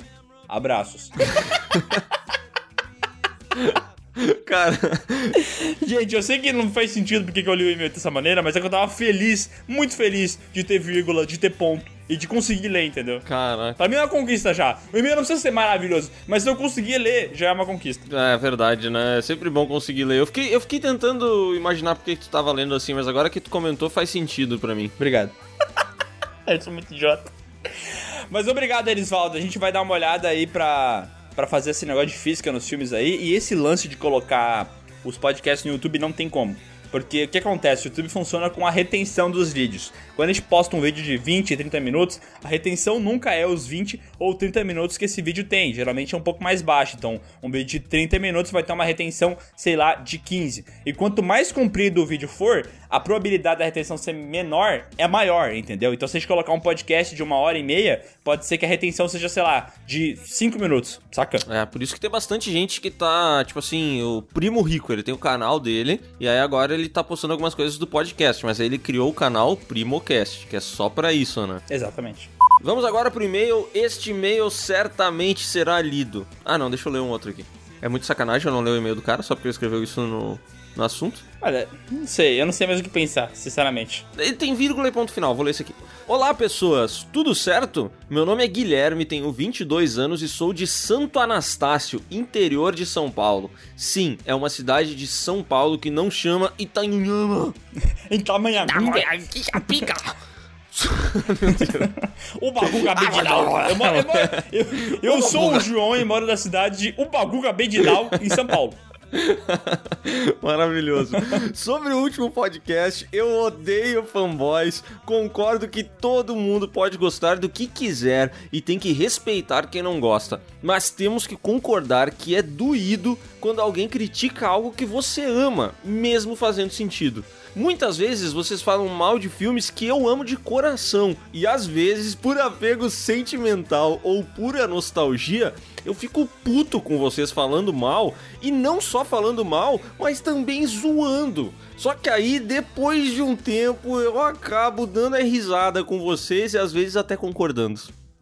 B: Abraços.
D: Cara,
B: Gente, eu sei que não faz sentido porque que eu li o e-mail dessa maneira, mas é que eu tava feliz, muito feliz de ter vírgula, de ter ponto e de conseguir ler, entendeu?
D: cara.
B: Pra mim é uma conquista já. O e-mail não precisa ser maravilhoso, mas se eu conseguir ler, já é uma conquista.
D: É verdade, né? É sempre bom conseguir ler. Eu fiquei, eu fiquei tentando imaginar porque tu tava lendo assim, mas agora que tu comentou faz sentido pra mim.
B: Obrigado. eu sou muito idiota. Mas obrigado, Erisvaldo. A gente vai dar uma olhada aí pra, pra fazer esse negócio de física nos filmes aí. E esse lance de colocar os podcasts no YouTube não tem como. Porque o que acontece? O YouTube funciona com a retenção dos vídeos. Quando a gente posta um vídeo de 20, 30 minutos, a retenção nunca é os 20 ou 30 minutos que esse vídeo tem. Geralmente é um pouco mais baixo. Então, um vídeo de 30 minutos vai ter uma retenção, sei lá, de 15. E quanto mais comprido o vídeo for, a probabilidade da retenção ser menor é maior, entendeu? Então, se a gente colocar um podcast de uma hora e meia, pode ser que a retenção seja, sei lá, de 5 minutos, saca?
D: É, por isso que tem bastante gente que tá, tipo assim, o Primo Rico, ele tem o canal dele, e aí agora ele tá postando algumas coisas do podcast, mas aí ele criou o canal Primocast, que é só pra isso, né?
B: Exatamente.
D: Vamos agora pro e-mail. Este e-mail certamente será lido. Ah, não, deixa eu ler um outro aqui. É muito sacanagem eu não ler o e-mail do cara só porque ele escreveu isso no, no assunto.
B: Olha, não sei, eu não sei mais o que pensar, sinceramente.
D: Ele tem vírgula e ponto final, vou ler isso aqui. Olá, pessoas, tudo certo? Meu nome é Guilherme, tenho 22 anos e sou de Santo Anastácio, interior de São Paulo. Sim, é uma cidade de São Paulo que não chama Itanhama.
B: Em tamanho O Baguga Bedinal. Eu, moro- eu, moro- eu- eu sou o João e moro na cidade de Ubaguga Bedinal, em São Paulo.
D: Maravilhoso. Sobre o último podcast, eu odeio fanboys. Concordo que todo mundo pode gostar do que quiser e tem que respeitar quem não gosta. Mas temos que concordar que é doído quando alguém critica algo que você ama, mesmo fazendo sentido. Muitas vezes vocês falam mal de filmes que eu amo de coração, e às vezes, por apego sentimental ou pura nostalgia, eu fico puto com vocês falando mal, e não só falando mal, mas também zoando. Só que aí, depois de um tempo, eu acabo dando a risada com vocês e às vezes até concordando.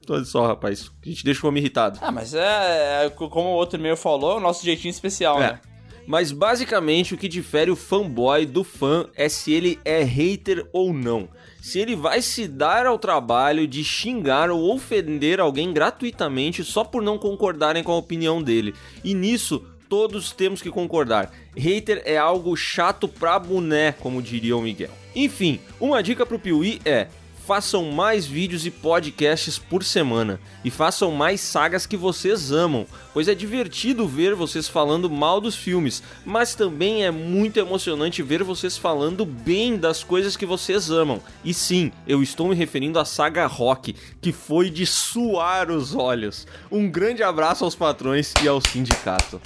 D: Olha só, rapaz, a gente deixa o homem irritado.
B: Ah, mas é, é como o outro meu falou, é o nosso jeitinho especial, né?
D: Mas basicamente o que difere o fanboy do fã é se ele é hater ou não. Se ele vai se dar ao trabalho de xingar ou ofender alguém gratuitamente só por não concordarem com a opinião dele. E nisso todos temos que concordar. Hater é algo chato pra boné, como diria o Miguel. Enfim, uma dica pro Piuí é: façam mais vídeos e podcasts por semana e façam mais sagas que vocês amam, pois é divertido ver vocês falando mal dos filmes, mas também é muito emocionante ver vocês falando bem das coisas que vocês amam. E sim, eu estou me referindo à saga Rock, que foi de suar os olhos. Um grande abraço aos patrões e ao sindicato.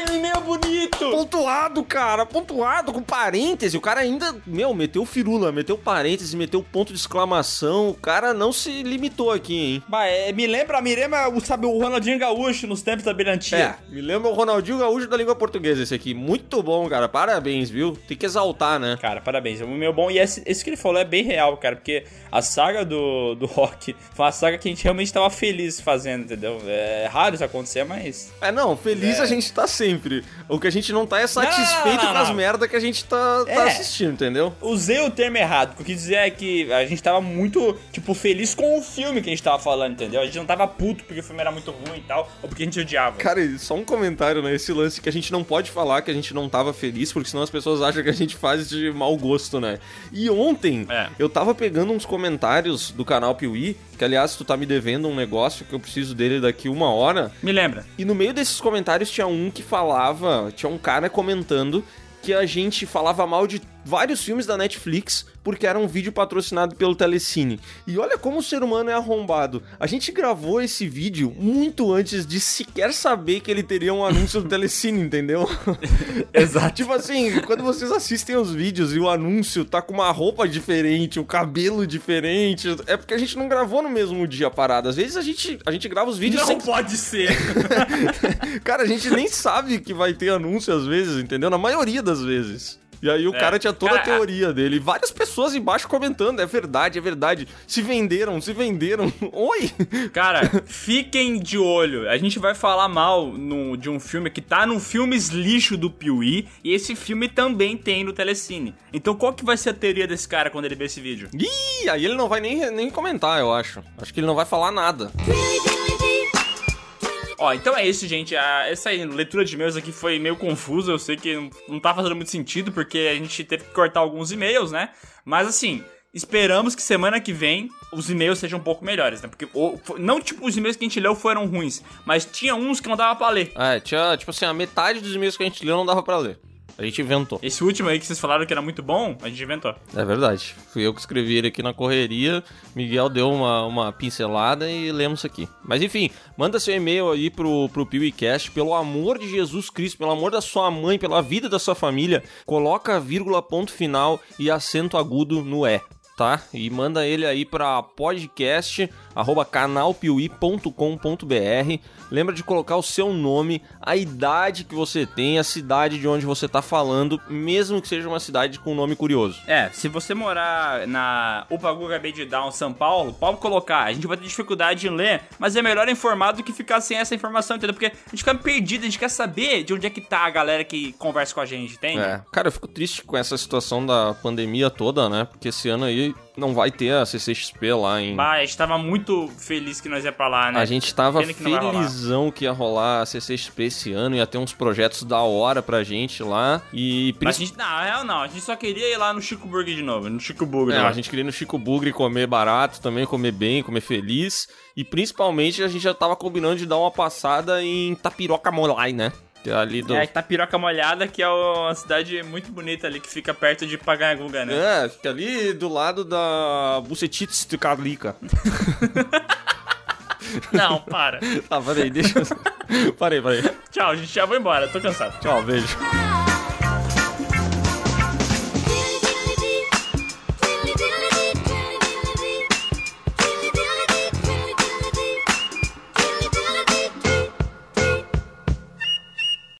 B: Ai, um e-mail bonito!
D: Pontuado, cara, pontuado, com parêntese. O cara ainda, meu, meteu firula, meteu parêntese, meteu ponto de exclamação. O cara não se limitou aqui, hein?
B: Bah, é, me lembra, me lembra, o- sabe, o Ronaldinho Gaúcho nos tempos da Berantia.
D: É, me lembra o Ronaldinho Gaúcho da língua portuguesa esse aqui. Muito bom, cara. Parabéns, viu? Tem que exaltar, né?
B: Cara, parabéns. É um meu bom. E esse, esse que ele falou é bem real, cara. Porque a saga do, do rock foi uma saga que a gente realmente tava feliz fazendo, entendeu? É raro isso acontecer, mas.
D: É, não, feliz
B: É.
D: a gente tá sempre. O que a gente não tá é satisfeito
B: não, não,
D: com as
B: não.
D: merda que a gente tá, tá
B: É.
D: assistindo, entendeu?
B: Usei o termo errado. O que eu quis dizer é que a gente tava muito, tipo, feliz com o filme que a gente tava falando, entendeu? A gente não tava puto porque o filme era muito ruim e tal, ou porque a gente odiava.
D: Cara, e só um comentário, né? Esse lance que a gente não pode falar que a gente não tava feliz, porque senão as pessoas acham que a gente faz de mau gosto, né? E ontem,
B: É.
D: eu tava pegando uns comentários do canal Piuí, que aliás, tu tá me devendo um negócio que eu preciso dele daqui uma hora.
B: Me lembra?
D: E no meio desses comentários tinha um que falava, tinha um cara comentando que a gente falava mal de vários filmes da Netflix porque era um vídeo patrocinado pelo Telecine. E olha como o ser humano é arrombado. A gente gravou esse vídeo muito antes de sequer saber que ele teria um anúncio do Telecine, entendeu?
B: Exato.
D: tipo assim, quando vocês assistem os vídeos e o anúncio tá com uma roupa diferente, o cabelo diferente, é porque a gente não gravou no mesmo dia a parada. Às vezes a gente, a gente grava os vídeos
B: Não
D: sem
B: pode ser.
D: Cara, a gente nem sabe que vai ter anúncio às vezes, entendeu? Na maioria das vezes. E aí o
B: É.
D: cara tinha toda a
B: Cara,
D: teoria dele. Várias pessoas embaixo comentando, é verdade, é verdade. Se venderam, se venderam. Oi!
B: Cara, fiquem de olho. A gente vai falar mal no- de um filme que tá no Filmes Lixo do Piuí. E esse filme também tem no Telecine. Então qual que vai ser a teoria desse cara quando ele ver esse vídeo?
D: Ih, aí ele não vai nem, nem comentar, eu acho. Acho que ele não vai falar nada.
B: Ó, então é isso, gente. A- essa aí, leitura de e-mails aqui foi meio confusa. Eu sei que não, não tá fazendo muito sentido, porque a gente teve que cortar alguns e-mails, né? Mas assim, esperamos que semana que vem os e-mails sejam um pouco melhores, né? Porque não tipo os e-mails que a gente leu foram ruins, mas tinha uns que não dava pra ler.
D: É, tinha, tipo assim, a metade dos e-mails que a gente leu não dava pra ler. A gente inventou.
B: Esse último aí que vocês falaram que era muito bom, a gente inventou.
D: É verdade. Fui eu que escrevi ele aqui na correria. Miguel deu uma, uma pincelada e lemos aqui. Mas enfim, manda seu e-mail aí pro, pro PeeWeeCast. Pelo amor de Jesus Cristo, pelo amor da sua mãe, pela vida da sua família, coloca vírgula, ponto final e acento agudo no E. Tá? E manda ele aí pra podcast arroba canalpiuí.com.br. Lembra de colocar o seu nome, a idade que você tem, a cidade de onde você tá falando, mesmo que seja uma cidade com um nome curioso.
B: É, se você morar na Upagu Acabei de Down, São Paulo, pode colocar. A gente vai ter dificuldade em ler, mas é melhor informar do que ficar sem essa informação, entendeu? Porque a gente fica perdido, a gente quer saber de onde é que tá a galera que conversa com a gente, entende?
D: É. Cara, eu fico triste com essa situação da pandemia toda, né? Porque esse ano aí não vai ter a CCXP lá em.
B: Bah, a gente tava muito feliz que nós ia pra lá, né?
D: A gente tava
B: que
D: felizão que ia rolar a CCXP esse ano, ia ter uns projetos da hora pra gente lá. E
B: Mas a gente, na real não, a gente só queria ir lá no Chico Burger de novo, no Chico Burger.
D: É,
B: lá.
D: a gente queria ir no Chico Bugre comer barato também, comer bem, comer feliz. E principalmente a gente já tava combinando de dar uma passada em Tapiroca Molai, né? É ali do.
B: É, Tapiroca Molhada, que é uma cidade muito bonita ali, que fica perto de Paganguga, né?
D: É, fica ali do lado da Bucetites de Carlica.
B: Não, para.
D: Tá, peraí, deixa eu... Parei, parei.
B: Tchau, gente, já vou embora, tô cansado.
D: Tchau, beijo.